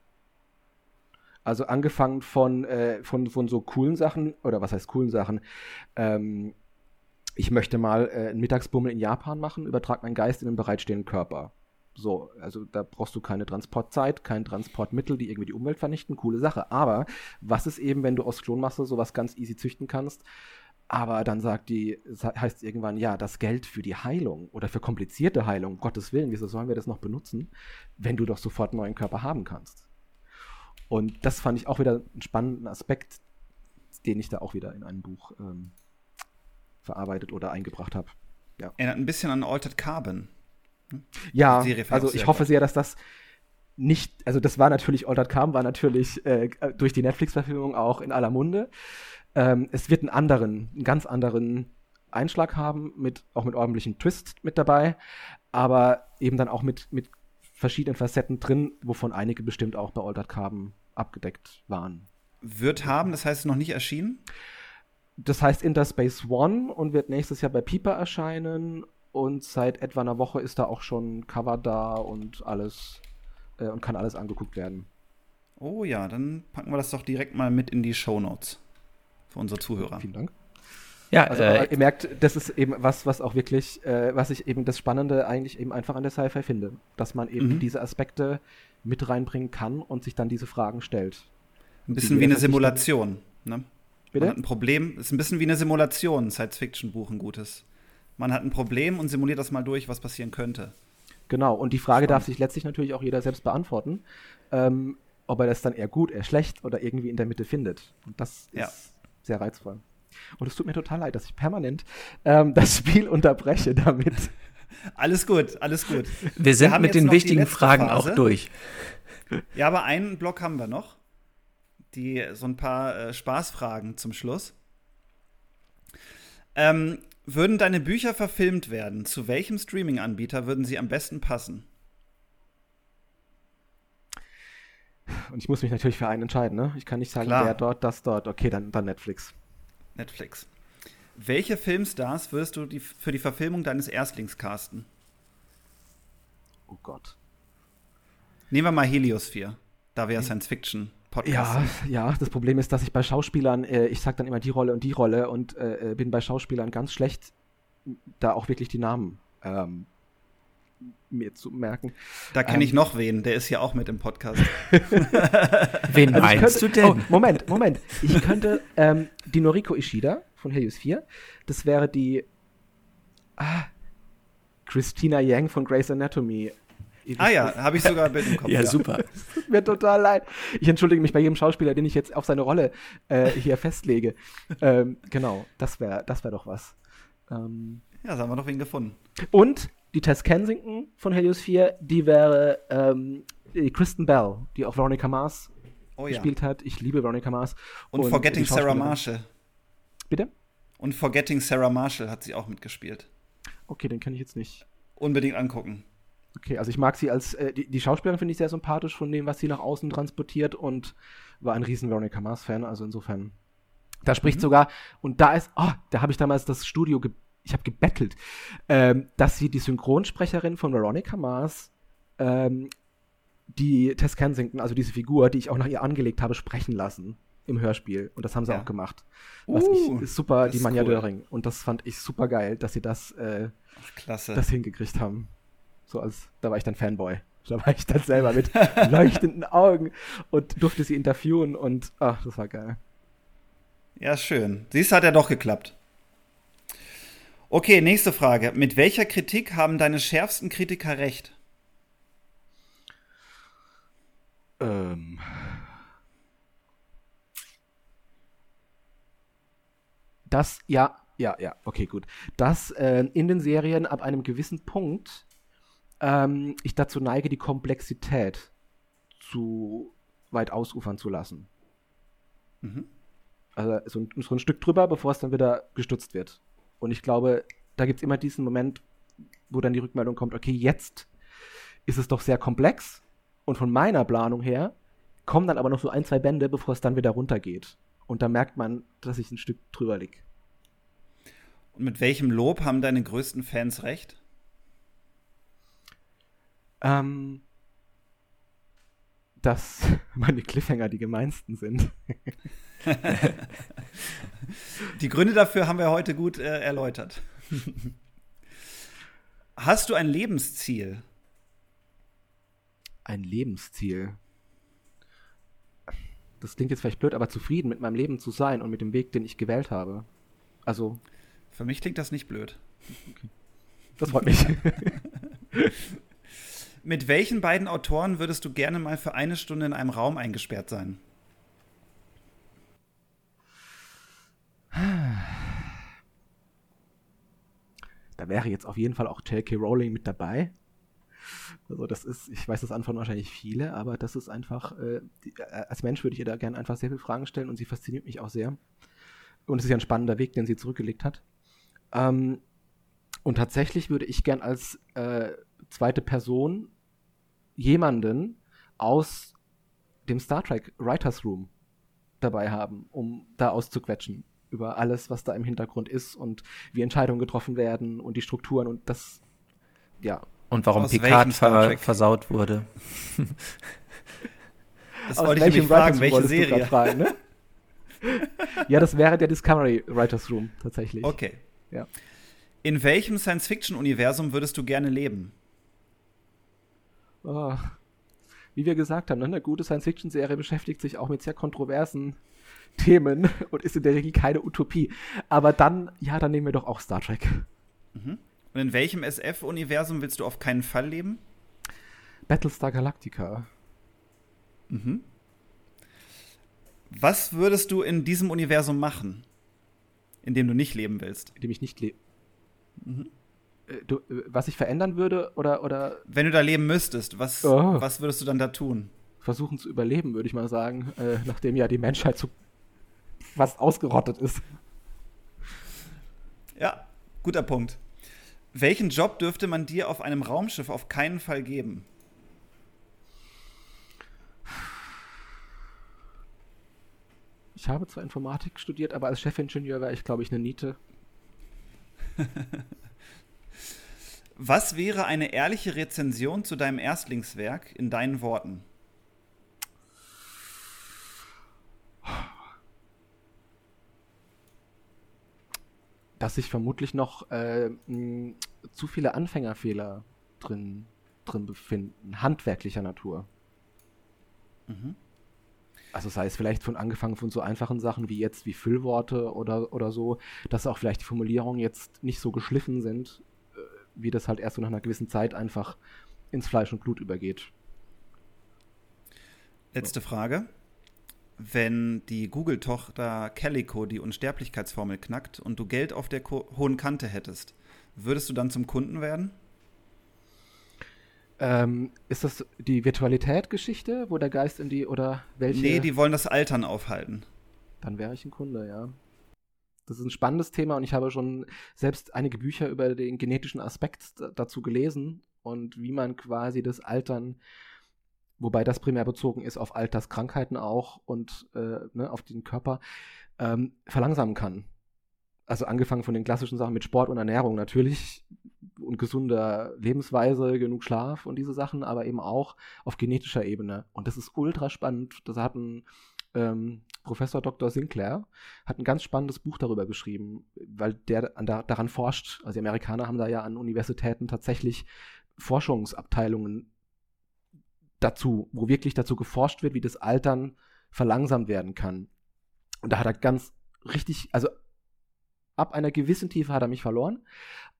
Also angefangen von, äh, von, von so coolen Sachen, oder was heißt coolen Sachen, ähm, ich möchte mal äh, einen Mittagsbummel in Japan machen, übertrag meinen Geist in einen bereitstehenden Körper. So, also da brauchst du keine Transportzeit, kein Transportmittel, die irgendwie die Umwelt vernichten, coole Sache. Aber was ist eben, wenn du aus Klonmasse sowas ganz easy züchten kannst? Aber dann sagt die, heißt es irgendwann, ja, das Geld für die Heilung oder für komplizierte Heilung, um Gottes Willen, wieso sollen wir das noch benutzen, wenn du doch sofort einen neuen Körper haben kannst? Und das fand ich auch wieder einen spannenden Aspekt, den ich da auch wieder in einem Buch ähm, verarbeitet oder eingebracht habe. Ja. Erinnert ein bisschen an Altered Carbon. Hm? Ja, also ich hoffe sehr, dass das nicht, also das war natürlich, Altered Carbon war natürlich äh, durch die Netflix-Verfilmung auch in aller Munde. Ähm, es wird einen anderen, einen ganz anderen Einschlag haben, mit, auch mit ordentlichem Twist mit dabei, aber eben dann auch mit, mit verschiedenen Facetten drin, wovon einige bestimmt auch bei Altered Carbon abgedeckt waren. Wird haben, das heißt noch nicht erschienen? Das heißt Interspace One und wird nächstes Jahr bei Piper erscheinen. Und seit etwa einer Woche ist da auch schon Cover da und alles äh, und kann alles angeguckt werden. Oh ja, dann packen wir das doch direkt mal mit in die Show Notes für unsere Zuhörer. Vielen Dank. Ja, also äh, ihr merkt, das ist eben was, was auch wirklich, äh, was ich eben das Spannende eigentlich eben einfach an der Sci-Fi finde, dass man eben mhm. diese Aspekte mit reinbringen kann und sich dann diese Fragen stellt. Ein bisschen wie eine Simulation, ne? Bitte? Man hat ein Problem, ist ein bisschen wie eine Simulation, Science-Fiction-Buch ein gutes. Man hat ein Problem und simuliert das mal durch, was passieren könnte. Genau, und die Frage Spannend. darf sich letztlich natürlich auch jeder selbst beantworten, ähm, ob er das dann eher gut, eher schlecht oder irgendwie in der Mitte findet. Und das ist ja. Sehr reizvoll. Und es tut mir total leid, dass ich permanent ähm, das Spiel unterbreche damit. (laughs) Alles gut, alles gut. Wir sind wir mit den wichtigen Fragen Phase. auch durch. Ja, aber einen Block haben wir noch die so ein paar äh, Spaßfragen zum Schluss. Ähm, würden deine Bücher verfilmt werden, zu welchem Streaming-Anbieter würden sie am besten passen? Und ich muss mich natürlich für einen entscheiden, ne? Ich kann nicht sagen, Klar. der dort, das dort. Okay, dann, dann Netflix. Netflix. Welche Filmstars würdest du die, für die Verfilmung deines Erstlings casten? Oh Gott. Nehmen wir mal Helios 4, da wir ja Science Fiction Podcast. Ja, ja, das Problem ist, dass ich bei Schauspielern, äh, ich sag dann immer die Rolle und die Rolle und äh, äh, bin bei Schauspielern ganz schlecht, da auch wirklich die Namen ähm, mir zu merken. Da kenne ich ähm, noch wen, der ist ja auch mit im Podcast. (laughs) wen also meinst könnte, du denn? Oh, Moment, Moment. Ich könnte ähm, die Noriko Ishida von Helios 4, das wäre die ah, Christina Yang von Grey's Anatomy Ah ja, habe ich sogar Bild im Kopf. (laughs) ja, super. Es tut mir total leid. Ich entschuldige mich bei jedem Schauspieler, den ich jetzt auf seine Rolle äh, hier festlege. Ähm, genau, das wäre das wär doch was. Ähm, ja, da haben wir noch wen gefunden. Und die Tess Kensington von Helios 4, die wäre ähm, die Kristen Bell, die auch Veronica Mars oh, gespielt ja. hat. Ich liebe Veronica Mars. Und, und Forgetting Sarah Marshall. Bitte? Und Forgetting Sarah Marshall hat sie auch mitgespielt. Okay, den kann ich jetzt nicht. Unbedingt angucken. Okay, also ich mag sie als, äh, die, die, Schauspielerin finde ich sehr sympathisch von dem, was sie nach außen transportiert und war ein riesen Veronica Mars-Fan, also insofern. Da spricht mhm. sogar, und da ist, oh, da habe ich damals das Studio, ich habe gebettelt, ähm, dass sie die Synchronsprecherin von Veronica Mars, ähm, die Tess Kensington, also diese Figur, die ich auch nach ihr angelegt habe, sprechen lassen im Hörspiel. Und das haben sie ja. auch gemacht. Was uh, ich super, die Manja cool. Döring. Und das fand ich super geil, dass sie das, äh, Klasse. das hingekriegt haben. So als, da war ich dann Fanboy. Da war ich dann selber mit (laughs) leuchtenden Augen und durfte sie interviewen und ach, das war geil. Ja, schön. Siehst, hat ja doch geklappt. Okay, nächste Frage. Mit welcher Kritik haben deine schärfsten Kritiker recht? Ähm. Das, ja, ja, ja, okay, gut. Dass äh, in den Serien ab einem gewissen Punkt ähm, ich dazu neige, die Komplexität zu weit ausufern zu lassen. Mhm. Also so ein, so ein, Stück drüber, bevor es dann wieder gestutzt wird. Und ich glaube, da gibt es immer diesen Moment, wo dann die Rückmeldung kommt, okay, jetzt ist es doch sehr komplex. Und von meiner Planung her kommen dann aber noch so ein, zwei Bände, bevor es dann wieder runtergeht. Und da merkt man, dass ich ein Stück drüber liege. Und mit welchem Lob haben deine größten Fans recht? Ähm, dass (laughs) meine Cliffhanger die gemeinsten sind. (laughs) die Gründe dafür haben wir heute gut äh, erläutert. Hast du ein Lebensziel? Ein Lebensziel. Das klingt jetzt vielleicht blöd, aber zufrieden mit meinem Leben zu sein und mit dem Weg, den ich gewählt habe. Also. Für mich klingt das nicht blöd. Okay. Das freut mich. (laughs) Mit welchen beiden Autoren würdest du gerne mal für eine Stunde in einem Raum eingesperrt sein? Da wäre jetzt auf jeden Fall auch J.K. Rowling mit dabei. Also das ist, ich weiß, das antworten wahrscheinlich viele, aber das ist einfach, äh, äh, als Mensch würde ich ihr da gerne einfach sehr viele Fragen stellen und sie fasziniert mich auch sehr. Und es ist ja ein spannender Weg, den sie zurückgelegt hat. Ähm, und tatsächlich würde ich gern als äh, zweite Person jemanden aus dem Star Trek Writers Room dabei haben, um da auszuquetschen über alles, was da im Hintergrund ist und wie Entscheidungen getroffen werden und die Strukturen und das, ja. Und warum aus Picard ver versaut wurde. (laughs) das wollte ich nämlich fragen, welche Serie? Fragen, ne? (laughs) ja, das wäre der Discovery Writers Room tatsächlich. Okay. Ja. In welchem Science-Fiction-Universum würdest du gerne leben? Oh, wie wir gesagt haben, ne, eine gute Science-Fiction-Serie beschäftigt sich auch mit sehr kontroversen Themen (laughs) und ist in der Regel keine Utopie. Aber dann, ja, dann nehmen wir doch auch Star Trek. Mhm. Und in welchem SF-Universum willst du auf keinen Fall leben? Battlestar Galactica. Mhm. Was würdest du in diesem Universum machen, in dem du nicht leben willst? In dem ich nicht lebe. Mhm. Äh, du, äh, was ich verändern würde oder, oder Wenn du da leben müsstest, was, oh. was würdest du dann da tun? Versuchen zu überleben, würde ich mal sagen, äh, nachdem ja die Menschheit so fast ausgerottet ist. Ja, guter Punkt. Welchen Job dürfte man dir auf einem Raumschiff auf keinen Fall geben? Ich habe zwar Informatik studiert, aber als Chefingenieur wäre ich, glaube ich, eine Niete. (laughs) Was wäre eine ehrliche Rezension zu deinem Erstlingswerk in deinen Worten? Dass sich vermutlich noch äh, mh, zu viele Anfängerfehler drin, drin befinden, handwerklicher Natur. Mhm. Also sei es vielleicht von angefangen von so einfachen Sachen wie jetzt wie Füllworte oder, oder so, dass auch vielleicht die Formulierungen jetzt nicht so geschliffen sind, wie das halt erst so nach einer gewissen Zeit einfach ins Fleisch und Blut übergeht. Letzte Frage. Wenn die Google-Tochter Calico die Unsterblichkeitsformel knackt und du Geld auf der hohen Kante hättest, würdest du dann zum Kunden werden? Ähm, ist das die Virtualität-Geschichte, wo der Geist in die oder welche? Nee, die wollen das Altern aufhalten. Dann wäre ich ein Kunde, ja. Das ist ein spannendes Thema und ich habe schon selbst einige Bücher über den genetischen Aspekt dazu gelesen und wie man quasi das Altern, wobei das primär bezogen ist auf Alterskrankheiten auch und äh, ne, auf den Körper, ähm, verlangsamen kann. also angefangen von den klassischen Sachen mit Sport und Ernährung natürlich und gesunder Lebensweise, genug Schlaf und diese Sachen, aber eben auch auf genetischer Ebene. Und das ist ultra spannend. Das hat ein ähm, Professor Dr. Sinclair hat ein ganz spannendes Buch darüber geschrieben, weil der an, da, daran forscht. Also die Amerikaner haben da ja an Universitäten tatsächlich Forschungsabteilungen dazu, wo wirklich dazu geforscht wird, wie das Altern verlangsamt werden kann. Und da hat er ganz richtig, also ab einer gewissen Tiefe hat er mich verloren,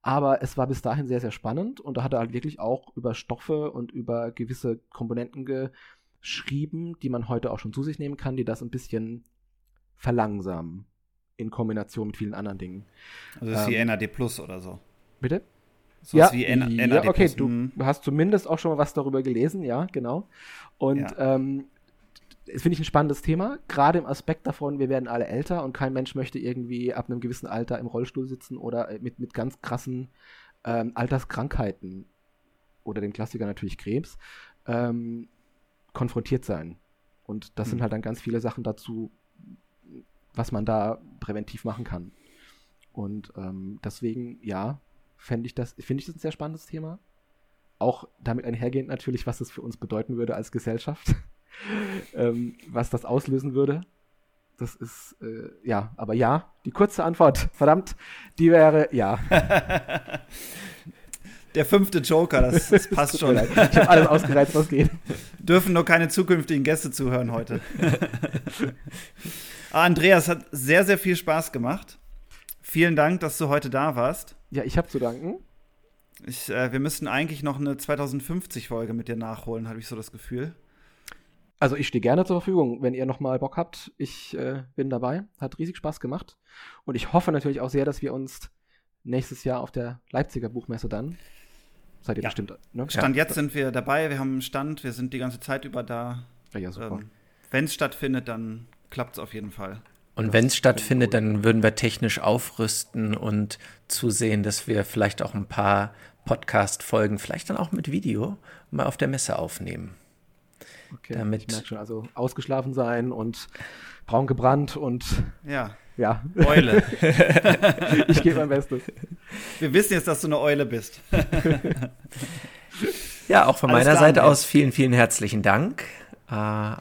aber es war bis dahin sehr, sehr spannend und da hat er halt wirklich auch über Stoffe und über gewisse Komponenten geschrieben, die man heute auch schon zu sich nehmen kann, die das ein bisschen verlangsamen in Kombination mit vielen anderen Dingen. Also ist ähm, wie NAD Plus oder so. Bitte? So ja, wie N ja, okay, du mhm. hast zumindest auch schon mal was darüber gelesen, ja, genau. Und ja. ähm, das finde ich ein spannendes Thema, gerade im Aspekt davon, wir werden alle älter und kein Mensch möchte irgendwie ab einem gewissen Alter im Rollstuhl sitzen oder äh, mit, mit ganz krassen ähm, Alterskrankheiten oder dem Klassiker natürlich Krebs ähm, konfrontiert sein. Und das mhm. sind halt dann ganz viele Sachen dazu, was man da präventiv machen kann. Und ähm, deswegen, ja, fände ich das, finde ich das ein sehr spannendes Thema. Auch damit einhergehend natürlich, was das für uns bedeuten würde als Gesellschaft. (laughs) ähm, was das auslösen würde. Das ist, äh, ja, aber ja, die kurze Antwort, verdammt, die wäre ja. (laughs) Der fünfte Joker, das, das (laughs) passt schon. Ich habe alles ausgereizt, was geht. Dürfen nur keine zukünftigen Gäste zuhören heute. ah, Andreas, hat sehr, sehr viel Spaß gemacht. Vielen Dank, dass du heute da warst. Ja, ich habe zu danken. Ich, äh, wir müssten eigentlich noch eine 2050-Folge mit dir nachholen, habe ich so das Gefühl. Also ich stehe gerne zur Verfügung, wenn ihr nochmal Bock habt. Ich äh, bin dabei. Hat riesig Spaß gemacht. Und ich hoffe natürlich auch sehr, dass wir uns nächstes Jahr auf der Leipziger Buchmesse dann. Seid ihr ja. bestimmt. Ne? Stand ja. jetzt sind wir dabei, wir haben einen Stand, wir sind die ganze Zeit über da. Ja, super. Ähm, wenn es stattfindet, dann klappt es auf jeden Fall. Und wenn es stattfindet, dann würden wir technisch aufrüsten und zusehen, dass wir vielleicht auch ein paar Podcast-Folgen, vielleicht dann auch mit Video, mal auf der Messe aufnehmen. Okay, damit ich merke schon, also ausgeschlafen sein und braun gebrannt und ja. Ja. Eule. (laughs) ich gebe mein Bestes. Wir wissen jetzt, dass du eine Eule bist. (laughs) ja, auch von Alles meiner Seite aus vielen, vielen herzlichen Dank äh,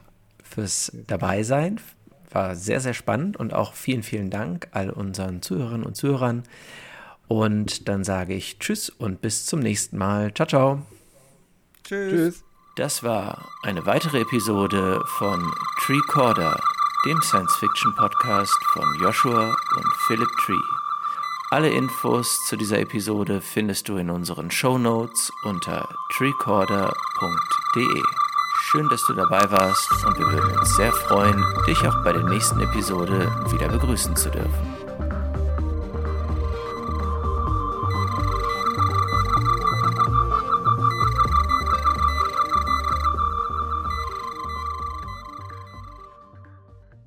fürs Dabeisein. War sehr, sehr spannend und auch vielen, vielen Dank all unseren Zuhörerinnen und Zuhörern. Und dann sage ich Tschüss und bis zum nächsten Mal. Ciao, ciao. Tschüss. Tschüss. Das war eine weitere Episode von Tree Corder, dem Science-Fiction-Podcast von Joshua und Philip Tree. Alle Infos zu dieser Episode findest du in unseren Show Notes unter treecorder.de. Schön, dass du dabei warst und wir würden uns sehr freuen, dich auch bei der nächsten Episode wieder begrüßen zu dürfen.